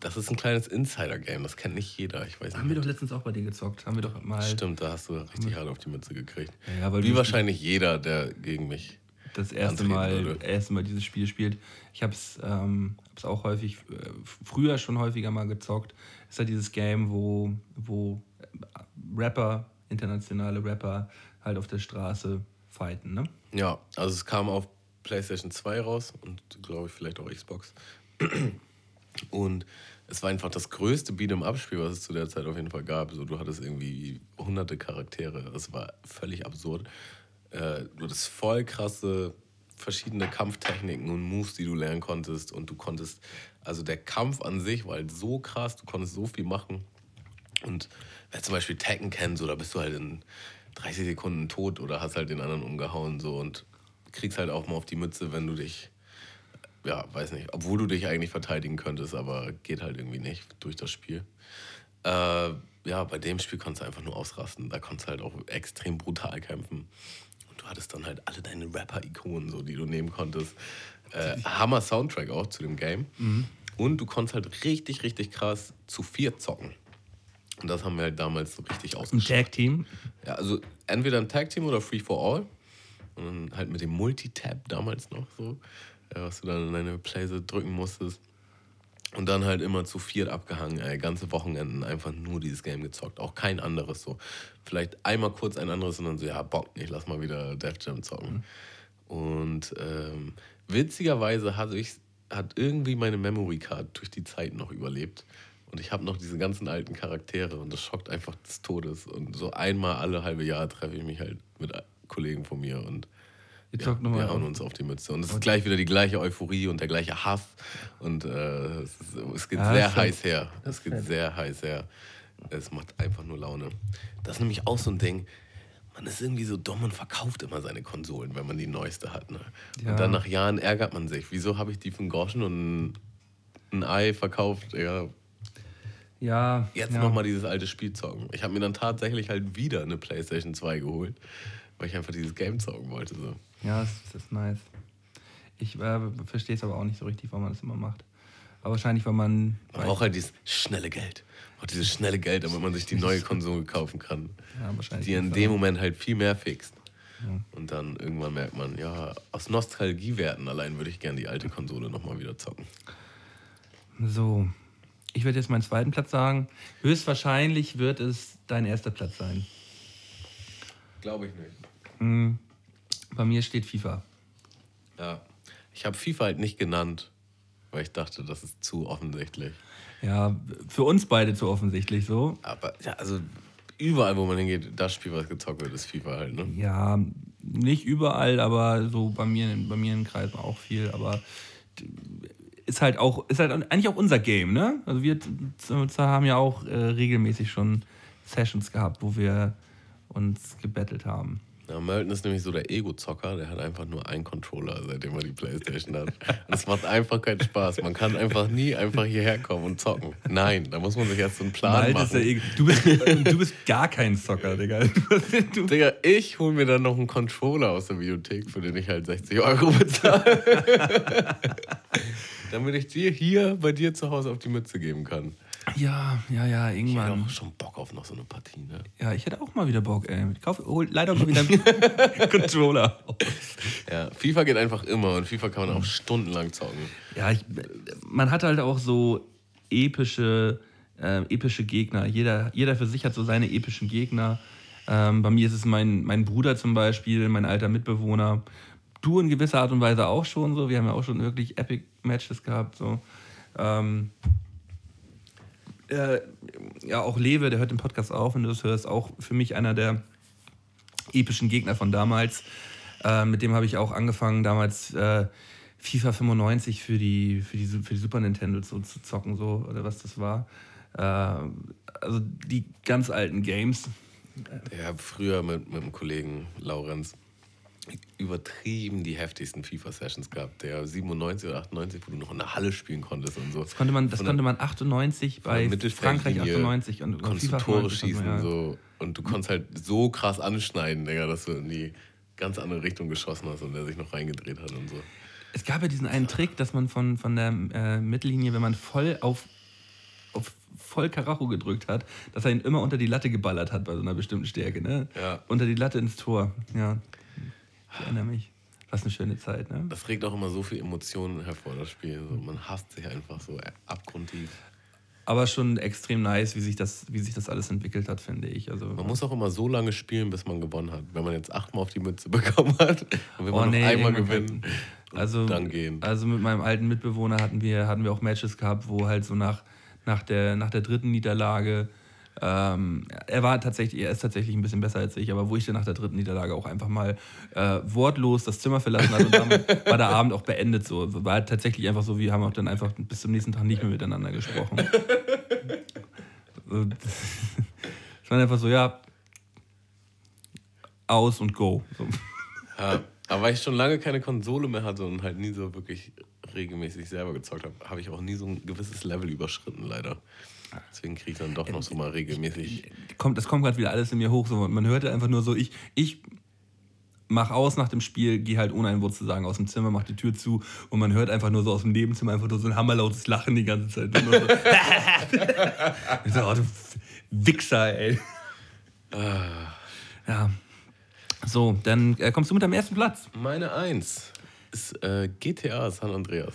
Speaker 3: Das ist ein kleines Insider-Game, das kennt nicht jeder. Ich weiß
Speaker 2: Haben wir
Speaker 3: nicht.
Speaker 2: doch letztens auch bei dir gezockt. Haben wir doch mal
Speaker 3: Stimmt, da hast du richtig hart auf die Mütze gekriegt.
Speaker 2: Ja, ja,
Speaker 3: Wie wahrscheinlich jeder, der gegen mich.
Speaker 2: Das erste Mal, erste Mal dieses Spiel spielt. Ich habe es ähm, hab's auch häufig, äh, früher schon häufiger mal gezockt. Ist halt dieses Game, wo, wo Rapper, internationale Rapper, halt auf der Straße fighten, ne?
Speaker 3: Ja, also es kam auf PlayStation 2 raus und glaube ich vielleicht auch Xbox. Und es war einfach das größte Beat'em-up-Spiel, was es zu der Zeit auf jeden Fall gab. So, du hattest irgendwie hunderte Charaktere. Das war völlig absurd. Äh, du hattest voll krasse verschiedene Kampftechniken und Moves, die du lernen konntest. Und du konntest, also der Kampf an sich war halt so krass, du konntest so viel machen. Und wer zum Beispiel Tekken kennt, so, da bist du halt in 30 Sekunden tot oder hast halt den anderen umgehauen so und kriegst halt auch mal auf die Mütze, wenn du dich, ja, weiß nicht, obwohl du dich eigentlich verteidigen könntest, aber geht halt irgendwie nicht durch das Spiel. Äh, ja, bei dem Spiel konntest du einfach nur ausrasten. Da konntest du halt auch extrem brutal kämpfen. Du hattest dann halt alle deine Rapper-Ikonen, so, die du nehmen konntest. Äh, Hammer Soundtrack auch zu dem Game. Und du konntest halt richtig, richtig krass zu vier zocken. Und das haben wir halt damals so richtig
Speaker 2: Ein
Speaker 3: ausgeschafft.
Speaker 2: Tag-Team.
Speaker 3: Ja, also entweder ein Tag-Team oder Free for All. Und dann halt mit dem Multitab damals noch so, äh, was du dann in deine Playse drücken musstest. Und dann halt immer zu viert abgehangen, ey, ganze Wochenenden einfach nur dieses Game gezockt. Auch kein anderes so. Vielleicht einmal kurz ein anderes und dann so, ja, Bock nicht, lass mal wieder Def Jam zocken. Und ähm, witzigerweise hatte ich, hat irgendwie meine Memory Card durch die Zeit noch überlebt. Und ich habe noch diese ganzen alten Charaktere und das schockt einfach des Todes. Und so einmal alle halbe Jahr treffe ich mich halt mit Kollegen von mir und
Speaker 2: Ihr
Speaker 3: ja, wir hauen uns auf die Mütze. Und es ist gleich wieder die gleiche Euphorie und der gleiche Hass. Und äh, es, ist, es geht
Speaker 2: Ja,
Speaker 3: sehr heiß her. Es geht sehr heiß her. Es macht einfach nur Laune. Das ist nämlich auch so ein Ding. Man ist irgendwie so dumm und verkauft immer seine Konsolen, wenn man die neueste hat. Ne?
Speaker 2: Ja.
Speaker 3: Und dann nach Jahren ärgert man sich. Wieso habe ich die einen Groschen und ein, ein Ei verkauft? Ja,
Speaker 2: Ja.
Speaker 3: Jetzt
Speaker 2: ja.
Speaker 3: nochmal dieses alte Spiel zocken. Ich habe mir dann tatsächlich halt wieder eine PlayStation 2 geholt, weil ich einfach dieses Game zocken wollte. So.
Speaker 2: Ja, das, das ist nice. Ich äh, verstehe es aber auch nicht so richtig, warum man das immer macht. Aber wahrscheinlich, weil man.
Speaker 3: Man braucht halt dieses schnelle Geld. Man braucht dieses schnelle Geld, damit man sich die neue Konsole kaufen kann.
Speaker 2: Ja, wahrscheinlich.
Speaker 3: Die in dem Moment halt viel mehr fixt. Und dann irgendwann merkt man, ja, aus Nostalgiewerten allein würde ich gerne die alte Konsole nochmal wieder zocken.
Speaker 2: So. Ich werde jetzt meinen zweiten Platz sagen. Höchstwahrscheinlich wird es dein erster Platz sein.
Speaker 3: Glaube ich nicht.
Speaker 2: Bei mir steht FIFA.
Speaker 3: Ja. Ich habe FIFA halt nicht genannt, weil ich dachte, das ist zu offensichtlich.
Speaker 2: Ja, für uns beide zu offensichtlich so.
Speaker 3: Aber ja, also überall, wo man hingeht, das Spiel, was gezockt wird, ist FIFA halt, ne?
Speaker 2: Ja, nicht überall, aber so bei mir, bei mir im Kreis auch viel. Aber ist halt auch, ist halt eigentlich auch unser Game, ne? Also wir haben ja auch äh, regelmäßig schon Sessions gehabt, wo wir uns gebettelt haben.
Speaker 3: Ja, Melton ist nämlich so der Ego-Zocker, der hat einfach nur einen Controller, seitdem er die Playstation hat. Es macht einfach keinen Spaß. Man kann einfach nie einfach hierher kommen und zocken. Nein, da muss man sich erst so einen Plan
Speaker 2: Malte ist ja
Speaker 3: machen.
Speaker 2: eh, du, bist, du bist gar kein Zocker, Digga. Du,
Speaker 3: Digga, ich hole mir dann noch einen Controller aus der Videothek, für den ich halt 60 Euro bezahle. Damit ich dir hier bei dir zu Hause auf die Mütze geben kann.
Speaker 2: Ja, ja, ja,
Speaker 3: Ich
Speaker 2: irgendwann.
Speaker 3: habe auch schon Bock auf noch so eine Partie, ne?
Speaker 2: Ja, ich hätte auch mal wieder Bock, ey. Ich kauf, hol leider mal wieder einen Controller.
Speaker 3: Ja, FIFA geht einfach immer und FIFA kann man auch stundenlang zocken.
Speaker 2: Ja, ich, man hat halt auch so epische, äh, epische Gegner. Jeder, jeder für sich hat so seine epischen Gegner. Ähm, bei mir ist es mein, mein Bruder zum Beispiel, mein alter Mitbewohner. Du in gewisser Art und Weise auch schon so. Wir haben ja auch schon wirklich Epic Matches gehabt. So. Ähm, äh, ja, auch Lewe, der hört den Podcast auf, wenn du das hörst, auch für mich einer der epischen Gegner von damals. Äh, mit dem habe ich auch angefangen, damals äh, FIFA 95 für die, für die, für die Super Nintendo zu, zu zocken, so, oder was das war. Äh, also die ganz alten Games.
Speaker 3: Habe früher mit, mit einem Kollegen Laurenz übertrieben die heftigsten FIFA-Sessions gehabt. Der 97 oder 98, wo du noch in der Halle spielen konntest und so.
Speaker 2: Das konnte man, das
Speaker 3: Von
Speaker 2: konnte man 98 bei Frankreich
Speaker 3: Mittelfeldlinie
Speaker 2: 98 und
Speaker 3: konntest
Speaker 2: FIFA
Speaker 3: Tore
Speaker 2: 98
Speaker 3: schießen
Speaker 2: ja.
Speaker 3: so und du konntest halt so krass anschneiden, Digga, dass du in die ganz andere Richtung geschossen hast und der sich noch reingedreht hat und so.
Speaker 2: Es gab ja diesen einen Trick, dass man von, von der äh, Mittellinie, wenn man voll auf, auf voll Karacho gedrückt hat, dass er ihn immer unter die Latte geballert hat bei so einer bestimmten Stärke, ne?
Speaker 3: Ja.
Speaker 2: Unter die Latte ins Tor. Ja. Ich erinnere mich. Was eine schöne Zeit, ne?
Speaker 3: Das regt auch immer so viel Emotionen hervor, das Spiel. So, man hasst sich einfach so abgrundtief.
Speaker 2: Aber schon extrem nice, wie sich das, wie sich das alles entwickelt hat, finde ich. Also,
Speaker 3: Man muss auch immer so lange spielen, bis man gewonnen hat. Wenn man jetzt achtmal auf die Mütze bekommen hat und wenn man noch einmal gewinnen,
Speaker 2: Also,
Speaker 3: dann gehen.
Speaker 2: also mit meinem alten Mitbewohner hatten wir, hatten wir auch Matches gehabt, wo halt so nach, nach, der, nach der dritten Niederlage, ähm, er war tatsächlich, er ist tatsächlich ein bisschen besser als ich, aber wo ich dann nach der dritten Niederlage auch einfach mal äh, wortlos das Zimmer verlassen und damit war der Abend auch beendet so. War tatsächlich einfach so, wir haben auch dann einfach bis zum nächsten Tag nicht mehr miteinander gesprochen. Es war einfach so, ja, aus und go. So.
Speaker 3: Ja, aber weil ich schon lange keine Konsole mehr hatte und halt nie so wirklich regelmäßig selber gezockt habe, habe ich auch nie so ein gewisses Level überschritten, leider. Deswegen kriege ich dann doch noch so mal regelmäßig.
Speaker 2: kommt, das kommt gerade wieder alles in mir hoch. So. Man hörte einfach nur so, ich, ich mach aus nach dem Spiel, gehe halt ohne ein Wort zu sagen aus dem Zimmer, mach die Tür zu und man hört einfach nur so aus dem Nebenzimmer einfach nur so ein hammerlautes Lachen die ganze Zeit. Und so, ich so, oh, du Wichser, ey. Ja. So, dann äh, kommst du mit deinem ersten Platz.
Speaker 3: Meine Eins ist äh, GTA San Andreas.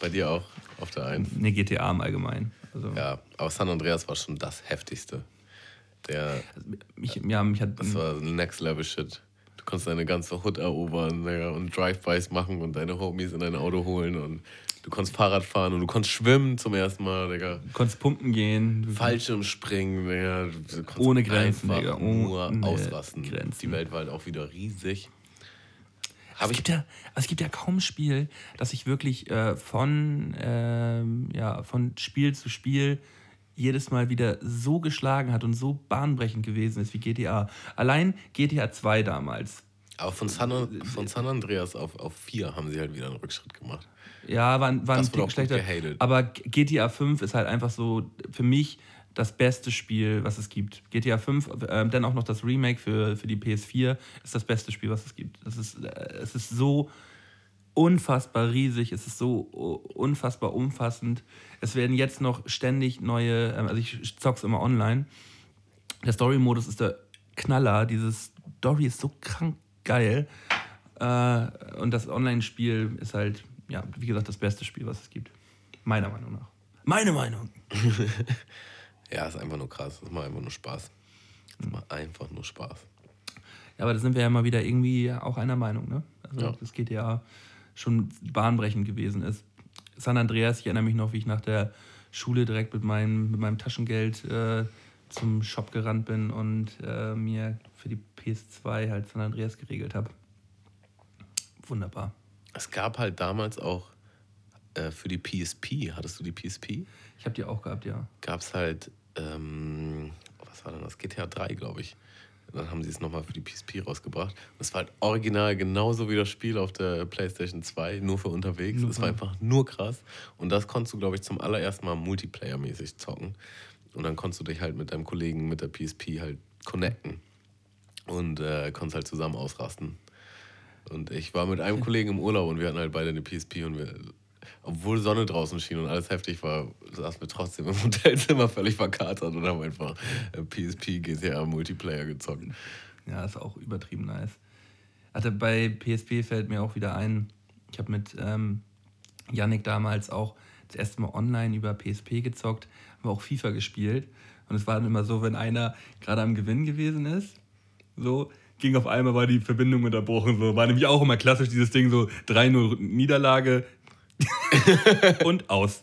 Speaker 3: Bei dir auch auf der Eins.
Speaker 2: Ne, GTA im Allgemeinen. Also,
Speaker 3: Ja, aber San Andreas war schon das Heftigste. Der,
Speaker 2: mich, ja, mich hat.
Speaker 3: das war Next Level Shit. Du konntest deine ganze Hood erobern Digga, und Drive-Bys machen und deine Homies in dein Auto holen und du konntest Fahrrad fahren und du konntest schwimmen zum ersten Mal, Digga.
Speaker 2: Du konntest pumpen gehen.
Speaker 3: Fallschirmspringen, Digga.
Speaker 2: Ohne Grenzen, Digga,
Speaker 3: Nur
Speaker 2: ohne
Speaker 3: ausrasten.
Speaker 2: Grenzen.
Speaker 3: Die Welt war halt auch wieder riesig.
Speaker 2: Aber es gibt, ja, es gibt ja kaum Spiel, das sich wirklich äh, von, ähm, ja, von Spiel zu Spiel jedes Mal wieder so geschlagen hat und so bahnbrechend gewesen ist wie GTA. Allein GTA 2 damals.
Speaker 3: Aber von San, von San Andreas auf, auf 4 haben sie halt wieder einen Rückschritt gemacht.
Speaker 2: Ja, war, war ein
Speaker 3: Das
Speaker 2: Tick schlechter. Aber GTA 5 ist halt einfach so für mich das beste Spiel, was es gibt. GTA 5, ähm, dann auch noch das Remake für, für die PS4, ist das beste Spiel, was es gibt. Das ist, äh, es ist so unfassbar riesig, es ist so unfassbar umfassend. Es werden jetzt noch ständig neue, ähm, also ich zock's immer online. Der Story-Modus ist der Knaller. Diese Story ist so krank geil. Äh, und das Online-Spiel ist halt, ja, wie gesagt, das beste Spiel, was es gibt. Meiner Meinung nach. Meine Meinung.
Speaker 3: Ja, ist einfach nur krass. Das macht einfach nur Spaß. Das macht einfach nur Spaß.
Speaker 2: Ja, aber da sind wir ja mal wieder irgendwie auch einer Meinung, ne? Also
Speaker 3: Ja.
Speaker 2: das GTA schon bahnbrechend gewesen ist. San Andreas, ich erinnere mich noch, wie ich nach der Schule direkt mit meinem, mit meinem Taschengeld äh, zum Shop gerannt bin und äh, mir für die PS2 halt San Andreas geregelt habe. Wunderbar.
Speaker 3: Es gab halt damals auch äh, für die PSP, hattest du die PSP?
Speaker 2: Ich habe die auch gehabt, ja.
Speaker 3: Gab es halt, ähm, was war denn das? GTA 3, glaube ich. Dann haben sie es nochmal für die PSP rausgebracht. Das war halt original genauso wie das Spiel auf der PlayStation 2, nur für unterwegs. Das war einfach nur krass. Und das konntest du, glaube ich, zum allerersten Mal Multiplayer-mäßig zocken. Und dann konntest du dich halt mit deinem Kollegen mit der PSP halt connecten. Und äh, konntest halt zusammen ausrasten. Und ich war mit einem Kollegen im Urlaub und wir hatten halt beide eine PSP und wir, obwohl Sonne draußen schien und alles heftig war, saßen wir trotzdem im Hotelzimmer völlig verkatert und haben einfach äh, PSP GTA Multiplayer gezockt.
Speaker 2: Ja, ist auch übertrieben nice. Also bei PSP fällt mir auch wieder ein, ich habe mit ähm, Yannick damals auch das erste Mal online über PSP gezockt, haben auch FIFA gespielt. Und es war dann immer so, wenn einer gerade am Gewinn gewesen ist, so ging auf einmal war die Verbindung unterbrochen. So war nämlich auch immer klassisch dieses Ding so 3-0 Niederlage und aus.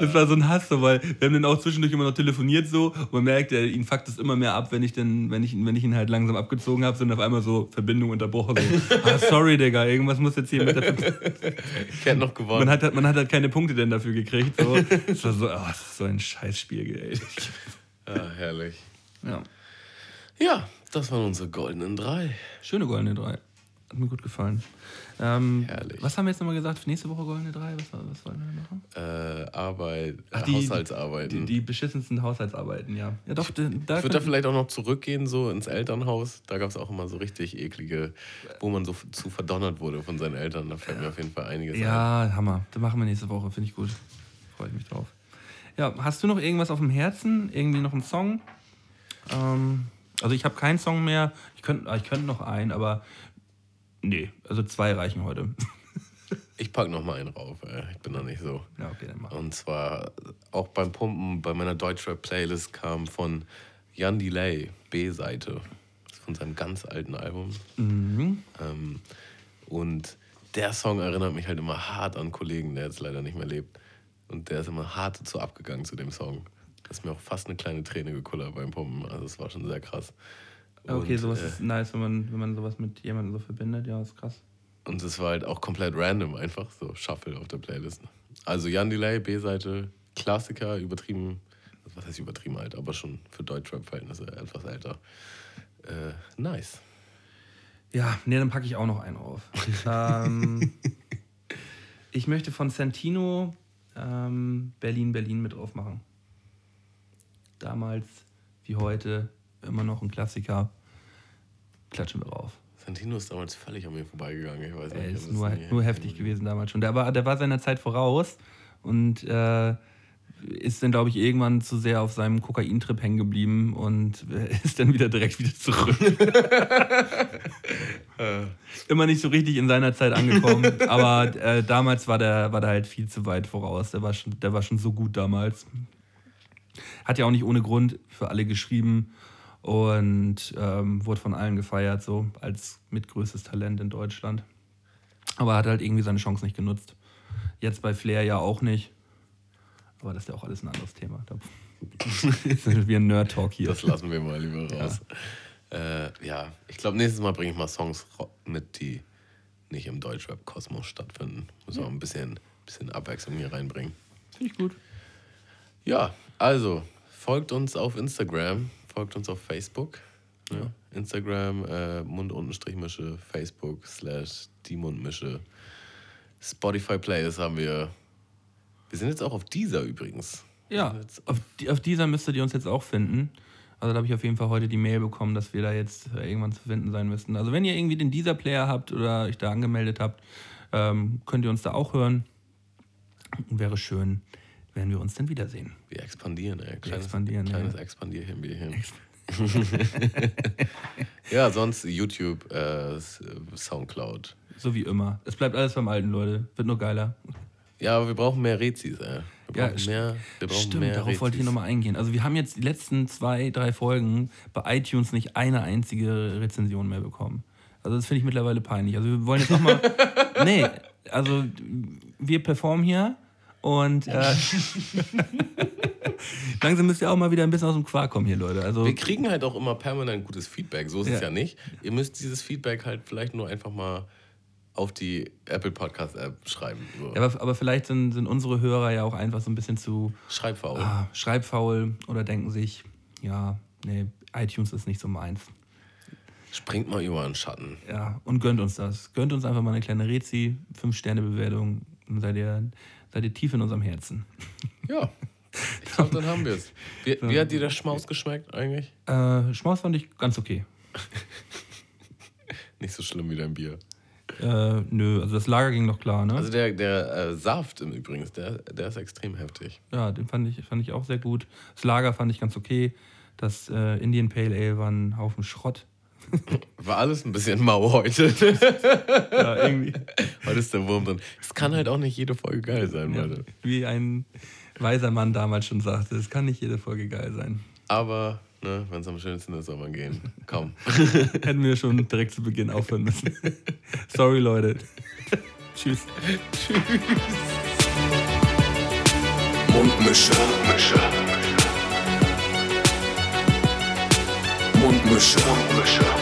Speaker 2: Das war so ein Hass, so, weil wir haben dann auch zwischendurch immer noch telefoniert so und man merkt, er, ihn fuckt es immer mehr ab, wenn ich, denn, wenn ich, ihn- wenn ich ihn halt langsam abgezogen habe, sind auf einmal so Verbindung unterbrochen. So, ah, sorry, Digga, irgendwas muss jetzt hier mit der Verbindung.
Speaker 3: Ich hätte noch gewonnen.
Speaker 2: Man hat, halt- man hat halt keine Punkte denn dafür gekriegt. So. Das war so, oh, das ist so ein Scheißspiel, ey.
Speaker 3: ja, herrlich.
Speaker 2: Ja.
Speaker 3: Ja, das waren unsere goldenen drei.
Speaker 2: Schöne Goldene 3. Hat mir gut gefallen. Ähm,
Speaker 3: Herrlich.
Speaker 2: Was haben wir jetzt nochmal gesagt? Für nächste Woche Goldene 3? Was, was wollen wir machen?
Speaker 3: Äh, Arbeit,
Speaker 2: Ach, die-
Speaker 3: Haushaltsarbeiten.
Speaker 2: Die, die beschissensten Haushaltsarbeiten, ja. Ja, doch, da,
Speaker 3: ich würde da vielleicht auch noch zurückgehen, so ins Elternhaus. Da gab es auch immer so richtig eklige, wo man so zu verdonnert wurde von seinen Eltern. Da fällt mir auf jeden Fall einiges ein.
Speaker 2: Ja, Hammer. Das machen wir nächste Woche. Finde ich gut. Freue ich mich drauf. Ja, hast du noch irgendwas auf dem Herzen? Irgendwie noch einen Song? Ähm, also ich habe keinen Song mehr. Ich könnte ich könnt noch einen, aber nee, also zwei reichen heute.
Speaker 3: Ich pack noch mal einen rauf, ey. ich bin da nicht so.
Speaker 2: ja, okay, dann mach.
Speaker 3: Und zwar auch beim Pumpen bei meiner Deutschrap-Playlist kam von Jan Delay, B-Seite. Das ist von seinem ganz alten Album.
Speaker 2: Mhm.
Speaker 3: Ähm, und der Song erinnert mich halt immer hart an Kollegen, der jetzt leider nicht mehr lebt. Und der ist immer hart dazu abgegangen zu dem Song. Da ist mir auch fast eine kleine Träne gekullert beim Pumpen. Also es war schon sehr krass.
Speaker 2: Okay,
Speaker 3: Und,
Speaker 2: sowas
Speaker 3: äh,
Speaker 2: ist nice, wenn man, wenn man sowas mit jemandem so verbindet. Ja, ist krass.
Speaker 3: Und es war halt auch komplett random, einfach so Shuffle auf der Playlist. Also Jan Delay, B-Seite, Klassiker, übertrieben, was heißt übertrieben alt, aber schon für Deutschrap-Verhältnisse etwas älter. Äh, nice.
Speaker 2: Ja, nee, dann packe ich auch noch einen auf. ähm, ich möchte von Santino ähm, Berlin, Berlin mit drauf machen. Damals wie heute immer noch ein Klassiker. Klatschen wir drauf.
Speaker 3: Santino ist damals völlig an mir vorbeigegangen. Ich weiß nicht.
Speaker 2: Er ist nur, nur heftig gewesen damals schon. Der war, der war seiner Zeit voraus und äh, ist dann, glaube ich, irgendwann zu sehr auf seinem Kokaintrip hängen geblieben und äh, ist dann wieder direkt wieder zurück. Immer nicht so richtig in seiner Zeit angekommen, aber äh, damals war der, war der halt viel zu weit voraus. Der war, schon, der war schon so gut damals. Hat ja auch nicht ohne Grund für alle geschrieben und ähm, wurde von allen gefeiert, so als mitgrößtes Talent in Deutschland. Aber hat halt irgendwie seine Chance nicht genutzt. Jetzt bei Flair ja auch nicht. Aber das ist ja auch alles ein anderes Thema. Da das ist wie ein Nerd-Talk hier.
Speaker 3: Das lassen wir mal lieber raus. Ja, äh, ja. ich glaube, nächstes Mal bringe ich mal Songs mit, die nicht im Deutschrap-Kosmos stattfinden. Muss auch ein bisschen, bisschen Abwechslung hier reinbringen.
Speaker 2: Finde ich gut.
Speaker 3: Ja, also folgt uns auf Instagram, folgt uns auf Facebook, Ja. Instagram, äh, Mund-Mische, Facebook, slash die Mundmische. Spotify Playlist haben wir. Wir sind jetzt auch auf dieser übrigens.
Speaker 2: Ja, auf, die, auf dieser müsstet ihr uns jetzt auch finden. Also da habe ich auf jeden Fall heute die Mail bekommen, dass wir da jetzt äh, irgendwann zu finden sein müssten. Also wenn ihr irgendwie den dieser Player habt oder euch da angemeldet habt, ähm, könnt ihr uns da auch hören. Wäre schön, wenn wir uns dann wiedersehen.
Speaker 3: Wir expandieren, ey. Kleines,
Speaker 2: expandieren,
Speaker 3: kleines
Speaker 2: ja.
Speaker 3: Expandierchen. ja, sonst YouTube, äh, Soundcloud.
Speaker 2: So wie immer. Es bleibt alles beim Alten, Leute. Wird nur geiler.
Speaker 3: Ja, aber wir brauchen mehr Rezis, ey. Wir
Speaker 2: Ja,
Speaker 3: brauchen mehr, wir brauchen
Speaker 2: Stimmt,
Speaker 3: mehr
Speaker 2: darauf wollte ich
Speaker 3: Rezis.
Speaker 2: nochmal eingehen. Also wir haben jetzt die letzten zwei, drei Folgen bei iTunes nicht eine einzige Rezension mehr bekommen. Also das finde ich mittlerweile peinlich. Also wir wollen jetzt auch mal... nee, also wir performen hier und äh, langsam müsst ihr auch mal wieder ein bisschen aus dem Quark kommen hier, Leute. Also
Speaker 3: Wir kriegen halt auch immer permanent gutes Feedback. So ist es
Speaker 2: Ja.
Speaker 3: ja nicht. Ihr müsst dieses Feedback halt vielleicht nur einfach mal auf die Apple Podcast App schreiben. So.
Speaker 2: ja, aber, aber vielleicht sind, sind unsere Hörer ja auch einfach so ein bisschen zu
Speaker 3: Schreibfaul.
Speaker 2: ah, schreibfaul oder denken sich, ja, nee, iTunes ist nicht so meins.
Speaker 3: Springt mal über den Schatten.
Speaker 2: Ja, und gönnt uns das. Gönnt uns einfach mal eine kleine Rezi, 5-Sterne-Bewertung. Dann seid ihr, seid ihr tief in unserem Herzen.
Speaker 3: Ja. Ich glaube, dann haben wir es. Wie, wie hat dir der Schmaus geschmeckt eigentlich?
Speaker 2: Äh, Schmaus fand ich ganz okay.
Speaker 3: Nicht so schlimm wie dein Bier.
Speaker 2: Äh, nö, also das Lager ging noch klar, ne?
Speaker 3: Also der, der äh, Saft im Übrigen, der, der ist extrem heftig.
Speaker 2: ja, den fand ich, fand ich auch sehr gut. Das Lager fand ich ganz okay. Das äh, Indian Pale Ale war ein Haufen Schrott.
Speaker 3: War alles ein bisschen mau heute.
Speaker 2: Ja, irgendwie.
Speaker 3: heute ist der Wurm drin. Es kann halt auch nicht jede Folge geil sein,
Speaker 2: ja,
Speaker 3: Leute.
Speaker 2: wie ein weiser Mann damals schon sagte, es kann nicht jede Folge geil sein.
Speaker 3: Aber, ne, wenn es am schönsten ist, soll man gehen. Komm.
Speaker 2: Hätten wir schon direkt zu Beginn aufhören müssen. Sorry, Leute. Tschüss.
Speaker 1: Mundmische. Mundmische. Mundmische. Mundmische.